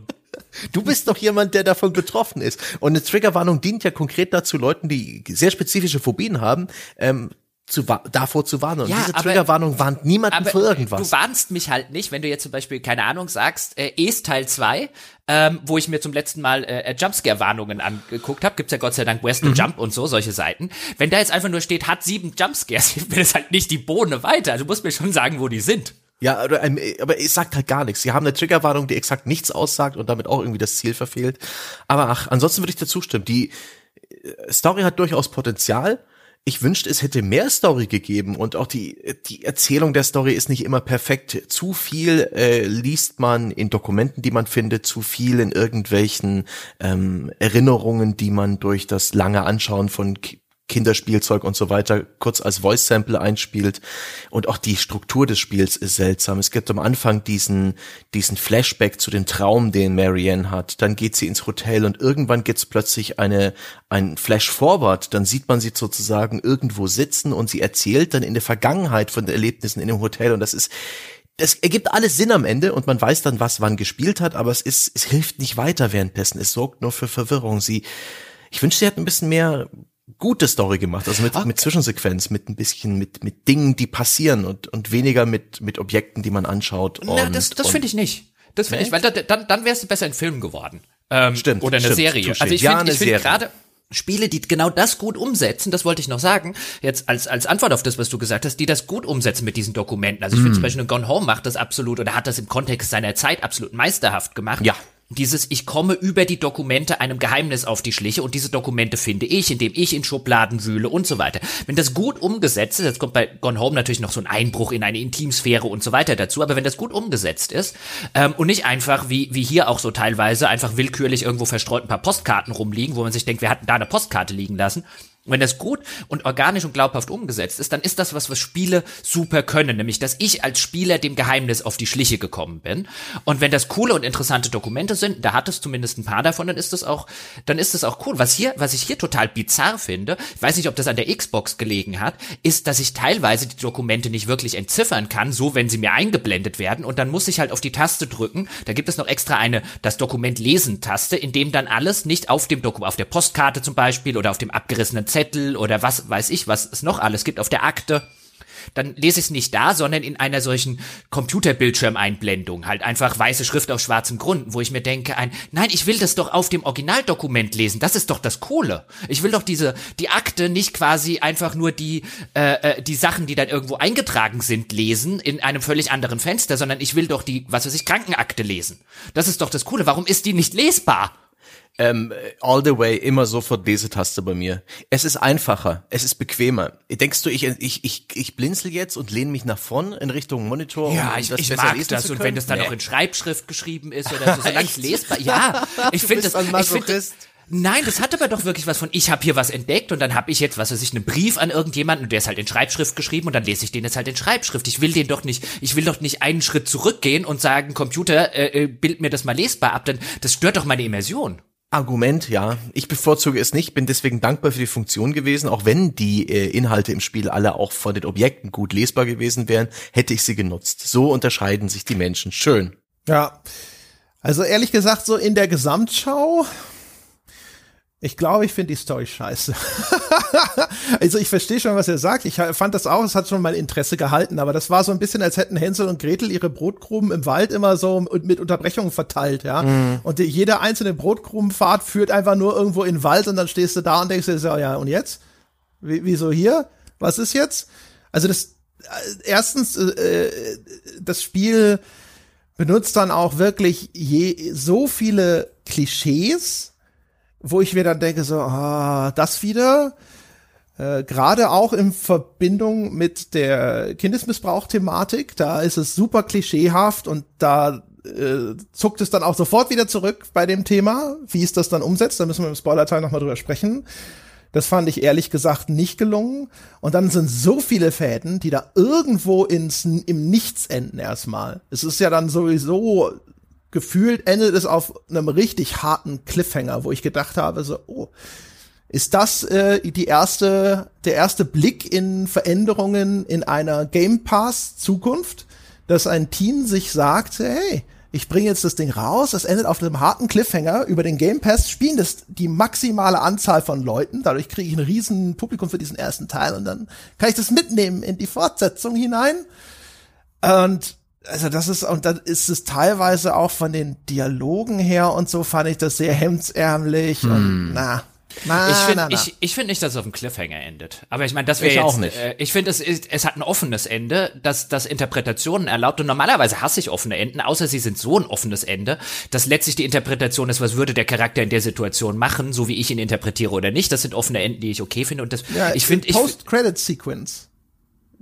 Du bist doch jemand, der davon betroffen ist. Und eine Triggerwarnung dient ja konkret dazu, Leuten, die sehr spezifische Phobien haben, ähm, zu, davor zu warnen. Und ja, diese Triggerwarnung warnt niemanden vor irgendwas. Du warnst mich halt nicht, wenn du jetzt zum Beispiel, keine Ahnung, sagst, äh, Es Teil 2, ähm, wo ich mir zum letzten Mal äh, äh, Jumpscare-Warnungen angeguckt habe, gibt's ja Gott sei Dank Western mhm. Jump und so, solche Seiten. Wenn da jetzt einfach nur steht, hat sieben Jumpscares, hilft mir das halt nicht die Bohne weiter. Also du musst mir schon sagen, wo die sind. Ja, aber es sagt halt gar nichts. Sie haben eine Triggerwarnung, die exakt nichts aussagt und damit auch irgendwie das Ziel verfehlt. Aber ach, ansonsten würde ich dir zustimmen. Die äh, Story hat durchaus Potenzial ich wünschte, es hätte mehr Story gegeben und auch die, die Erzählung der Story ist nicht immer perfekt. Zu viel äh, liest man in Dokumenten, die man findet, zu viel in irgendwelchen ähm, Erinnerungen, die man durch das lange Anschauen von Kinderspielzeug und so weiter kurz als Voice Sample einspielt und auch die Struktur des Spiels ist seltsam. Es gibt am Anfang diesen diesen Flashback zu dem Traum, den Marianne hat. Dann geht sie ins Hotel und irgendwann gibt's plötzlich eine ein Flash Forward. Dann sieht man sie sozusagen irgendwo sitzen und sie erzählt dann in der Vergangenheit von den Erlebnissen in dem Hotel und das ist das ergibt alles Sinn am Ende und man weiß dann, was wann gespielt hat, aber es ist, es hilft nicht weiter währenddessen. Es sorgt nur für Verwirrung. Sie, ich wünschte, sie hat ein bisschen mehr gute Story gemacht, also mit, okay. mit Zwischensequenz, mit ein bisschen mit mit Dingen, die passieren und und weniger mit mit Objekten, die man anschaut. Na, das das finde ich nicht. Das finde ich, weil da, dann dann wäre es besser ein Film geworden. Ähm, stimmt. Oder eine stimmt, Serie. Touché. Also ich ja, finde ich finde gerade Spiele, die genau das gut umsetzen, das wollte ich noch sagen, jetzt als, als Antwort auf das, was du gesagt hast, die das gut umsetzen mit diesen Dokumenten. Also ich mm. finde zum Beispiel Gone Home macht das absolut oder hat das im Kontext seiner Zeit absolut meisterhaft gemacht. Ja dieses Ich komme über die Dokumente einem Geheimnis auf die Schliche und diese Dokumente finde ich, indem ich in Schubladen wühle und so weiter. Wenn das gut umgesetzt ist, jetzt kommt bei Gone Home natürlich noch so ein Einbruch in eine Intimsphäre und so weiter dazu, aber wenn das gut umgesetzt ist ähm, und nicht einfach wie, wie hier auch so teilweise einfach willkürlich irgendwo verstreut ein paar Postkarten rumliegen, wo man sich denkt, wir hatten da eine Postkarte liegen lassen, wenn das gut und organisch und glaubhaft umgesetzt ist, dann ist das was, was Spiele super können, nämlich dass ich als Spieler dem Geheimnis auf die Schliche gekommen bin. Und wenn das coole und interessante Dokumente sind, da hat es zumindest ein paar davon, dann ist das auch, dann ist das auch cool. Was hier, was ich hier total bizarr finde, ich weiß nicht, ob das an der Xbox gelegen hat, ist, dass ich teilweise die Dokumente nicht wirklich entziffern kann, so wenn sie mir eingeblendet werden und dann muss ich halt auf die Taste drücken. Da gibt es noch extra eine, das Dokument lesen Taste, in dem dann alles nicht auf dem Dokument, auf der Postkarte zum Beispiel oder auf dem abgerissenen Zettel oder was weiß ich, was es noch alles gibt auf der Akte dann lese ich es nicht da, sondern in einer solchen Computerbildschirmeinblendung, halt einfach weiße Schrift auf schwarzem Grund, wo ich mir denke, ein, nein, ich will das doch auf dem Originaldokument lesen, das ist doch das Coole. Ich will doch diese, die Akte nicht quasi einfach nur die, äh, äh, die Sachen, die dann irgendwo eingetragen sind, lesen in einem völlig anderen Fenster, sondern ich will doch die, was weiß ich, Krankenakte lesen. Das ist doch das Coole. Warum ist die nicht lesbar? Ähm, all the way immer sofort Lesetaste bei mir. Es ist einfacher, es ist bequemer. Denkst du, ich ich ich, ich blinzel jetzt und lehne mich nach vorn in Richtung Monitor? Ja, um ich, ich mag das und wenn das dann nee. auch in Schreibschrift geschrieben ist oder so, solange es lesbar. Ja, ich finde das. Ich finde Nein, das hat aber doch wirklich was von, ich habe hier was entdeckt und dann habe ich jetzt, was weiß ich, einen Brief an irgendjemanden und der ist halt in Schreibschrift geschrieben und dann lese ich den jetzt halt in Schreibschrift. Ich will den doch nicht, ich will doch nicht einen Schritt zurückgehen und sagen, Computer, äh, äh bild mir das mal lesbar ab, denn das stört doch meine Immersion. Argument, ja. Ich bevorzuge es nicht, bin deswegen dankbar für die Funktion gewesen. Auch wenn die äh, Inhalte im Spiel alle auch von den Objekten gut lesbar gewesen wären, hätte ich sie genutzt. So unterscheiden sich die Menschen. Schön. Ja. Also ehrlich gesagt, so in der Gesamtschau ich glaube, ich finde die Story scheiße. also ich verstehe schon, was er sagt. Ich fand das auch, es hat schon mein Interesse gehalten, aber das war so ein bisschen, als hätten Hänsel und Gretel ihre Brotkrumen im Wald immer so mit Unterbrechungen verteilt, ja. Mhm. Und die, jede einzelne Brotkrumenfahrt führt einfach nur irgendwo in den Wald und dann stehst du da und denkst dir so, ja, und jetzt? Wie, wieso hier? Was ist jetzt? Also das, äh, erstens, äh, das Spiel benutzt dann auch wirklich je, so viele Klischees, wo ich mir dann denke, so, ah, das wieder. Äh, Gerade auch in Verbindung mit der Kindesmissbrauch-Thematik, da ist es super klischeehaft und da äh, zuckt es dann auch sofort wieder zurück bei dem Thema. Wie ist das dann umsetzt? Da müssen wir im Spoiler-Teil nochmal drüber sprechen. Das fand ich ehrlich gesagt nicht gelungen. Und dann sind so viele Fäden, die da irgendwo ins, im Nichts enden erstmal. Es ist ja dann sowieso gefühlt endet es auf einem richtig harten Cliffhanger, wo ich gedacht habe, so, oh, ist das äh, die erste, der erste Blick in Veränderungen in einer Game Pass Zukunft, dass ein Team sich sagt, hey, ich bringe jetzt das Ding raus, es endet auf einem harten Cliffhanger, über den Game Pass spielen das die maximale Anzahl von Leuten, dadurch kriege ich ein riesen Publikum für diesen ersten Teil und dann kann ich das mitnehmen in die Fortsetzung hinein. Und also das ist, und dann ist es teilweise auch von den Dialogen her und so fand ich das sehr hemdsärmlich hm. und na. Na, ich finde ich, ich finde nicht, dass es auf dem Cliffhanger endet. Aber ich meine, das wäre jetzt. Auch nicht. Äh, ich finde, es ist, es hat ein offenes Ende, das das Interpretationen erlaubt. Und normalerweise hasse ich offene Enden, außer sie sind so ein offenes Ende, dass letztlich die Interpretation ist, was würde der Charakter in der Situation machen, so wie ich ihn interpretiere oder nicht. Das sind offene Enden, die ich okay finde. Und das, ja, ich finde, ich Post-Credit-Sequence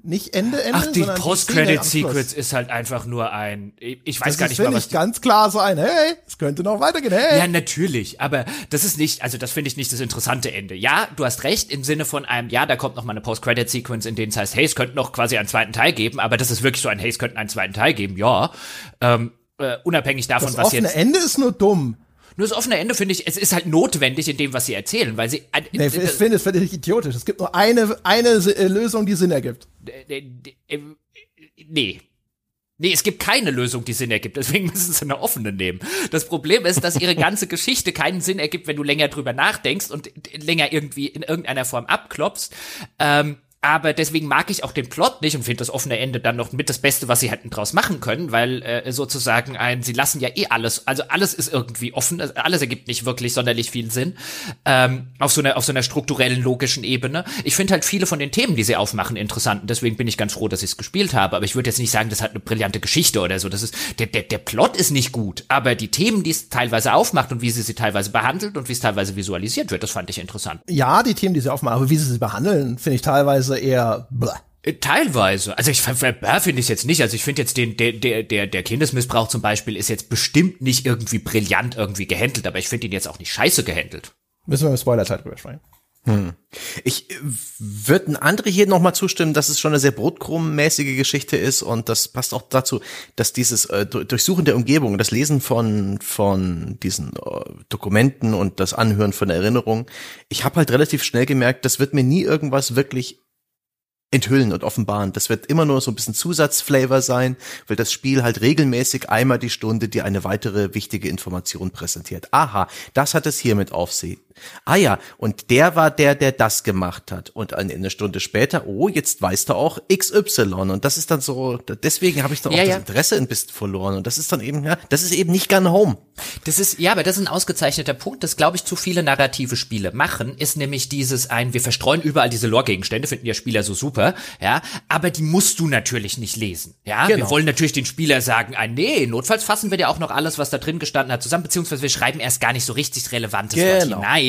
nicht Ende, Ende. Ach, die Post-Credit-Sequence ist halt einfach nur ein, ich weiß das gar nicht mal, was. ganz klar so ein, hey, es könnte noch weitergehen, hey. Ja, natürlich, aber das ist nicht, also das finde ich nicht das interessante Ende. Ja, du hast recht, im Sinne von einem, ja, da kommt noch mal eine Post-Credit-Sequence, in denen es heißt, hey, es könnte noch quasi einen zweiten Teil geben, aber das ist wirklich so ein, hey, es könnte einen zweiten Teil geben, ja. Ähm, äh, unabhängig davon, das was jetzt. Das Ende ist nur dumm. Nur das offene Ende finde ich, es ist halt notwendig in dem, was sie erzählen, weil sie. Nee, ich finde es völlig idiotisch. Es gibt nur eine, eine äh, Lösung, die Sinn ergibt. Äh, nee. Nee, es gibt keine Lösung, die Sinn ergibt. Deswegen müssen sie eine offene nehmen. Das Problem ist, dass ihre ganze Geschichte keinen Sinn ergibt, wenn du länger drüber nachdenkst und länger irgendwie in irgendeiner Form abklopfst. Ähm, aber deswegen mag ich auch den Plot nicht und finde das offene Ende dann noch mit das Beste, was sie hätten draus machen können, weil äh, sozusagen ein, sie lassen ja eh alles, also alles ist irgendwie offen, also alles ergibt nicht wirklich sonderlich viel Sinn ähm, auf so einer auf so einer strukturellen logischen Ebene. Ich finde halt viele von den Themen, die sie aufmachen, interessant und deswegen bin ich ganz froh, dass ich es gespielt habe. Aber ich würde jetzt nicht sagen, das hat eine brillante Geschichte oder so. Das ist der der der Plot ist nicht gut, aber die Themen, die es teilweise aufmacht und wie sie sie teilweise behandelt und wie es teilweise visualisiert wird, das fand ich interessant. Ja, die Themen, die sie aufmachen, aber wie sie sie behandeln, finde ich teilweise teilweise eher bleh. Äh, teilweise. Also ich finde ich jetzt nicht. Also ich finde jetzt den, der, der, der, Kindesmissbrauch zum Beispiel ist jetzt bestimmt nicht irgendwie brillant irgendwie gehandelt, aber ich finde ihn jetzt auch nicht scheiße gehandelt. Müssen wir im Spoiler-Teil drüber sprechen. Hm. Ich äh, würde ein andere hier nochmal zustimmen, dass es schon eine sehr brotkrummmäßige Geschichte ist und das passt auch dazu, dass dieses äh, Durchsuchen der Umgebung, das Lesen von von diesen äh, Dokumenten und das Anhören von Erinnerungen, ich habe halt relativ schnell gemerkt, das wird mir nie irgendwas wirklich enthüllen und offenbaren. Das wird immer nur so ein bisschen Zusatzflavor sein, weil das Spiel halt regelmäßig einmal die Stunde dir eine weitere wichtige Information präsentiert. Aha, das hat es hiermit auf sich. Ah ja, und der war der, der das gemacht hat. Und eine Stunde später, oh, jetzt weißt du auch XY. Und das ist dann so, deswegen habe ich dann auch ja, das Interesse ein bisschen verloren. Und das ist dann eben, ja, das ist eben nicht Gun Home. Das ist, ja, aber das ist ein ausgezeichneter Punkt, das glaube ich zu viele narrative Spiele machen, ist nämlich dieses ein, wir verstreuen überall diese Lore-Gegenstände, finden ja Spieler so super, ja, aber die musst du natürlich nicht lesen, ja. Genau. Wir wollen natürlich den Spieler sagen, ein, nee, notfalls fassen wir dir auch noch alles, was da drin gestanden hat, zusammen, beziehungsweise wir schreiben erst gar nicht so richtig Relevantes genau. dort hinein.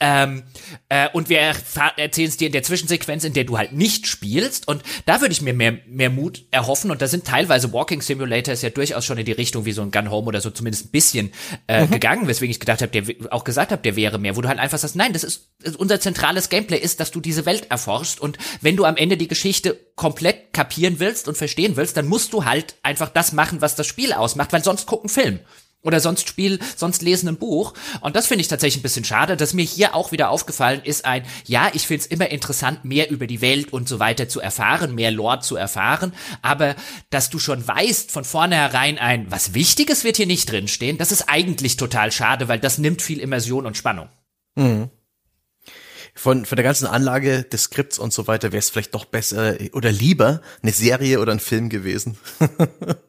Ähm, äh, und wir erzählen es dir in der Zwischensequenz, in der du halt nicht spielst. Und da würde ich mir mehr, mehr Mut erhoffen. Und da sind teilweise Walking Simulators ja durchaus schon in die Richtung wie so ein Gun Home oder so zumindest ein bisschen äh, mhm. gegangen, weswegen ich gedacht habe, der auch gesagt habe, der wäre mehr, wo du halt einfach sagst, nein, das ist unser zentrales Gameplay ist, dass du diese Welt erforschst und wenn du am Ende die Geschichte komplett kapieren willst und verstehen willst, dann musst du halt einfach das machen, was das Spiel ausmacht, weil sonst gucken Film. Oder sonst Spiel, sonst lesen ein Buch. Und das finde ich tatsächlich ein bisschen schade. Dass mir hier auch wieder aufgefallen ist ein, ja, ich finde es immer interessant, mehr über die Welt und so weiter zu erfahren, mehr Lore zu erfahren. Aber dass du schon weißt von vornherein ein, was Wichtiges wird hier nicht drinstehen, das ist eigentlich total schade, weil das nimmt viel Immersion und Spannung. Mhm. Von, von der ganzen Anlage des Skripts und so weiter wäre es vielleicht doch besser oder lieber eine Serie oder ein Film gewesen.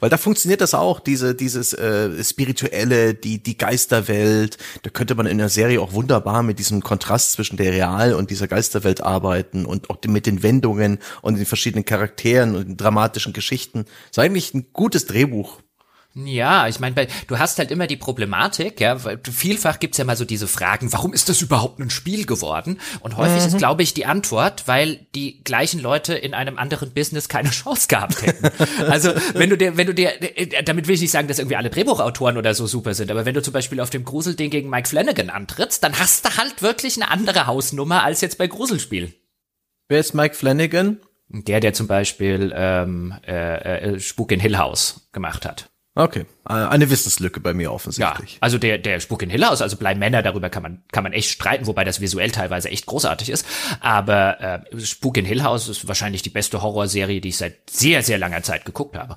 Weil da funktioniert das auch, diese, dieses äh, spirituelle, die, die Geisterwelt. Da könnte man in der Serie auch wunderbar mit diesem Kontrast zwischen der Real- und dieser Geisterwelt arbeiten und auch mit den Wendungen und den verschiedenen Charakteren und den dramatischen Geschichten. Das ist eigentlich ein gutes Drehbuch. Ja, ich meine, du hast halt immer die Problematik, ja, weil vielfach gibt's ja mal so diese Fragen, warum ist das überhaupt ein Spiel geworden? Und häufig mhm. ist, glaube ich, die Antwort, weil die gleichen Leute in einem anderen Business keine Chance gehabt hätten. also, wenn du dir, wenn du dir, damit will ich nicht sagen, dass irgendwie alle Drehbuchautoren oder so super sind, aber wenn du zum Beispiel auf dem Gruselding gegen Mike Flanagan antrittst, dann hast du halt wirklich eine andere Hausnummer als jetzt bei Gruselspiel. Wer ist Mike Flanagan? Der, der zum Beispiel ähm, äh, äh, Spuk in Hill House gemacht hat. Okay, äh, eine Wissenslücke bei mir offensichtlich. Ja, also der der Spuk in Hill House, also bleiben Männer, darüber kann man kann man echt streiten, wobei das visuell teilweise echt großartig ist. Aber äh, Spuk in Hill House ist wahrscheinlich die beste Horrorserie, die ich seit sehr sehr langer Zeit geguckt habe.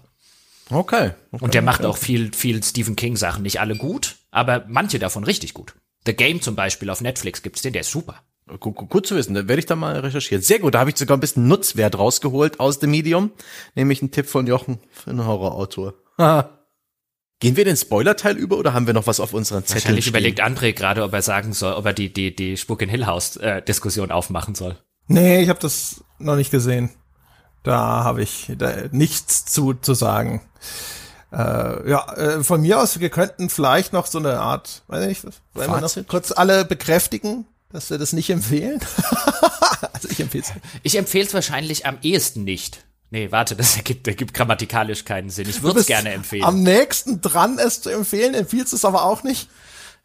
Okay. okay Und der macht auch viel viel Stephen King Sachen, nicht alle gut, aber manche davon richtig gut. The Game zum Beispiel auf Netflix gibt's den, der ist super. Gut, gut zu wissen, da werde ich da mal recherchieren. Sehr gut, da habe ich sogar ein bisschen Nutzwert rausgeholt aus dem Medium, nämlich ein Tipp von Jochen für einen Horrorautor. Gehen wir den Spoiler-Teil über oder haben wir noch was auf unseren Zetteln? Wahrscheinlich stehen? überlegt André gerade, ob er sagen soll, ob er die, die, die Spuk in Hill House äh, Diskussion aufmachen soll. Nee, ich habe das noch nicht gesehen. Da habe ich da nichts zu, zu sagen. Äh, ja, äh, von mir aus, wir könnten vielleicht noch so eine Art, weiß nicht, wollen wir noch kurz alle bekräftigen, dass wir das nicht empfehlen? also ich empfehle es. Ich empfehle es wahrscheinlich am ehesten nicht. Nee, warte, das ergibt, ergibt grammatikalisch keinen Sinn. Ich würde es gerne empfehlen. Am nächsten dran, es zu empfehlen, empfiehlst du es aber auch nicht?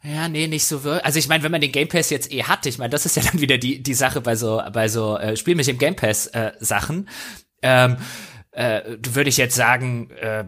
Ja, nee, nicht so wirklich. Also ich meine, wenn man den Game Pass jetzt eh hat, ich meine, das ist ja dann wieder die die Sache bei so bei so äh, Spiel mich im Game Pass äh, Sachen. Ähm, äh, würde ich jetzt sagen, äh,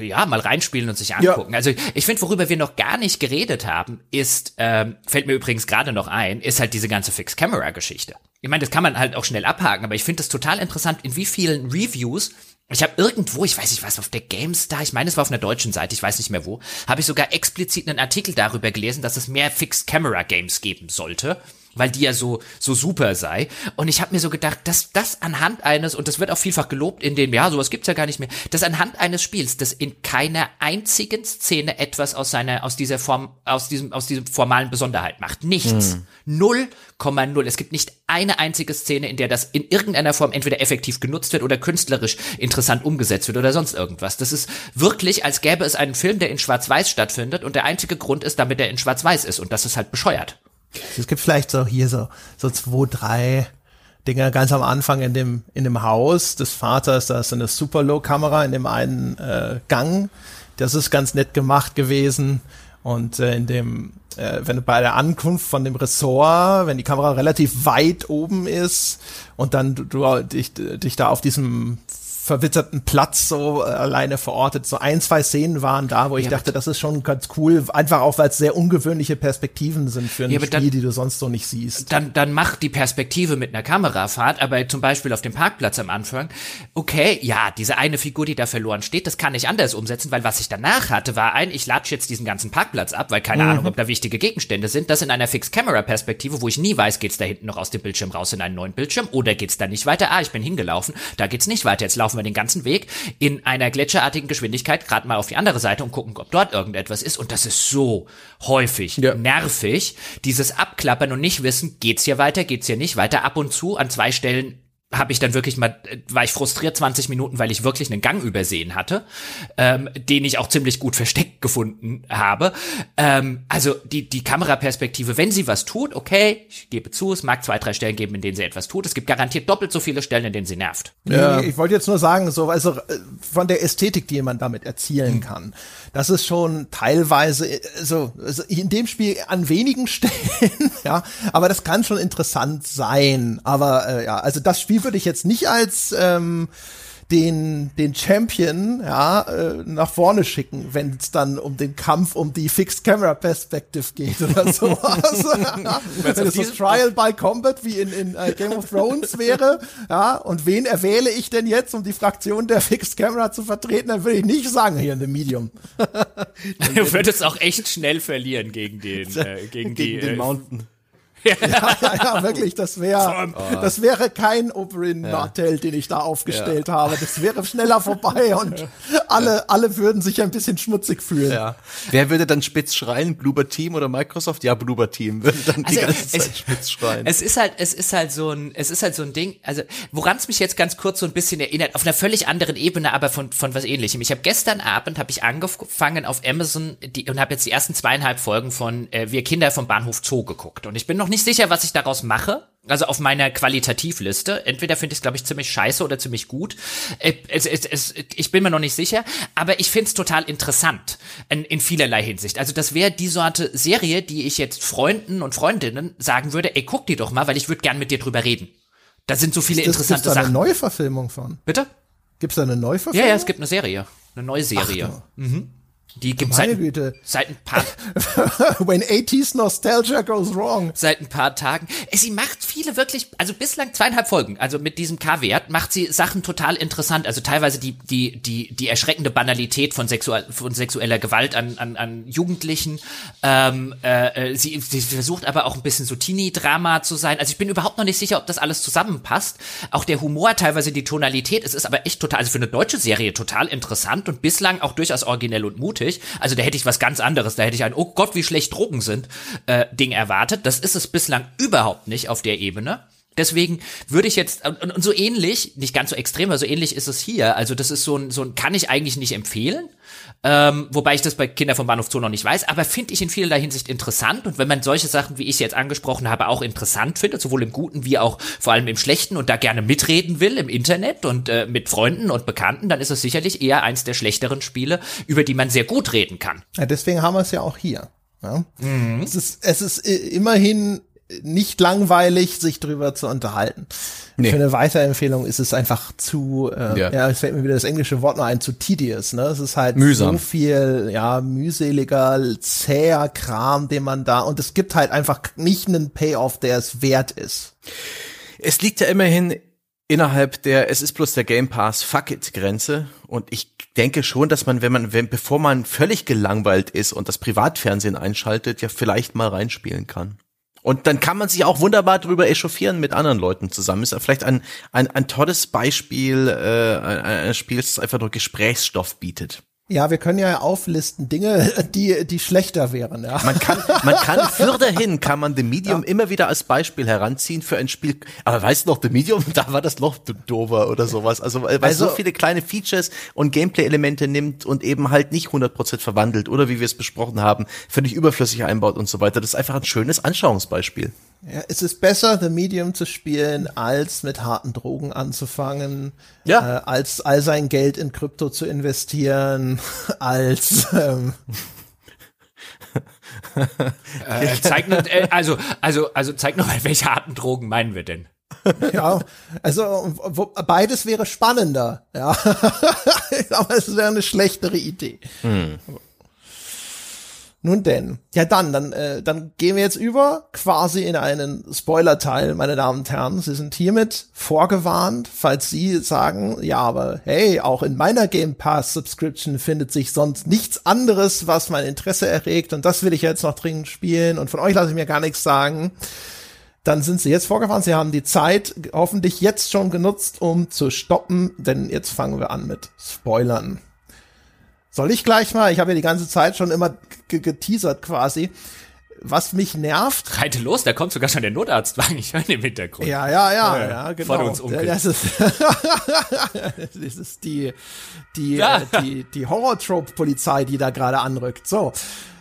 ja, mal reinspielen und sich angucken. Ja. Also ich finde, worüber wir noch gar nicht geredet haben, ist, ähm, fällt mir übrigens gerade noch ein, ist halt diese ganze Fix-Camera-Geschichte ich meine, das kann man halt auch schnell abhaken, aber ich finde das total interessant, in wie vielen Reviews ich habe irgendwo, ich weiß nicht was, auf der GameStar, ich meine, es war auf einer deutschen Seite, ich weiß nicht mehr wo, habe ich sogar explizit einen Artikel darüber gelesen, dass es mehr Fixed Camera Games geben sollte weil die ja so so super sei. Und ich habe mir so gedacht, dass das anhand eines und das wird auch vielfach gelobt in dem ja sowas gibt's ja gar nicht mehr, dass anhand eines Spiels, das in keiner einzigen Szene etwas aus seiner aus dieser Form aus diesem aus diesem formalen Besonderheit macht, nichts. Hm. 0,0. Es gibt nicht eine einzige Szene, in der das in irgendeiner Form entweder effektiv genutzt wird oder künstlerisch interessant umgesetzt wird oder sonst irgendwas. Das ist wirklich, als gäbe es einen Film, der in Schwarz-Weiß stattfindet und der einzige Grund ist, damit er in Schwarz-Weiß ist und das ist halt bescheuert. Es gibt vielleicht so hier so, so zwei, drei Dinge ganz am Anfang in dem, in dem Haus des Vaters, da ist eine Super Low Kamera in dem einen äh, Gang. Das ist ganz nett gemacht gewesen. Und äh, in dem, äh, wenn du bei der Ankunft von dem Ressort, wenn die Kamera relativ weit oben ist und dann du, du dich, dich da auf diesem verwitterten Platz so äh, alleine verortet. So ein, zwei Szenen waren da, wo ich ja, dachte, das ist schon ganz cool, einfach auch, weil es sehr ungewöhnliche Perspektiven sind für ein ja, Spiel, dann, die du sonst so nicht siehst. Dann, dann mach die Perspektive mit einer Kamerafahrt, aber zum Beispiel auf dem Parkplatz am Anfang, okay, ja, diese eine Figur, die da verloren steht, das kann ich anders umsetzen, weil was ich danach hatte, war ein, ich latsche jetzt diesen ganzen Parkplatz ab, weil keine mhm. Ahnung, ob da wichtige Gegenstände sind, das in einer Fixed-Camera-Perspektive, wo ich nie weiß, geht's da hinten noch aus dem Bildschirm raus in einen neuen Bildschirm oder geht's da nicht weiter? Ah, ich bin hingelaufen, da geht's nicht weiter, jetzt laufen wir den ganzen Weg in einer gletscherartigen Geschwindigkeit gerade mal auf die andere Seite und gucken, ob dort irgendetwas ist. Und das ist so häufig ja. nervig, dieses Abklappern und nicht wissen, geht's hier weiter, geht's hier nicht weiter. Ab und zu an zwei Stellen habe ich dann wirklich mal, war ich frustriert 20 Minuten, weil ich wirklich einen Gang übersehen hatte, ähm, den ich auch ziemlich gut versteckt gefunden habe. Ähm, also die, die Kameraperspektive, wenn sie was tut, okay, ich gebe zu, es mag zwei, drei Stellen geben, in denen sie etwas tut. Es gibt garantiert doppelt so viele Stellen, in denen sie nervt. Ja. Ich wollte jetzt nur sagen, so, also äh, von der Ästhetik, die man damit erzielen mhm. kann, das ist schon teilweise, äh, so, also in dem Spiel an wenigen Stellen, ja, aber das kann schon interessant sein. Aber äh, ja, also das Spiel Würde ich jetzt nicht als ähm, den, den Champion ja, äh, nach vorne schicken, wenn es dann um den Kampf um die Fixed Camera Perspective geht oder sowas. wenn es so Trial by Combat wie in, in uh, Game of Thrones wäre, ja, und wen erwähle ich denn jetzt, um die Fraktion der Fixed Camera zu vertreten, dann würde ich nicht sagen hier in The Medium. du würdest auch echt schnell verlieren gegen den, äh, gegen, gegen die, den äh, Mountain. Ja, ja, ja, wirklich, das wäre, das wäre kein Oberyn Martell, den ich da aufgestellt habe. Das wäre schneller vorbei und alle, alle würden sich ein bisschen schmutzig fühlen. Ja. Wer würde dann spitz schreien? Bloober Team oder Microsoft? Ja, Bloober Team würde dann die Also, ganze Zeit es- spitz schreien. Es ist halt, es ist halt so ein, es ist halt so ein Ding, also woran es mich jetzt ganz kurz so ein bisschen erinnert, auf einer völlig anderen Ebene, aber von, von was ähnlichem. Ich habe gestern Abend, habe ich angefangen auf Amazon die, und habe jetzt die ersten zweieinhalb Folgen von äh, Wir Kinder vom Bahnhof Zoo geguckt. Und ich bin noch nicht sicher, was ich daraus mache. Also auf meiner Qualitativliste. Entweder finde ich es, glaube ich, ziemlich scheiße oder ziemlich gut. Äh, es, es, es, ich bin mir noch nicht sicher, aber ich finde es total interessant in, in vielerlei Hinsicht. Also das wäre die Sorte Serie, die ich jetzt Freunden und Freundinnen sagen würde, ey, guck die doch mal, weil ich würde gern mit dir drüber reden. Da sind so viele Das gibt's interessante da eine Sachen. Neuverfilmung von? Bitte? Gibt's da eine Ja, Neuverfilmung? ja, es gibt eine Serie. Eine neue Serie. Mhm. Die gibt seit, Güte. seit ein paar When 80s Nostalgia goes wrong. seit ein paar Tagen. Äh, Sie macht viele wirklich, also bislang zweieinhalb Folgen, also mit diesem K-Wert macht sie Sachen total interessant. Also teilweise die die die die erschreckende Banalität von, sexual, von sexueller Gewalt an an, an Jugendlichen. Ähm, äh, äh, sie, sie versucht aber auch ein bisschen so Teenie-Drama zu sein. Also ich bin überhaupt noch nicht sicher, ob das alles zusammenpasst. Auch der Humor, teilweise die Tonalität, es ist aber echt total, also für eine deutsche Serie total interessant und bislang auch durchaus originell und mutig. Also da hätte ich was ganz anderes. Da hätte ich ein, oh Gott, wie schlecht Drogen sind, äh, Ding erwartet. Das ist es bislang überhaupt nicht auf der Ebene. Deswegen würde ich jetzt, und, und so ähnlich, nicht ganz so extrem, aber so ähnlich ist es hier. Also das ist so ein, so ein kann ich eigentlich nicht empfehlen. Ähm, wobei ich das bei Kinder vom Bahnhof Zoo noch nicht weiß, aber finde ich in vielerlei Hinsicht interessant. Und wenn man solche Sachen, wie ich jetzt angesprochen habe, auch interessant findet, sowohl im Guten wie auch vor allem im Schlechten und da gerne mitreden will im Internet und äh, mit Freunden und Bekannten, dann ist es sicherlich eher eins der schlechteren Spiele, über die man sehr gut reden kann. Ja, deswegen haben wir es ja auch hier. Ja? Es ist, es ist immerhin nicht langweilig, sich drüber zu unterhalten. Nee. Für eine Weiterempfehlung ist es einfach zu, äh, Ja. ja. es fällt mir wieder das englische Wort noch ein, zu tedious, ne? Es ist halt Mühsam. so viel, ja, mühseliger, zäher Kram, den man da, und es gibt halt einfach nicht einen Payoff, der es wert ist. Es liegt ja immerhin innerhalb der, es ist bloß der Game Pass Fuck it Grenze und ich denke schon, dass man, wenn man, wenn, bevor man völlig gelangweilt ist und das Privatfernsehen einschaltet, ja vielleicht mal reinspielen kann. Und dann kann man sich auch wunderbar drüber echauffieren mit anderen Leuten zusammen. Ist ja vielleicht ein, ein, ein tolles Beispiel äh, ein- ein Spiel, das einfach nur Gesprächsstoff bietet. Ja, wir können ja auflisten Dinge, die, die schlechter wären, ja. Man kann, man kann für dahin kann man The Medium immer wieder als Beispiel heranziehen für ein Spiel. Aber weißt du noch, The Medium, da war das Loch dover oder sowas. Also, weil Also- so viele kleine Features und Gameplay-Elemente nimmt und eben halt nicht 100% verwandelt oder wie wir es besprochen haben, völlig überflüssig einbaut und so weiter. Das ist einfach ein schönes Anschauungsbeispiel. Ja, es ist besser, The Medium zu spielen, als mit harten Drogen anzufangen, Ja. äh, als all sein Geld in Krypto zu investieren, als ähm, Äh, zeig nur, äh, also, also, also zeig noch mal, welche harten Drogen meinen wir denn? ja, also wo, beides wäre spannender, ja, aber es wäre eine schlechtere Idee. Nun denn, ja dann, dann, äh, dann gehen wir jetzt über quasi in einen Spoiler-Teil, meine Damen und Herren. Sie sind hiermit vorgewarnt, falls Sie sagen, ja, aber hey, auch in meiner Game Pass Subscription findet sich sonst nichts anderes, was mein Interesse erregt und das will ich jetzt noch dringend spielen und von euch lasse ich mir gar nichts sagen. Dann sind Sie jetzt vorgewarnt. Sie haben die Zeit hoffentlich jetzt schon genutzt, um zu stoppen, denn jetzt fangen wir an mit Spoilern. Soll ich gleich mal? Ich habe ja die ganze Zeit schon immer ge- geteasert quasi. Was mich nervt, Reite los, da kommt sogar schon der Notarztwagen, ich höre im Hintergrund. ja, ja, ja, Ja, ja. ja, genau. Vor uns Onkel. Das ist, das ist die, die, Ja. äh, die, die Horror-Trope-Polizei, die da gerade anrückt. So.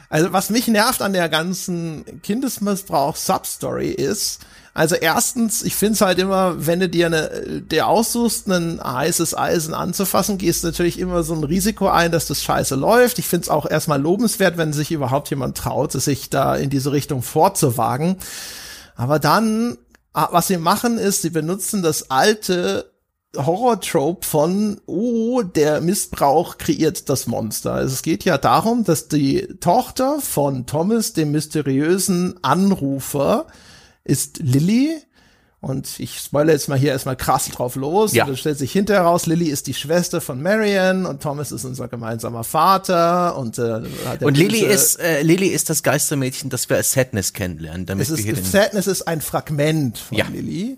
Also, was mich nervt an der ganzen Kindesmissbrauch-Substory ist, also erstens, ich find's halt immer, wenn du dir eine, der aussuchst, ein heißes Eisen anzufassen, gehst natürlich immer so ein Risiko ein, dass das scheiße läuft. Ich find's auch erstmal lobenswert, wenn sich überhaupt jemand traut, sich da in diese Richtung vorzuwagen. Aber dann, ah, was sie machen, ist, sie benutzen das alte Horror-Trope von, oh, der Missbrauch kreiert das Monster. Also es geht ja darum, dass die Tochter von Thomas, dem mysteriösen Anrufer, ist Lilly. Und ich spoilere jetzt mal hier erstmal krass drauf los. Ja. Und dann stellt sich hinterher raus, Lilly ist die Schwester von Marion und Thomas ist unser gemeinsamer Vater. Und, äh, und Lilly ist, äh, Lilly ist das Geistermädchen, das wir als Sadness kennenlernen. Damit ist, Sadness ist ein Fragment von ja. Lilly.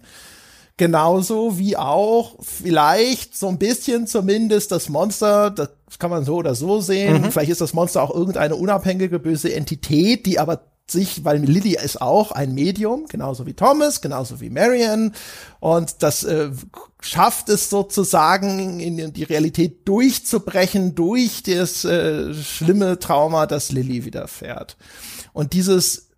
Genauso wie auch vielleicht so ein bisschen zumindest das Monster, das kann man so oder so sehen. Mhm. Vielleicht ist das Monster auch irgendeine unabhängige böse Entität, die aber sich, weil Lily ist auch ein Medium, genauso wie Thomas, genauso wie Marion. Und das äh, schafft es sozusagen, in die Realität durchzubrechen durch das äh, schlimme Trauma, das Lily widerfährt. Und dieses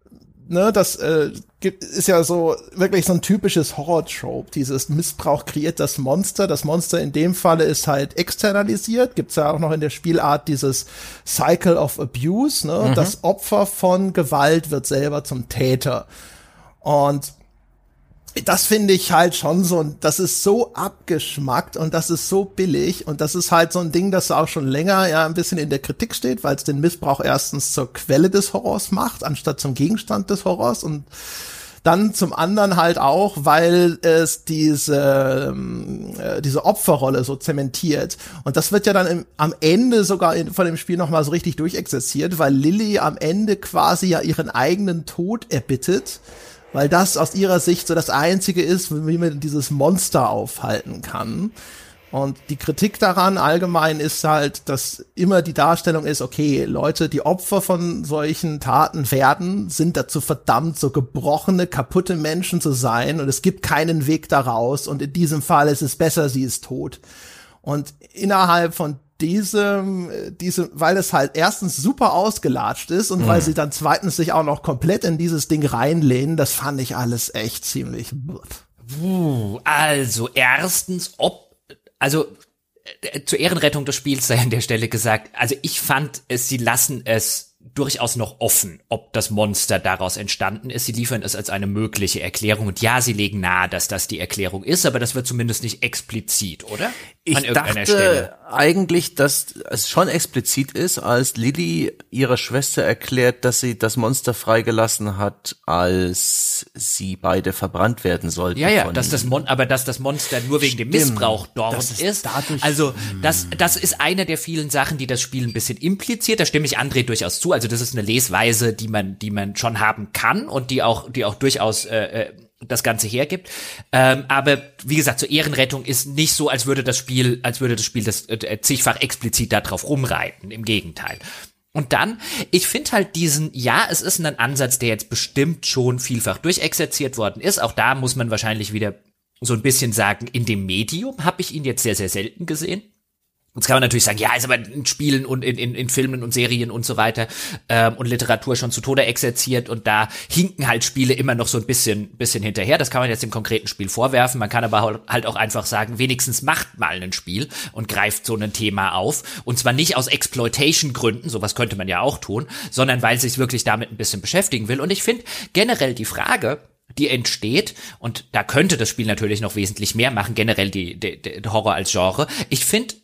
ne, das äh, ist ja so wirklich so ein typisches Horror-Trope. Dieses Missbrauch kreiert das Monster. Das Monster in dem Falle ist halt externalisiert. Gibt's ja auch noch in der Spielart dieses Cycle of Abuse. Ne? Mhm. Das Opfer von Gewalt wird selber zum Täter. Und das finde ich halt schon so, das ist so abgeschmackt und das ist so billig und das ist halt so ein Ding, das auch schon länger ja ein bisschen in der Kritik steht, weil es den Missbrauch erstens zur Quelle des Horrors macht, anstatt zum Gegenstand des Horrors und dann zum anderen halt auch, weil es diese, ähm, äh, diese Opferrolle so zementiert. Und das wird ja dann im, am Ende sogar in, von dem Spiel nochmal so richtig durchexerziert, weil Lilly am Ende quasi ja ihren eigenen Tod erbittet weil das aus ihrer Sicht so das Einzige ist, wie man dieses Monster aufhalten kann. Und die Kritik daran allgemein ist halt, dass immer die Darstellung ist, okay, Leute, die Opfer von solchen Taten werden, sind dazu verdammt, so gebrochene, kaputte Menschen zu sein und es gibt keinen Weg daraus und in diesem Fall ist es besser, sie ist tot. Und innerhalb von diesem, diese, weil es halt erstens super ausgelatscht ist und mhm. weil sie dann zweitens sich auch noch komplett in dieses Ding reinlehnen, das fand ich alles echt ziemlich. Also erstens, ob, also äh, zur Ehrenrettung des Spiels sei an der Stelle gesagt, also ich fand es, sie lassen es durchaus noch offen, ob das Monster daraus entstanden ist. Sie liefern es als eine mögliche Erklärung und ja, sie legen nahe, dass das die Erklärung ist, aber das wird zumindest nicht explizit, oder? Ich dachte Stelle. eigentlich, dass es schon explizit ist, als Lilly ihrer Schwester erklärt, dass sie das Monster freigelassen hat, als sie beide verbrannt werden sollten. Ja, ja, dass das Mon aber dass das Monster nur wegen Stimmt, dem Missbrauch dort ist. ist. also das, das ist eine der vielen Sachen, die das Spiel ein bisschen impliziert. Da stimme ich André durchaus zu. Also das ist eine Lesweise, die man, die man schon haben kann und die auch, die auch durchaus äh, äh das Ganze hergibt. Ähm, aber wie gesagt, zur Ehrenrettung ist nicht so, als würde das Spiel, als würde das Spiel das äh, zigfach explizit darauf rumreiten. Im Gegenteil. Und dann, ich finde halt diesen, ja, es ist ein Ansatz, der jetzt bestimmt schon vielfach durchexerziert worden ist. Auch da muss man wahrscheinlich wieder so ein bisschen sagen, in dem Medium habe ich ihn jetzt sehr, sehr selten gesehen. Jetzt kann man natürlich sagen, ja, ist aber in Spielen und in, in, in Filmen und Serien und so weiter ähm, und Literatur schon zu Tode exerziert und da hinken halt Spiele immer noch so ein bisschen, bisschen hinterher. Das kann man jetzt im konkreten Spiel vorwerfen. Man kann aber halt auch einfach sagen, wenigstens macht mal ein Spiel und greift so ein Thema auf. Und zwar nicht aus Exploitation-Gründen, sowas könnte man ja auch tun, sondern weil sich wirklich damit ein bisschen beschäftigen will. Und ich finde generell die Frage, die entsteht, und da könnte das Spiel natürlich noch wesentlich mehr machen, generell die, die, die Horror als Genre. Ich finde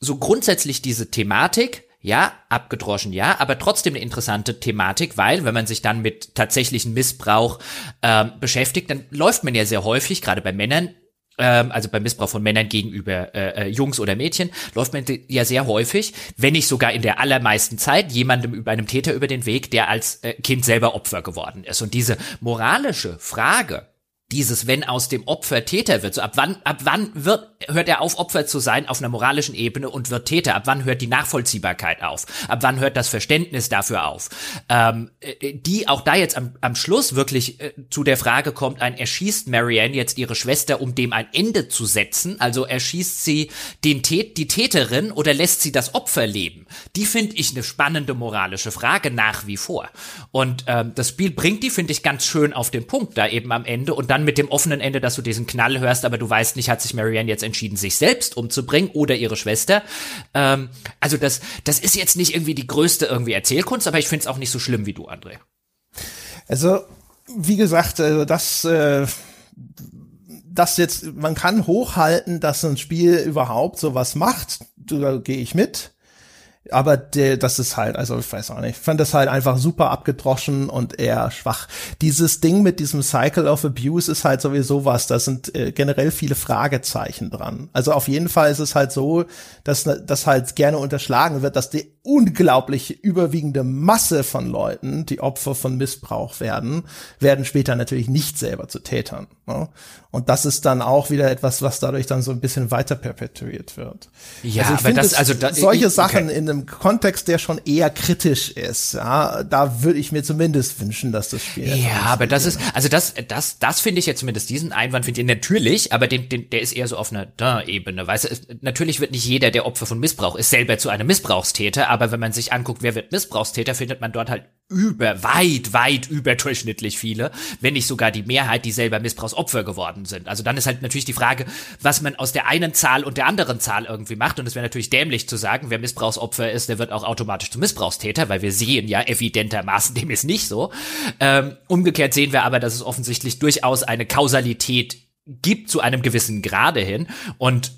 so grundsätzlich diese Thematik, ja, abgedroschen, ja, aber trotzdem eine interessante Thematik, weil wenn man sich dann mit tatsächlichen Missbrauch ähm, beschäftigt, dann läuft man ja sehr häufig, gerade bei Männern, ähm, also beim Missbrauch von Männern gegenüber äh, äh, Jungs oder Mädchen, läuft man ja sehr häufig, wenn nicht sogar in der allermeisten Zeit, jemandem über einem Täter über den Weg, der als äh, Kind selber Opfer geworden ist. Und diese moralische Frage, dieses, wenn aus dem Opfer Täter wird, so ab wann, ab wann wird, hört er auf, Opfer zu sein auf einer moralischen Ebene und wird Täter? Ab wann hört die Nachvollziehbarkeit auf? Ab wann hört das Verständnis dafür auf? Ähm, äh, die auch da jetzt am, am Schluss wirklich äh, zu der Frage kommt, ein erschießt Marianne jetzt ihre Schwester, um dem ein Ende zu setzen? Also erschießt sie den Tät, die Täterin oder lässt sie das Opfer leben? Die finde ich eine spannende moralische Frage nach wie vor. Und ähm, das Spiel bringt die, finde ich, ganz schön auf den Punkt da eben am Ende und dann mit dem offenen Ende, dass du diesen Knall hörst, aber du weißt nicht, hat sich Marianne jetzt entschieden, sich selbst umzubringen oder ihre Schwester. Ähm, also das, das ist jetzt nicht irgendwie die größte irgendwie Erzählkunst, aber ich finde es auch nicht so schlimm wie du, André. Also, wie gesagt, also das, äh, das jetzt, man kann hochhalten, dass ein Spiel überhaupt sowas macht, da gehe ich mit. Aber der, das ist halt, also ich weiß auch nicht, ich fand das halt einfach super abgedroschen und eher schwach. Dieses Ding mit diesem Cycle of Abuse ist halt sowieso was, da sind äh, generell viele Fragezeichen dran. Also auf jeden Fall ist es halt so, dass das halt gerne unterschlagen wird, dass die unglaublich überwiegende Masse von Leuten, die Opfer von Missbrauch werden, werden später natürlich nicht selber zu Tätern. Ne? Und das ist dann auch wieder etwas, was dadurch dann so ein bisschen weiter perpetuiert wird. Ja, also ich aber das, also da, solche ich, Sachen okay. in einem Kontext, der schon eher kritisch ist, ja, da würde ich mir zumindest wünschen, dass das Spiel. Ja, aber das ist, also das, das, das finde ich jetzt zumindest diesen Einwand finde ich natürlich, aber den, den, der ist eher so auf einer Da-Ebene, weißt du, natürlich wird nicht jeder, der Opfer von Missbrauch ist, selber zu einem Missbrauchstäter, aber wenn man sich anguckt, wer wird Missbrauchstäter, findet man dort halt über, weit, weit überdurchschnittlich viele, wenn nicht sogar die Mehrheit, die selber Missbrauchsopfer geworden sind. Also dann ist halt natürlich die Frage, was man aus der einen Zahl und der anderen Zahl irgendwie macht. Und es wäre natürlich dämlich zu sagen, wer Missbrauchsopfer ist, der wird auch automatisch zum Missbrauchstäter, weil wir sehen ja evidentermaßen, dem ist nicht so. Ähm, umgekehrt sehen wir aber, dass es offensichtlich durchaus eine Kausalität gibt zu einem gewissen Grade hin. Und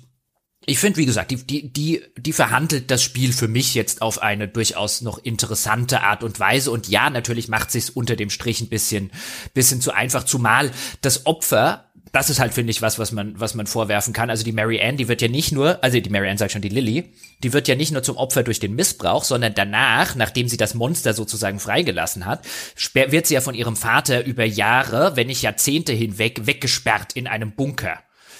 ich finde, wie gesagt, die, die, die, die verhandelt das Spiel für mich jetzt auf eine durchaus noch interessante Art und Weise. Und ja, natürlich macht sich's unter dem Strich ein bisschen, bisschen zu einfach, zumal das Opfer das ist halt, finde ich, was, was man, was man vorwerfen kann. Also die Mary Ann, die wird ja nicht nur, also die Mary Ann sagt schon, die Lily, die wird ja nicht nur zum Opfer durch den Missbrauch, sondern danach, nachdem sie das Monster sozusagen freigelassen hat, wird sie ja von ihrem Vater über Jahre, wenn nicht Jahrzehnte hinweg, weggesperrt in einem Bunker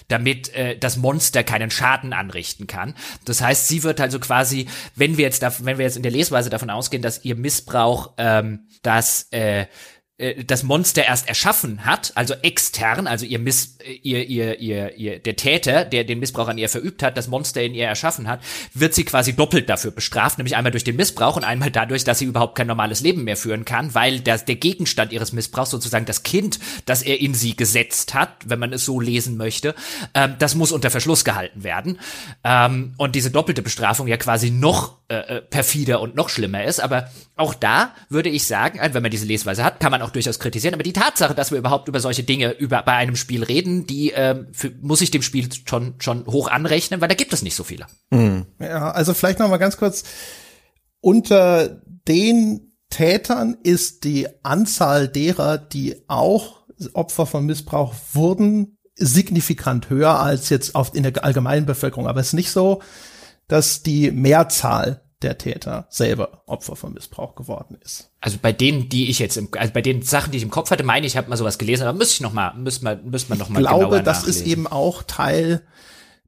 damit äh, das Monster keinen Schaden anrichten kann. Das heißt, sie wird also quasi, wenn wir jetzt da, wenn wir jetzt in der Lesweise davon ausgehen, dass ihr Missbrauch ähm, das äh, äh, das Monster erst erschaffen hat, also extern, also ihr Miss, äh, ihr, ihr, ihr, ihr, der Täter, der den Missbrauch an ihr verübt hat, das Monster in ihr erschaffen hat, wird sie quasi doppelt dafür bestraft, nämlich einmal durch den Missbrauch und einmal dadurch, dass sie überhaupt kein normales Leben mehr führen kann, weil das, der Gegenstand ihres Missbrauchs, sozusagen das Kind, das er in sie gesetzt hat, wenn man es so lesen möchte, ähm, das muss unter Verschluss gehalten werden. Ähm, und diese doppelte Bestrafung ja quasi noch äh, äh perfider und noch schlimmer ist, aber auch da würde ich sagen, wenn man diese Lesweise hat, kann man auch auch durchaus kritisieren, aber die Tatsache, dass wir überhaupt über solche Dinge über, bei einem Spiel reden, die ähm, für, muss ich dem Spiel schon, schon hoch anrechnen, weil da gibt es nicht so viele. Mhm. Ja, also vielleicht noch mal ganz kurz, unter den Tätern ist die Anzahl derer, die auch Opfer von Missbrauch wurden, signifikant höher als jetzt auf, in der allgemeinen Bevölkerung. Aber es ist nicht so, dass die Mehrzahl der Täter selber Opfer von Missbrauch geworden ist. Also bei denen, die ich jetzt, im, also bei den Sachen, die ich im Kopf hatte, meine ich, habe mal sowas gelesen, aber müsste ich noch mal, müsste man, müsste man noch mal Ich glaube, das nachlesen. ist eben auch Teil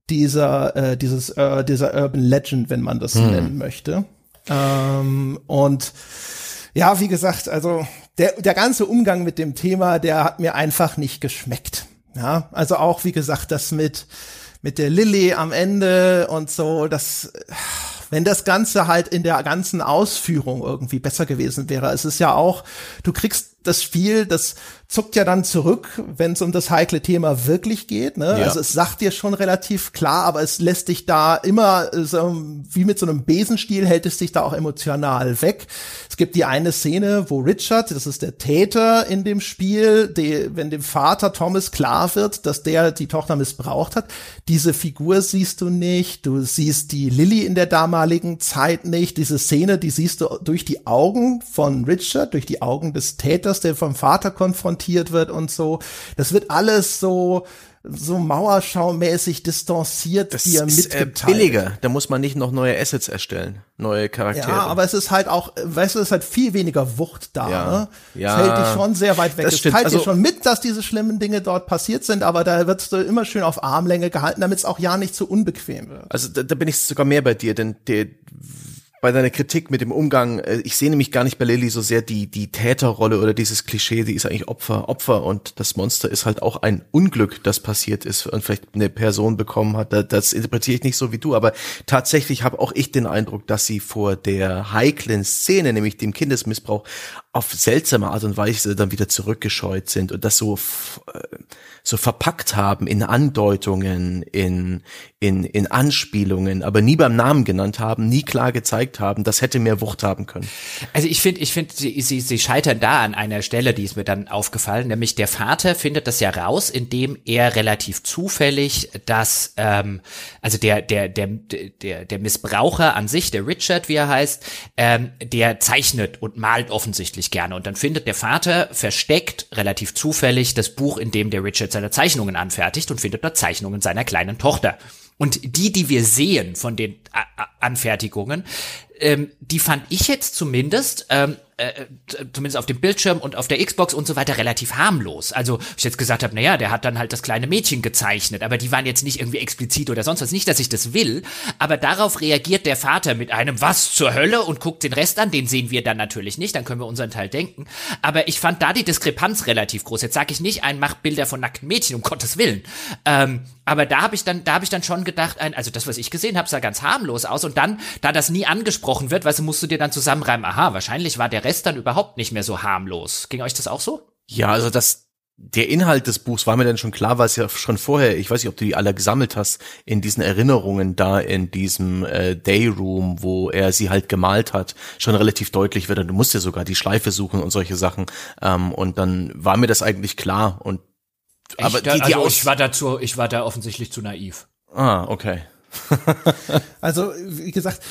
dieser, äh, dieses, äh, dieser Urban Legend, wenn man das hm. nennen möchte. Ähm, und ja, wie gesagt, also der, der ganze Umgang mit dem Thema, der hat mir einfach nicht geschmeckt. Ja, also auch, wie gesagt, das mit, mit der Lilly am Ende und so, das, wenn das Ganze halt in der ganzen Ausführung irgendwie besser gewesen wäre. Es ist ja auch, du kriegst das Spiel, das zuckt ja dann zurück, wenn es um das heikle Thema wirklich geht. Ne? Ja. Also es sagt dir schon relativ klar, aber es lässt dich da immer so, wie mit so einem Besenstiel hält es dich da auch emotional weg. Es gibt die eine Szene, wo Richard, das ist der Täter in dem Spiel, die, wenn dem Vater Thomas klar wird, dass der die Tochter missbraucht hat, diese Figur siehst du nicht. Du siehst die Lilly in der damaligen Zeit nicht. Diese Szene, die siehst du durch die Augen von Richard, durch die Augen des Täters, der vom Vater konfrontiert wird und so. Das wird alles so so Mauerschaumäßig distanziert das dir ist, äh, mitgeteilt. Äh, billiger, da muss man nicht noch neue Assets erstellen, neue Charaktere. Ja, aber es ist halt auch, weißt du, es ist halt viel weniger Wucht da. Ja, ne? ja es hält dich schon sehr weit weg. Es teilt also, dir schon mit, dass diese schlimmen Dinge dort passiert sind, aber da wird du immer schön auf Armlänge gehalten, damit es auch ja nicht zu unbequem wird. Also da, da bin ich sogar mehr bei dir, denn der bei deiner Kritik mit dem Umgang, äh, ich sehe nämlich gar nicht bei Lilly so sehr die, die Täterrolle oder dieses Klischee, die ist eigentlich Opfer, Opfer und das Monster ist halt auch ein Unglück, das passiert ist und vielleicht eine Person bekommen hat. Das interpretiere ich nicht so wie du, aber tatsächlich habe auch ich den Eindruck, dass sie vor der heiklen Szene, nämlich dem Kindesmissbrauch, auf seltsame Art und Weise dann wieder zurückgescheut sind und das so äh, so verpackt haben in Andeutungen, in in in Anspielungen, aber nie beim Namen genannt haben, nie klar gezeigt haben, das hätte mehr Wucht haben können. Also ich finde, ich finde, sie, sie, sie scheitern da an einer Stelle, die ist mir dann aufgefallen, nämlich der Vater findet das ja raus, indem er relativ zufällig das, ähm, also der der der der der Missbraucher an sich, der Richard, wie er heißt, ähm, der zeichnet und malt offensichtlich gerne und dann findet der Vater versteckt relativ zufällig das Buch, in dem der Richard seine Zeichnungen anfertigt und findet dort Zeichnungen seiner kleinen Tochter. Und die, die wir sehen von den Anfertigungen, ähm, die fand ich jetzt zumindest ähm, äh, zumindest auf dem Bildschirm und auf der Xbox und so weiter relativ harmlos. Also ich jetzt gesagt habe, naja, der hat dann halt das kleine Mädchen gezeichnet, aber die waren jetzt nicht irgendwie explizit oder sonst was. Nicht, dass ich das will, aber darauf reagiert der Vater mit einem Was zur Hölle und guckt den Rest an. Den sehen wir dann natürlich nicht, dann können wir unseren Teil denken. Aber ich fand da die Diskrepanz relativ groß. Jetzt sage ich nicht, ein macht Bilder von nackten Mädchen, um Gottes Willen. Ähm, aber da habe ich dann, da habe ich dann schon gedacht, ein, also das, was ich gesehen habe, sah ganz harmlos aus. Und dann, da das nie angesprochen wird, weißt du, musst du dir dann zusammenreimen, aha, wahrscheinlich war der Rest dann überhaupt nicht mehr so harmlos. Ging euch das auch so? Ja, also das, der Inhalt des Buchs war mir dann schon klar, weil es ja schon vorher, ich weiß nicht, ob du die alle gesammelt hast, in diesen Erinnerungen da in diesem äh, Dayroom, wo er sie halt gemalt hat, schon relativ deutlich wird. Und du musst ja sogar die Schleife suchen und solche Sachen. Ähm, und dann war mir das eigentlich klar. Und aber die, die also ich war dazu, ich war da offensichtlich zu naiv. Ah, okay. also, wie gesagt,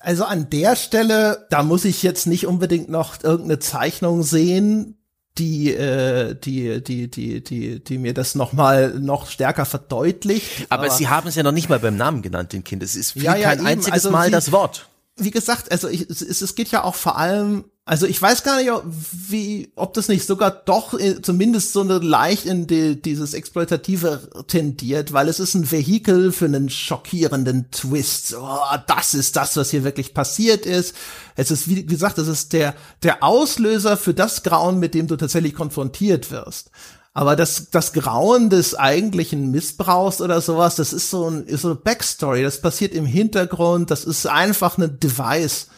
also an der Stelle, da muss ich jetzt nicht unbedingt noch irgendeine Zeichnung sehen, die, äh, die, die, die, die, die mir das noch mal noch stärker verdeutlicht. Aber, aber Sie haben es ja noch nicht mal beim Namen genannt, den Kind. Es ist ja, ja, kein eben. einziges also Mal sie, das Wort. Wie gesagt, also ich, es, es geht ja auch vor allem also ich weiß gar nicht, wie, ob das nicht sogar doch zumindest so leicht in die, dieses Exploitative tendiert, weil es ist ein Vehikel für einen schockierenden Twist. Oh, das ist das, was hier wirklich passiert ist. Es ist, wie gesagt, es ist der, der Auslöser für das Grauen, mit dem du tatsächlich konfrontiert wirst. Aber das, das Grauen des eigentlichen Missbrauchs oder sowas, das ist so ein, ist so eine Backstory. Das passiert im Hintergrund. Das ist einfach eine Device.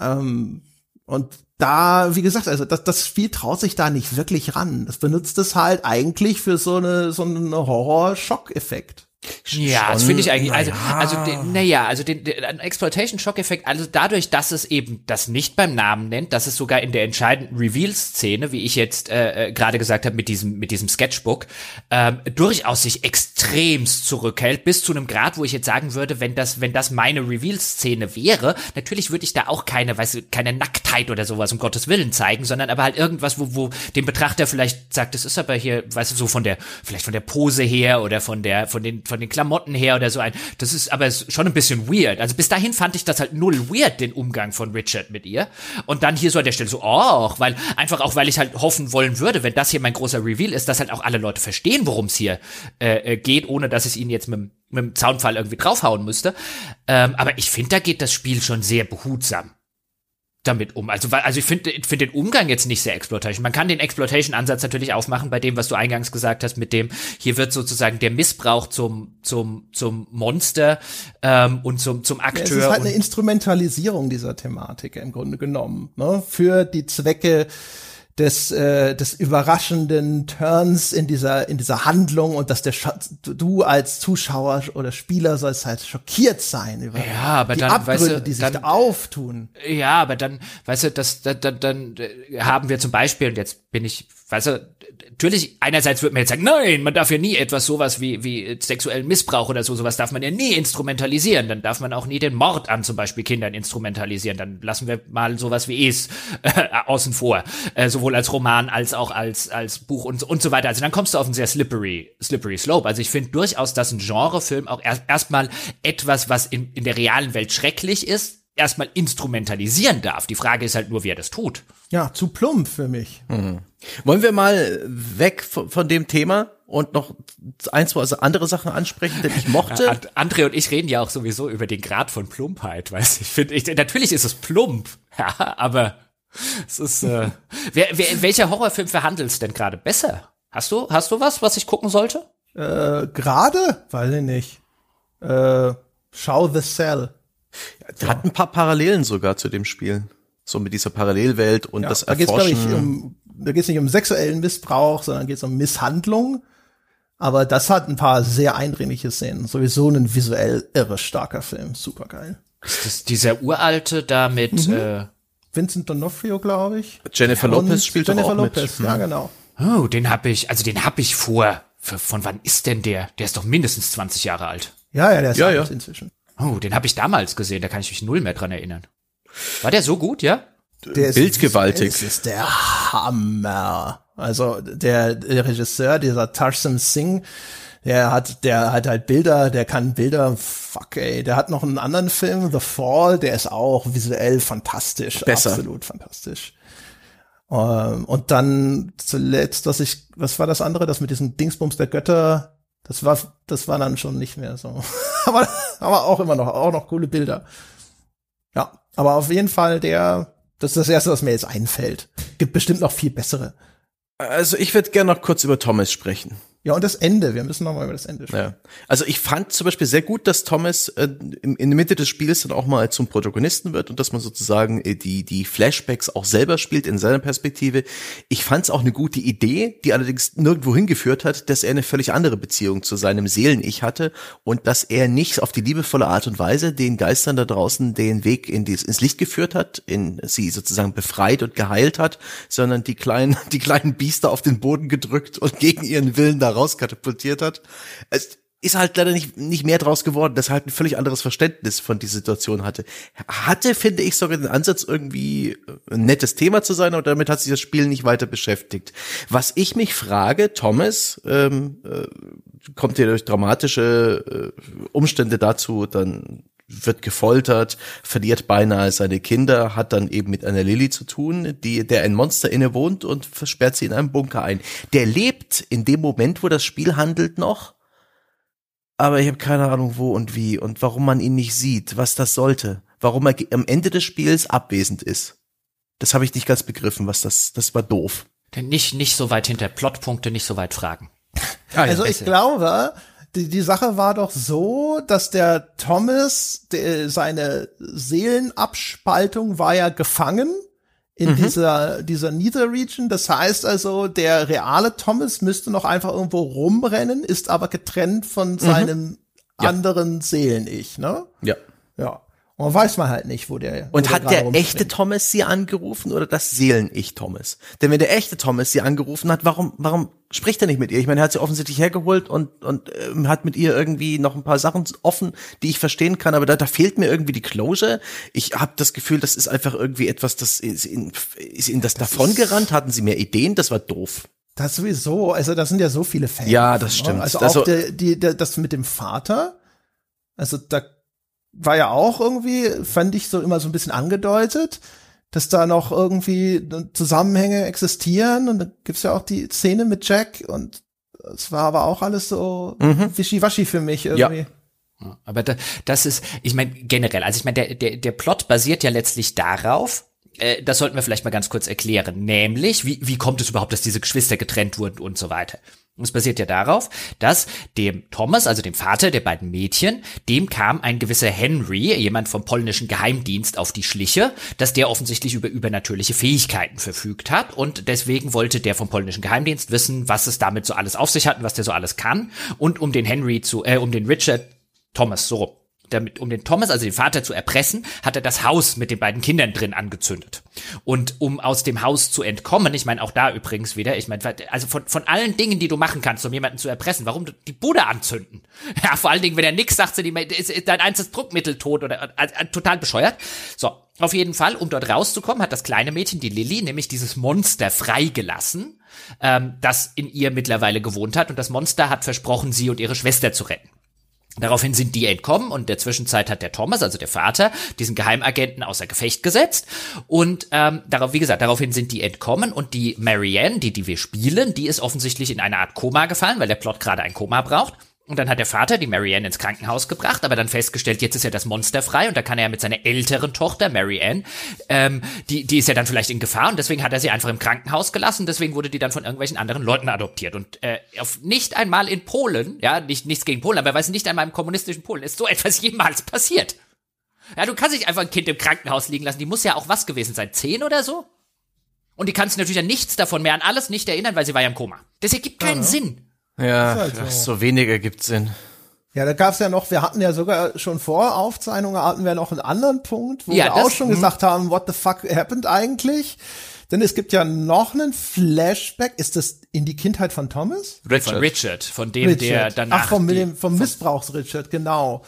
Ähm, und da, wie gesagt, also das, das Spiel traut sich da nicht wirklich ran. Das benutzt es halt eigentlich für so eine so einen Horror-Schock-Effekt. Ja, das finde ich eigentlich, also, naja. also, naja, also den, den Exploitation-Shock-Effekt, also dadurch, dass es eben das nicht beim Namen nennt, dass es sogar in der entscheidenden Reveal-Szene, wie ich jetzt äh, äh gerade gesagt habe mit diesem, mit diesem Sketchbook, ähm, durchaus sich extremst zurückhält, bis zu einem Grad, wo ich jetzt sagen würde, wenn das, wenn das meine Reveal-Szene wäre, natürlich würde ich da auch keine, weißt du, keine Nacktheit oder sowas um Gottes Willen zeigen, sondern aber halt irgendwas, wo, wo dem Betrachter vielleicht sagt, das ist aber hier, weißt du, so von der, vielleicht von der Pose her oder von der, von den, von den Klamotten her oder so ein. Das ist aber schon ein bisschen weird. Also bis dahin fand ich das halt null weird, den Umgang von Richard mit ihr. Und dann hier so an der Stelle so, oh, weil, einfach auch, weil ich halt hoffen wollen würde, wenn das hier mein großer Reveal ist, dass halt auch alle Leute verstehen, worum es hier äh, äh geht, ohne dass es ihnen jetzt mit, mit dem Zaunfall irgendwie draufhauen müsste. Ähm, aber ich finde, da geht das Spiel schon sehr behutsam damit um. Also, also ich finde ich finde den Umgang jetzt nicht sehr Exploitation. Man kann den Exploitation-Ansatz natürlich aufmachen bei dem, was du eingangs gesagt hast, mit dem, hier wird sozusagen der Missbrauch zum, zum, zum Monster ähm, und zum, zum Akteur. Ja, es ist halt eine Instrumentalisierung dieser Thematik im Grunde genommen, ne? Für die Zwecke des, äh, des überraschenden Turns in dieser, in dieser Handlung und dass der Sch du als Zuschauer oder Spieler sollst halt schockiert sein über ja, aber die dann, Abgründe, weißt du, die sich dann, da auftun. Ja, aber dann, weißt du, das, dann, dann, dann haben wir zum Beispiel, und jetzt bin ich weißt du, natürlich, einerseits wird man jetzt sagen, nein, man darf ja nie etwas sowas wie, wie sexuellen Missbrauch oder so, sowas darf man ja nie instrumentalisieren. Dann darf man auch nie den Mord an zum Beispiel Kindern instrumentalisieren. Dann lassen wir mal sowas wie es äh, außen vor. Äh, sowohl als Roman als auch als, als Buch und, und so weiter. Also dann kommst du auf einen sehr slippery, slippery slope. Also ich finde durchaus, dass ein Genrefilm auch erst erstmal etwas, was in, in der realen Welt schrecklich ist, erstmal instrumentalisieren darf. Die Frage ist halt nur, wie er das tut. Ja, zu plump für mich. Mhm. Wollen wir mal weg von, von, dem Thema und noch ein, zwei andere Sachen ansprechen, denn ich mochte. Ja, André und ich reden ja auch sowieso über den Grad von Plumpheit, weißt ich finde, ich, natürlich ist es plump, ja, aber es ist, äh, wer, wer, welcher Horrorfilm verhandelst denn gerade besser? Hast du, hast du was, was ich gucken sollte? Äh, gerade? Weiß ich nicht. Äh, Schau The Cell. Ja, hat ein paar Parallelen sogar zu dem Spiel. so mit dieser Parallelwelt und Ja, das da geht's glaube Erforschen. ich um, da geht's nicht um sexuellen Missbrauch, sondern geht's um Misshandlung. Aber das hat ein paar sehr eindringliche Szenen. Sowieso ein visuell irre starker Film. Super geil. Ist das dieser uralte da mit, Mhm. äh, Vincent D'Onofrio, glaube ich. Jennifer Und Lopez spielt Jennifer auch Lopez, mit. ja genau. oh, den hab ich, also den hab ich vor. Von wann ist denn der? Der ist doch mindestens 20 Jahre alt. Ja, ja, der ist Ja, alt ja. inzwischen. Oh, den hab ich damals gesehen, da kann ich mich null mehr dran erinnern. War der so gut, ja? Der ist Bildgewaltig. Das ist der Hammer. Also der, der Regisseur, dieser Tarsem Singh, der hat, der hat halt Bilder, der kann Bilder, fuck ey, der hat noch einen anderen Film, The Fall, der ist auch visuell fantastisch, Besser. absolut fantastisch. Ähm, und dann zuletzt, was ich, was war das andere, das mit diesem Dingsbums der Götter, das war, das war dann schon nicht mehr so. aber, aber auch immer noch, auch noch coole Bilder. Ja, aber auf jeden Fall der, das ist das erste, was mir jetzt einfällt. Gibt bestimmt noch viel bessere. Also ich würde gerne noch kurz über Thomas sprechen. Ja, und das Ende. Wir müssen noch mal über das Ende sprechen. Ja. Also ich fand zum Beispiel sehr gut, dass Thomas äh, in, in der Mitte des Spiels dann auch mal zum Protagonisten wird und dass man sozusagen äh, die, die Flashbacks auch selber spielt in seiner Perspektive. Ich fand es auch eine gute Idee, die allerdings nirgendwo hingeführt hat, dass er eine völlig andere Beziehung zu seinem Seelen-Ich hatte und dass er nicht auf die liebevolle Art und Weise den Geistern da draußen den Weg in dies, ins Licht geführt hat, in sie sozusagen befreit und geheilt hat, sondern die kleinen, die kleinen Biester auf den Boden gedrückt und gegen ihren Willen da rauskatapultiert hat. Es ist halt leider nicht, nicht mehr draus geworden, dass er halt ein völlig anderes Verständnis von dieser Situation hatte. Hatte, finde ich, sogar den Ansatz, irgendwie ein nettes Thema zu sein, aber damit hat sich das Spiel nicht weiter beschäftigt. Was ich mich frage, Thomas, ähm, äh, kommt hier durch dramatische äh, Umstände dazu, dann wird gefoltert, verliert beinahe seine Kinder, hat dann eben mit einer Lilly zu tun, die, der ein Monster innewohnt und versperrt sie in einem Bunker ein. Der lebt in dem Moment, wo das Spiel handelt noch, aber ich habe keine Ahnung wo und wie und warum man ihn nicht sieht, was das sollte, warum er am Ende des Spiels abwesend ist. Das habe ich nicht ganz begriffen, was das, das war doof. Denn nicht, nicht so weit hinter Plotpunkte, nicht so weit fragen. Also ich glaube, die, die Sache war doch so, dass der Thomas, der, seine Seelenabspaltung war ja gefangen in dieser, dieser Nether Region. Das heißt also, der reale Thomas müsste noch einfach irgendwo rumrennen, ist aber getrennt von seinem Ja. anderen Seelen-Ich, ne? Ja. Ja. Und weiß man halt nicht, wo der. wo Und hat gerade der rumspringt. echte Thomas sie angerufen oder das Seelen-Ich Thomas? Denn wenn der echte Thomas sie angerufen hat, warum, warum spricht er nicht mit ihr? Ich meine, er hat sie offensichtlich hergeholt und, und ähm, hat mit ihr irgendwie noch ein paar Sachen offen, die ich verstehen kann, aber da, da fehlt mir irgendwie die Closure. Ich habe das Gefühl, das ist einfach irgendwie etwas, das ist in, ist in das, davongerannt. Hatten sie mehr Ideen? Das war doof. Das sowieso, also das sind ja so viele Fans. Ja, das stimmt. Also Also- auch der, die, der, das mit dem Vater, also da war ja auch irgendwie, fand ich so immer so ein bisschen angedeutet, dass da noch irgendwie Zusammenhänge existieren und da gibt's ja auch die Szene mit Jack und es war aber auch alles so Mhm. wischiwaschi für mich irgendwie. Ja, Aber da, das ist, ich meine, generell, also ich meine, der, der, der Plot basiert ja letztlich darauf, äh, das sollten wir vielleicht mal ganz kurz erklären, nämlich, wie, wie kommt es überhaupt, dass diese Geschwister getrennt wurden und so weiter. Es basiert ja darauf, dass dem Thomas, also dem Vater der beiden Mädchen, dem kam ein gewisser Henry, jemand vom polnischen Geheimdienst, auf die Schliche, dass der offensichtlich über übernatürliche Fähigkeiten verfügt hat und deswegen wollte der vom polnischen Geheimdienst wissen, was es damit so alles auf sich hat und was der so alles kann und um den Henry zu, äh, um den Richard Thomas, so. Damit, um den Thomas, also den Vater zu erpressen, hat er das Haus mit den beiden Kindern drin angezündet. Und um aus dem Haus zu entkommen, ich meine auch da übrigens wieder, ich meine, also von, von allen Dingen, die du machen kannst, um jemanden zu erpressen, warum die Bude anzünden? Ja, vor allen Dingen, wenn er nix sagt, sind die, ist, ist dein einziges Druckmittel tot oder äh, äh, total bescheuert. So, auf jeden Fall, um dort rauszukommen, hat das kleine Mädchen, die Lilly, nämlich dieses Monster freigelassen, ähm, das in ihr mittlerweile gewohnt hat. Und das Monster hat versprochen, sie und ihre Schwester zu retten. Daraufhin sind die entkommen und in der Zwischenzeit hat der Thomas, also der Vater, diesen Geheimagenten außer Gefecht gesetzt. Und ähm, darauf, wie gesagt, daraufhin sind die entkommen und die Marianne, die, die wir spielen, die ist offensichtlich in eine Art Koma gefallen, weil der Plot gerade ein Koma braucht. Und dann hat der Vater die Marianne ins Krankenhaus gebracht, aber dann festgestellt, jetzt ist ja das Monster frei und da kann er ja mit seiner älteren Tochter, Marianne, ähm, die, die ist ja dann vielleicht in Gefahr und deswegen hat er sie einfach im Krankenhaus gelassen, deswegen wurde die dann von irgendwelchen anderen Leuten adoptiert. Und äh, auf nicht einmal in Polen, ja, nicht, nichts gegen Polen, aber weiß nicht einmal im kommunistischen Polen ist so etwas jemals passiert. Ja, du kannst nicht einfach ein Kind im Krankenhaus liegen lassen. Die muss ja auch was gewesen sein. Zehn oder so? Und die kann sich natürlich an nichts davon mehr, an alles nicht erinnern, weil sie war ja im Koma. Das ergibt keinen Ja. Sinn. Ja, halt so. so weniger gibt Sinn. Ja, da gab's ja noch, wir hatten ja sogar schon vor Aufzeichnungen hatten wir noch einen anderen Punkt, wo Ja, wir das- auch schon gesagt haben, what the fuck happened eigentlich? Denn es gibt ja noch einen Flashback. Ist das in die Kindheit von Thomas? Von Richard, von dem, der danach. Ach, vom, die- vom Missbrauchs-Richard, genau.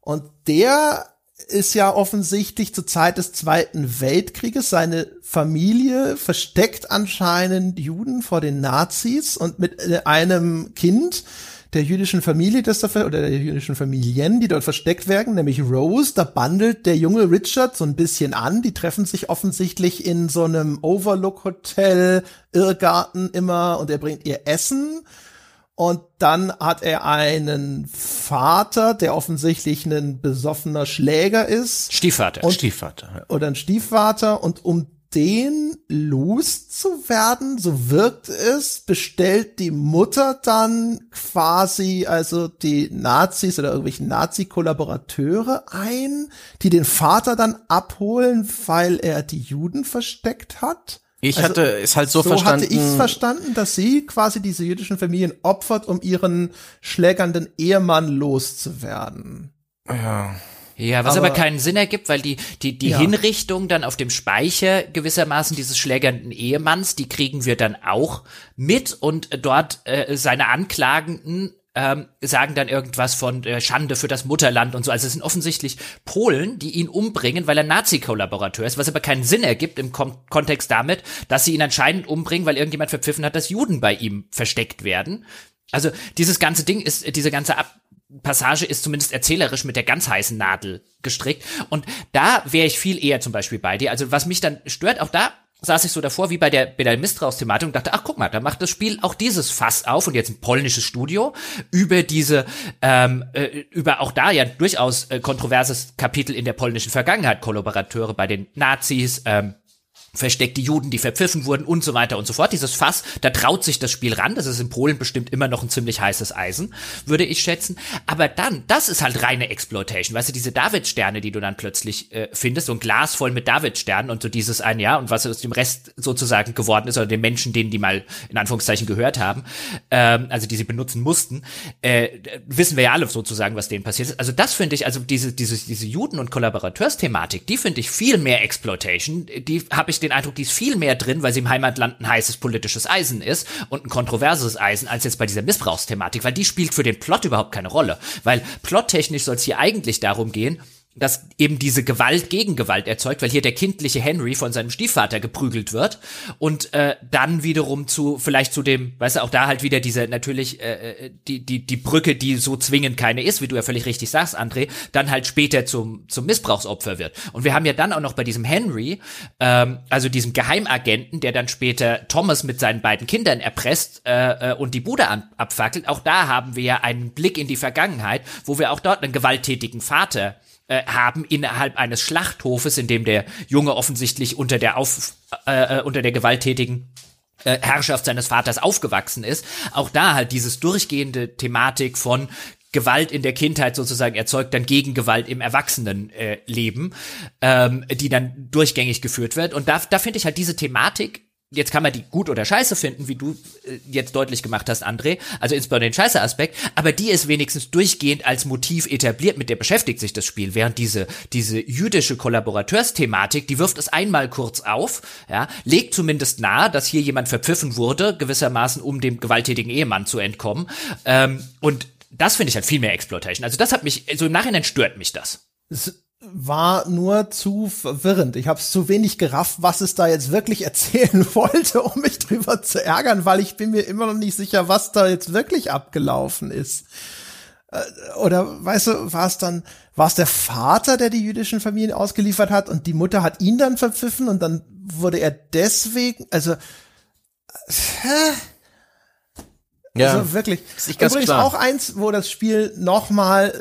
Und der ist ja offensichtlich zur Zeit des Zweiten Weltkrieges. Seine Familie versteckt anscheinend Juden vor den Nazis und mit äh, einem Kind der jüdischen Familie, das da, oder der jüdischen Familien, die dort versteckt werden, nämlich Rose, da bandelt der junge Richard so ein bisschen an. Die treffen sich offensichtlich in so einem Overlook-Hotel, Irrgarten immer und er bringt ihr Essen. Und dann hat er einen Vater, der offensichtlich ein besoffener Schläger ist Stiefvater. Und- Stiefvater. oder ein Stiefvater und um den loszuwerden, so wirkt es, bestellt die Mutter dann quasi also die Nazis oder irgendwelche Nazi-Kollaborateure ein, die den Vater dann abholen, weil er die Juden versteckt hat. Ich Also, hatte es halt so, So verstanden. hatte ich es verstanden, dass sie quasi diese jüdischen Familien opfert, um ihren schlägernden Ehemann loszuwerden. ja. Ja, was aber, Aber- keinen Sinn ergibt, weil die, die, die Ja. Hinrichtung dann auf dem Speicher gewissermaßen dieses schlägernden Ehemanns, die kriegen wir dann auch mit und dort äh, seine Anklagenden ähm, sagen dann irgendwas von äh, Schande für das Mutterland und so. Also es sind offensichtlich Polen, die ihn umbringen, weil er Nazi-Kollaborateur ist, was aber keinen Sinn ergibt im Kom Kontext damit, dass sie ihn anscheinend umbringen, weil irgendjemand verpfiffen hat, dass Juden bei ihm versteckt werden. Also dieses ganze Ding ist, diese ganze Ab Passage ist zumindest erzählerisch mit der ganz heißen Nadel gestrickt. Und da wäre ich viel eher zum Beispiel bei dir. Also was mich dann stört, auch da saß ich so davor wie bei der, bei der Misstrauensthematik und dachte, ach guck mal, da macht das Spiel auch dieses Fass auf und jetzt ein polnisches Studio über diese, ähm, äh, über auch da ja durchaus äh, kontroverses Kapitel in der polnischen Vergangenheit, Kollaborateure bei den Nazis, ähm, versteckte Juden, die verpfiffen wurden und so weiter und so fort. Dieses Fass, da traut sich das Spiel ran. Das ist in Polen bestimmt immer noch ein ziemlich heißes Eisen, würde ich schätzen. Aber dann, das ist halt reine Exploitation. Weißt du, diese David-Sterne, die du dann plötzlich äh, findest, so ein Glas voll mit David-Sternen und so dieses ein Jahr und was aus dem Rest sozusagen geworden ist oder den Menschen, denen die mal in Anführungszeichen gehört haben, ähm, also die sie benutzen mussten, äh, wissen wir ja alle sozusagen, was denen passiert ist. Also das finde ich, also diese, diese, diese Juden- und Kollaborateursthematik, die finde ich viel mehr Exploitation. Die habe ich den Eindruck, die ist viel mehr drin, weil sie im Heimatland ein heißes politisches Eisen ist und ein kontroverses Eisen, als jetzt bei dieser Missbrauchsthematik, weil die spielt für den Plot überhaupt keine Rolle. Weil plottechnisch soll es hier eigentlich darum gehen, dass eben diese Gewalt gegen Gewalt erzeugt, weil hier der kindliche Henry von seinem Stiefvater geprügelt wird und äh, dann wiederum zu vielleicht zu dem, weißt du, auch da halt wieder diese natürlich äh, äh, die die die Brücke, die so zwingend keine ist, wie du ja völlig richtig sagst, André, dann halt später zum zum Missbrauchsopfer wird. Und wir haben ja dann auch noch bei diesem Henry, ähm, also diesem Geheimagenten, der dann später Thomas mit seinen beiden Kindern erpresst äh, äh, und die Bude an, abfackelt. Auch da haben wir ja einen Blick in die Vergangenheit, wo wir auch dort einen gewalttätigen Vater äh, haben innerhalb eines Schlachthofes, in dem der Junge offensichtlich unter der auf äh, äh, unter der gewalttätigen äh, Herrschaft seines Vaters aufgewachsen ist. Auch da halt dieses durchgehende Thematik von Gewalt in der Kindheit sozusagen erzeugt dann Gegengewalt im Erwachsenenleben, äh, ähm, die dann durchgängig geführt wird. Und da, da finde ich halt diese Thematik Jetzt kann man die gut oder scheiße finden, wie du äh, jetzt deutlich gemacht hast, André, also insbesondere den scheiße Aspekt, aber die ist wenigstens durchgehend als Motiv etabliert, mit der beschäftigt sich das Spiel, während diese, diese jüdische Kollaborateursthematik, die wirft es einmal kurz auf, ja, legt zumindest nahe, dass hier jemand verpfiffen wurde, gewissermaßen, um dem gewalttätigen Ehemann zu entkommen, ähm, und das finde ich halt viel mehr Exploitation. Also das hat mich, so im Nachhinein stört mich das. War nur zu verwirrend. Ich habe es zu wenig gerafft, was es da jetzt wirklich erzählen wollte, um mich drüber zu ärgern, weil ich bin mir immer noch nicht sicher, was da jetzt wirklich abgelaufen ist. Äh, Oder weißt du, war es dann, war es der Vater, der die jüdischen Familien ausgeliefert hat und die Mutter hat ihn dann verpfiffen und dann wurde er deswegen, also hä? Ja. Also wirklich. Ist nicht ganz Übrigens klar. auch eins, wo das Spiel nochmal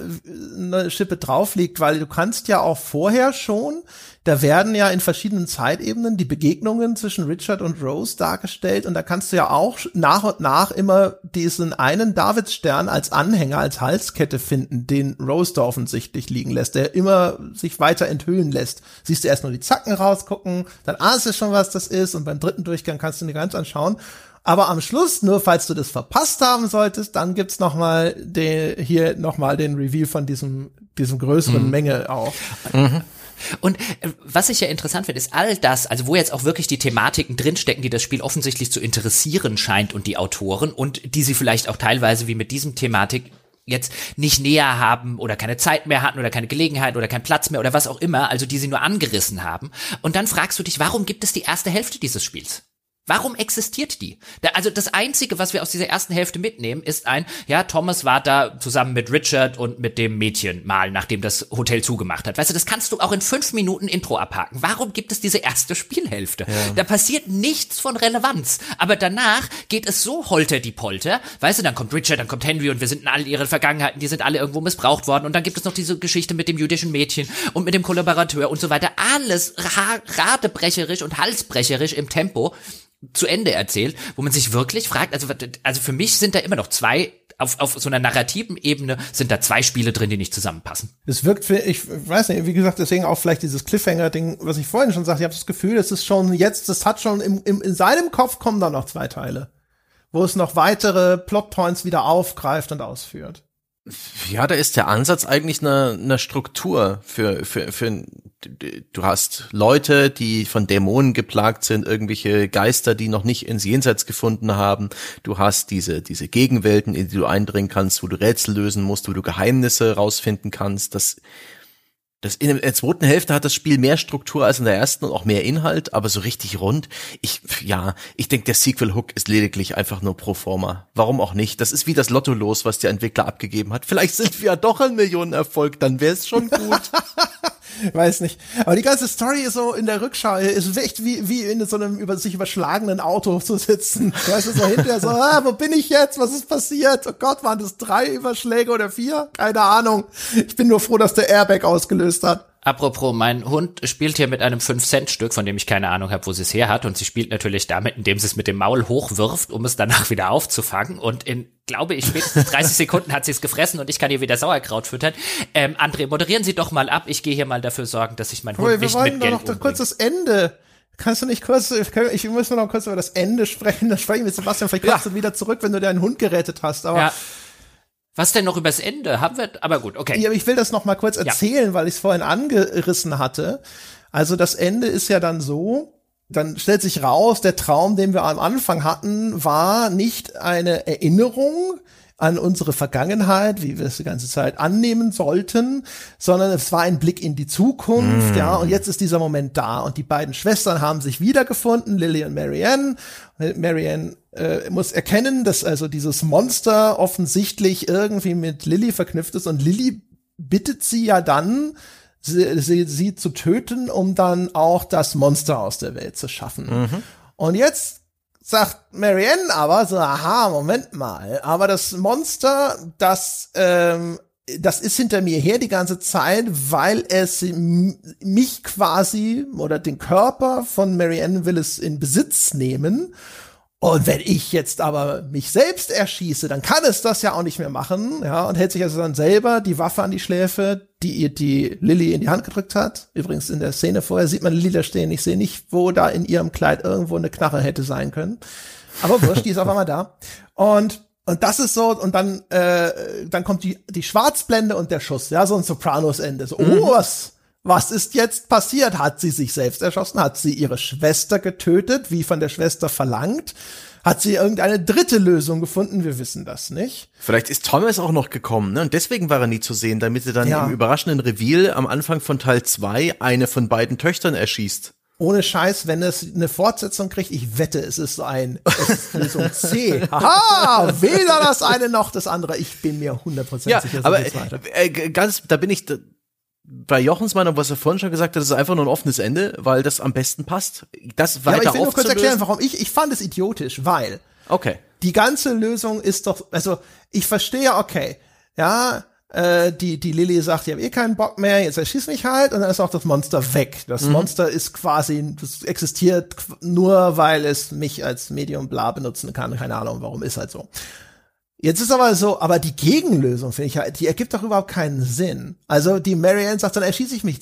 eine Schippe drauf liegt, weil du kannst ja auch vorher schon, da werden ja in verschiedenen Zeitebenen die Begegnungen zwischen Richard und Rose dargestellt und da kannst du ja auch nach und nach immer diesen einen Davidsstern als Anhänger, als Halskette finden, den Rose da offensichtlich liegen lässt, der immer sich weiter enthüllen lässt. Siehst du erst nur die Zacken rausgucken, dann ahnst du schon, was das ist und beim dritten Durchgang kannst du dir ganz anschauen. Aber am Schluss, nur falls du das verpasst haben solltest, dann gibt's noch mal den, hier noch mal den Reveal von diesem, diesem größeren mhm. Menge auch. Mhm. Und äh, was ich ja interessant finde, ist all das, also wo jetzt auch wirklich die Thematiken drinstecken, die das Spiel offensichtlich zu interessieren scheint und die Autoren und die sie vielleicht auch teilweise wie mit diesem Thematik jetzt nicht näher haben oder keine Zeit mehr hatten oder keine Gelegenheit oder keinen Platz mehr oder was auch immer, also die sie nur angerissen haben. Und dann fragst du dich, warum gibt es die erste Hälfte dieses Spiels? Warum existiert die? also das Einzige, was wir aus dieser ersten Hälfte mitnehmen, ist ein, ja, Thomas war da zusammen mit Richard und mit dem Mädchen mal, nachdem das Hotel zugemacht hat. Weißt du, das kannst du auch in fünf Minuten Intro abhaken. Warum gibt es diese erste Spielhälfte? Ja. Da passiert nichts von Relevanz. Aber danach geht es so holter die Polter. Weißt du, dann kommt Richard, dann kommt Henry und wir sind in all ihren Vergangenheiten, die sind alle irgendwo missbraucht worden. Und dann gibt es noch diese Geschichte mit dem jüdischen Mädchen und mit dem Kollaborateur und so weiter. Alles radebrecherisch und halsbrecherisch im Tempo zu Ende erzählt, wo man sich wirklich fragt, also, also für mich sind da immer noch zwei auf, auf so einer narrativen Ebene sind da zwei Spiele drin, die nicht zusammenpassen. Es wirkt für, ich weiß nicht, wie gesagt, deswegen auch vielleicht dieses Cliffhanger-Ding, was ich vorhin schon sagte, ich habe das Gefühl, es ist schon jetzt, das hat schon im, im, in seinem Kopf kommen da noch zwei Teile, wo es noch weitere Plotpoints wieder aufgreift und ausführt. Ja, da ist der Ansatz eigentlich eine, eine Struktur für, für, für, du hast Leute, die von Dämonen geplagt sind, irgendwelche Geister, die noch nicht ins Jenseits gefunden haben. Du hast diese, diese Gegenwelten, in die du eindringen kannst, wo du Rätsel lösen musst, wo du Geheimnisse rausfinden kannst. Das, das in der zweiten Hälfte hat das Spiel mehr Struktur als in der ersten und auch mehr Inhalt, aber so richtig rund. Ich, ja, ich denke, der Sequel-Hook ist lediglich einfach nur pro forma. Warum auch nicht? Das ist wie das Lotto los, was der Entwickler abgegeben hat. Vielleicht sind wir ja doch ein Millionenerfolg, dann wäre es schon gut. Weiß nicht. Aber die ganze Story ist so in der Rückschau, ist echt wie, wie in so einem über sich überschlagenen Auto zu sitzen. Weißt du, so hinterher so, ah, wo bin ich jetzt? Was ist passiert? Oh Gott, waren das drei Überschläge oder vier? Keine Ahnung. Ich bin nur froh, dass der Airbag ausgelöst hat. Apropos, mein Hund spielt hier mit einem 5-Cent-Stück, von dem ich keine Ahnung habe, wo sie es her hat. Und sie spielt natürlich damit, indem sie es mit dem Maul hochwirft, um es danach wieder aufzufangen. Und in, glaube ich, spätestens 30 Sekunden hat sie es gefressen und ich kann ihr wieder Sauerkraut füttern. Ähm, André, moderieren Sie doch mal ab. Ich gehe hier mal dafür sorgen, dass ich mein Hund nicht mit Geld noch kurz das Ende. Kannst du nicht kurz, ich muss nur noch kurz über das Ende sprechen, dann sprechen wir Sebastian, vielleicht kommst ja. du wieder zurück, wenn du deinen Hund gerettet hast, aber ja. Was denn noch übers Ende? Haben wir, aber gut, okay. Ja, ich will das noch mal kurz erzählen, ja. weil ich es vorhin angerissen hatte. Also das Ende ist ja dann so, dann stellt sich raus, der Traum, den wir am Anfang hatten, war nicht eine Erinnerung, an unsere Vergangenheit, wie wir es die ganze Zeit annehmen sollten, sondern es war ein Blick in die Zukunft, mm. ja, und jetzt ist dieser Moment da und die beiden Schwestern haben sich wiedergefunden, Lily und Marianne. Marianne äh, muss erkennen, dass also dieses Monster offensichtlich irgendwie mit Lily verknüpft ist und Lily bittet sie ja dann, sie, sie, sie zu töten, um dann auch das Monster aus der Welt zu schaffen. Mhm. Und jetzt sagt Marianne aber so, aha, Moment mal, aber das Monster, das, ähm, das ist hinter mir her die ganze Zeit, weil es mich quasi oder den Körper von Marianne will es in Besitz nehmen und wenn ich jetzt aber mich selbst erschieße, dann kann es das ja auch nicht mehr machen, ja, und hält sich also dann selber die Waffe an die Schläfe, die ihr die Lilly in die Hand gedrückt hat. Übrigens in der Szene vorher sieht man Lilly da stehen. Ich sehe nicht, wo da in ihrem Kleid irgendwo eine Knarre hätte sein können. Aber wurscht, die ist auf einmal da. Und und das ist so, und dann, äh, dann kommt die, die Schwarzblende und der Schuss, ja, so ein Sopranos-Ende. So, mhm. oh, was, was ist jetzt passiert? Hat sie sich selbst erschossen? Hat sie ihre Schwester getötet, wie von der Schwester verlangt? Hat sie irgendeine dritte Lösung gefunden? Wir wissen das nicht. Vielleicht ist Thomas auch noch gekommen, ne? Und deswegen war er nie zu sehen, damit er dann ja. im überraschenden Reveal am Anfang von Teil 2 eine von beiden Töchtern erschießt. Ohne Scheiß, wenn es eine Fortsetzung kriegt, ich wette, es ist ein es ist Lösung C. Haha, weder das eine noch das andere. Ich bin mir hundertprozentig ja, sicher. Aber äh, ganz, da bin ich, bei Jochens Meinung, was er vorhin schon gesagt hat, ist einfach nur ein offenes Ende, weil das am besten passt. Das weiter ja, aber ich will nur kurz erklären, warum ich, ich fand es idiotisch, weil Okay. die ganze Lösung ist doch, also ich verstehe, okay, ja, äh, die, die Lilly sagt, ich habe eh keinen Bock mehr, jetzt erschieß mich halt und dann ist auch das Monster weg. Das mhm. Monster ist quasi, das existiert nur, weil es mich als Medium bla benutzen kann. Keine Ahnung, warum ist halt so. Jetzt ist aber so, aber die Gegenlösung, finde ich, halt, die ergibt doch überhaupt keinen Sinn. Also die Marianne sagt, dann erschieße ich mich.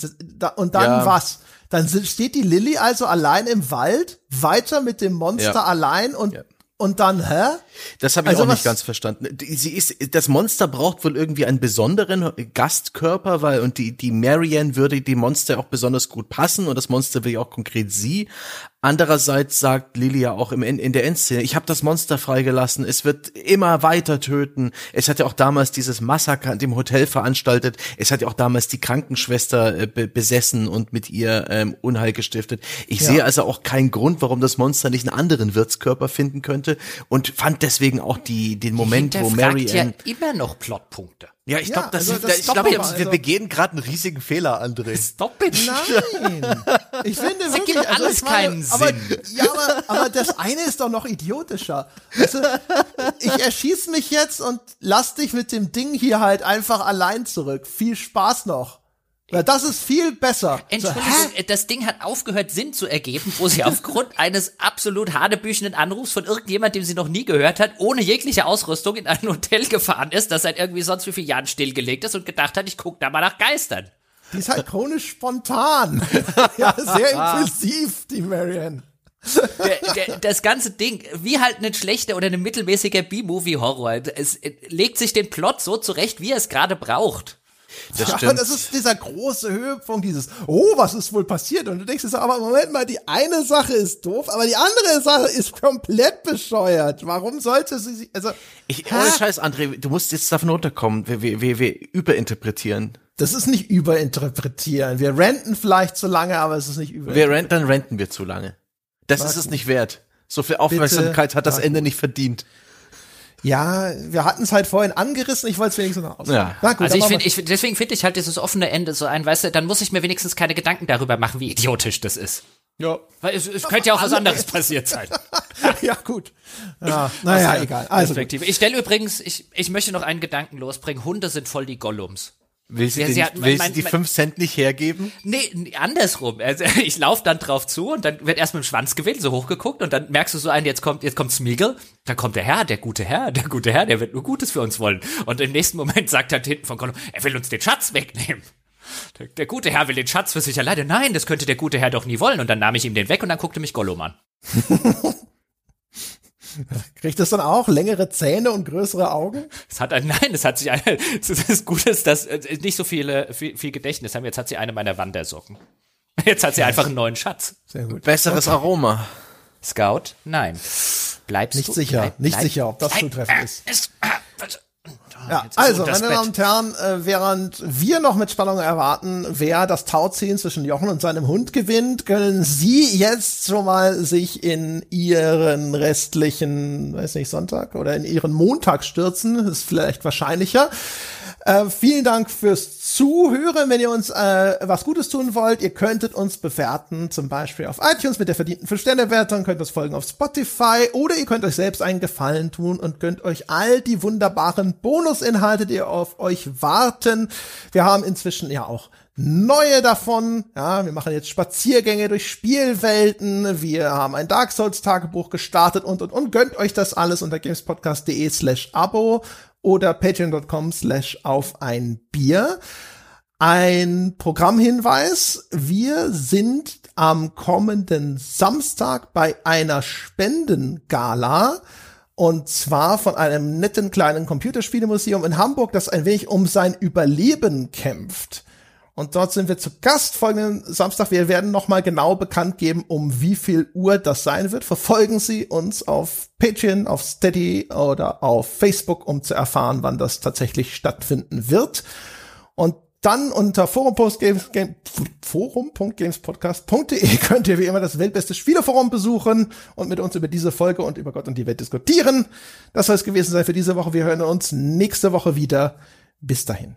Und dann ja. was? Dann steht die Lilly also allein im Wald, weiter mit dem Monster ja. allein und ja. Und dann, hä? Das habe ich also auch nicht ganz verstanden. Sie ist, das Monster braucht wohl irgendwie einen besonderen Gastkörper, weil und die die Marianne würde die Monster auch besonders gut passen und das Monster will ja auch konkret sie. Andererseits sagt Lilia auch im, in der Endszene, ich habe das Monster freigelassen, es wird immer weiter töten. Es hat ja auch damals dieses Massaker in dem Hotel veranstaltet. Es hat ja auch damals die Krankenschwester äh, besessen und mit ihr ähm, Unheil gestiftet. Ich ja. sehe also auch keinen Grund, warum das Monster nicht einen anderen Wirtskörper finden könnte und fand deswegen auch die den Moment, wo Mary ja immer noch Plotpunkte. Ja, ich glaube, das, also das ich glaube, wir also. begehen gerade einen riesigen Fehler, André. Stop it. Nein. Ich finde das wirklich, gibt also alles meine, keinen aber, Sinn. Ja, aber, aber das eine ist doch noch idiotischer. Also, ich erschieß mich jetzt und lass dich mit dem Ding hier halt einfach allein zurück. Viel Spaß noch. Ja, das ist viel besser. Entschuldigung, so, das Ding hat aufgehört, Sinn zu ergeben, wo sie aufgrund eines absolut hanebüchenden Anrufs von irgendjemand, dem sie noch nie gehört hat, ohne jegliche Ausrüstung in ein Hotel gefahren ist, das seit irgendwie sonst wie vielen Jahren stillgelegt ist und gedacht hat, ich guck da mal nach Geistern. Die ist halt chronisch spontan. ja, sehr impulsiv, die Marianne. Der, der, das ganze Ding, wie halt ein schlechter oder ein mittelmäßiger B-Movie-Horror. Es legt sich den Plot so zurecht, wie er es gerade braucht. Das ja, stimmt. das ist dieser große Höhepunkt, dieses, oh, was ist wohl passiert? Und du denkst dir so, aber Moment mal, die eine Sache ist doof, aber die andere Sache ist komplett bescheuert. Warum sollte sie sich, also. Ich, ohne Scheiß, André, du musst jetzt davon runterkommen. Wir, wir, wir, wir überinterpretieren. Das ist nicht überinterpretieren. Wir renten vielleicht zu lange, aber es ist nicht überinterpretieren. Wir renten, dann renten wir zu lange. Das was? ist es nicht wert. So viel Aufmerksamkeit Bitte? hat das Ende nicht verdient. Ja, wir hatten es halt vorhin angerissen, ich wollte es wenigstens noch aus. Ja. Na gut, also ich finde, ich, deswegen finde ich halt dieses offene Ende so ein, weißt du, dann muss ich mir wenigstens keine Gedanken darüber machen, wie idiotisch das ist. Ja. Weil es, es könnte ja auch was anderes passiert sein. ja, gut. Ja, naja, egal. Also. Ich stelle übrigens, ich, ich möchte noch einen Gedanken losbringen. Hunde sind voll die Gollums. Will sie, ja, sie hat, will mein, sie die fünf Cent nicht hergeben? Nee, andersrum. Also ich laufe dann drauf zu und dann wird erst mit dem Schwanz gewählt, so hochgeguckt und dann merkst du so ein, jetzt kommt, jetzt kommt Smeagol, dann kommt der Herr, der gute Herr, der gute Herr, der wird nur Gutes für uns wollen. Und im nächsten Moment sagt er hinten von Gollum, er will uns den Schatz wegnehmen. Der, der, gute Herr will den Schatz für sich alleine. Nein, das könnte der gute Herr doch nie wollen. Und dann nahm ich ihm den weg und dann guckte mich Gollum an. Kriegt das dann auch längere Zähne und größere Augen? Es hat ein, nein, es hat sich eine, das Gute ist, dass äh, nicht so viele, viel, viel Gedächtnis haben. Jetzt hat sie eine meiner Wandersocken. Jetzt hat sie einfach einen neuen Schatz. Sehr gut. Besseres Aroma. Scout? Nein. Bleibst nicht du? sicher, bleib, nicht bleib, sicher, ob das zutreffend ist. ist ah, ja, also, meine Damen und Herren, äh, während wir noch mit Spannung erwarten, wer das Tauziehen zwischen Jochen und seinem Hund gewinnt, können Sie jetzt schon mal sich in Ihren restlichen, weiß nicht, Sonntag oder in Ihren Montag stürzen. ist vielleicht wahrscheinlicher. Äh, vielen Dank fürs Zuhören. Wenn ihr uns äh, was Gutes tun wollt, ihr könntet uns bewerten, zum Beispiel auf iTunes mit der verdienten 5-Sterne-Wertung, könnt uns folgen auf Spotify oder ihr könnt euch selbst einen Gefallen tun und könnt euch all die wunderbaren Bonusinhalte, die auf euch warten. Wir haben inzwischen ja auch neue davon. Ja, wir machen jetzt Spaziergänge durch Spielwelten. Wir haben ein Dark Souls Tagebuch gestartet und und und. Gönnt euch das alles unter gamespodcast.de slash Abo oder patreon.com slash auf ein Bier. Ein Programmhinweis. Wir sind am kommenden Samstag bei einer Spendengala. Und zwar von einem netten kleinen Computerspielemuseum in Hamburg, das ein wenig um sein Überleben kämpft. Und dort sind wir zu Gast folgenden Samstag. Wir werden nochmal genau bekannt geben, um wie viel Uhr das sein wird. Verfolgen Sie uns auf Patreon, auf Steady oder auf Facebook, um zu erfahren, wann das tatsächlich stattfinden wird. Und dann unter forum.gamespodcast.de könnt ihr wie immer das weltbeste Spieleforum besuchen und mit uns über diese Folge und über Gott und die Welt diskutieren. Das soll es gewesen sein für diese Woche. Wir hören uns nächste Woche wieder. Bis dahin.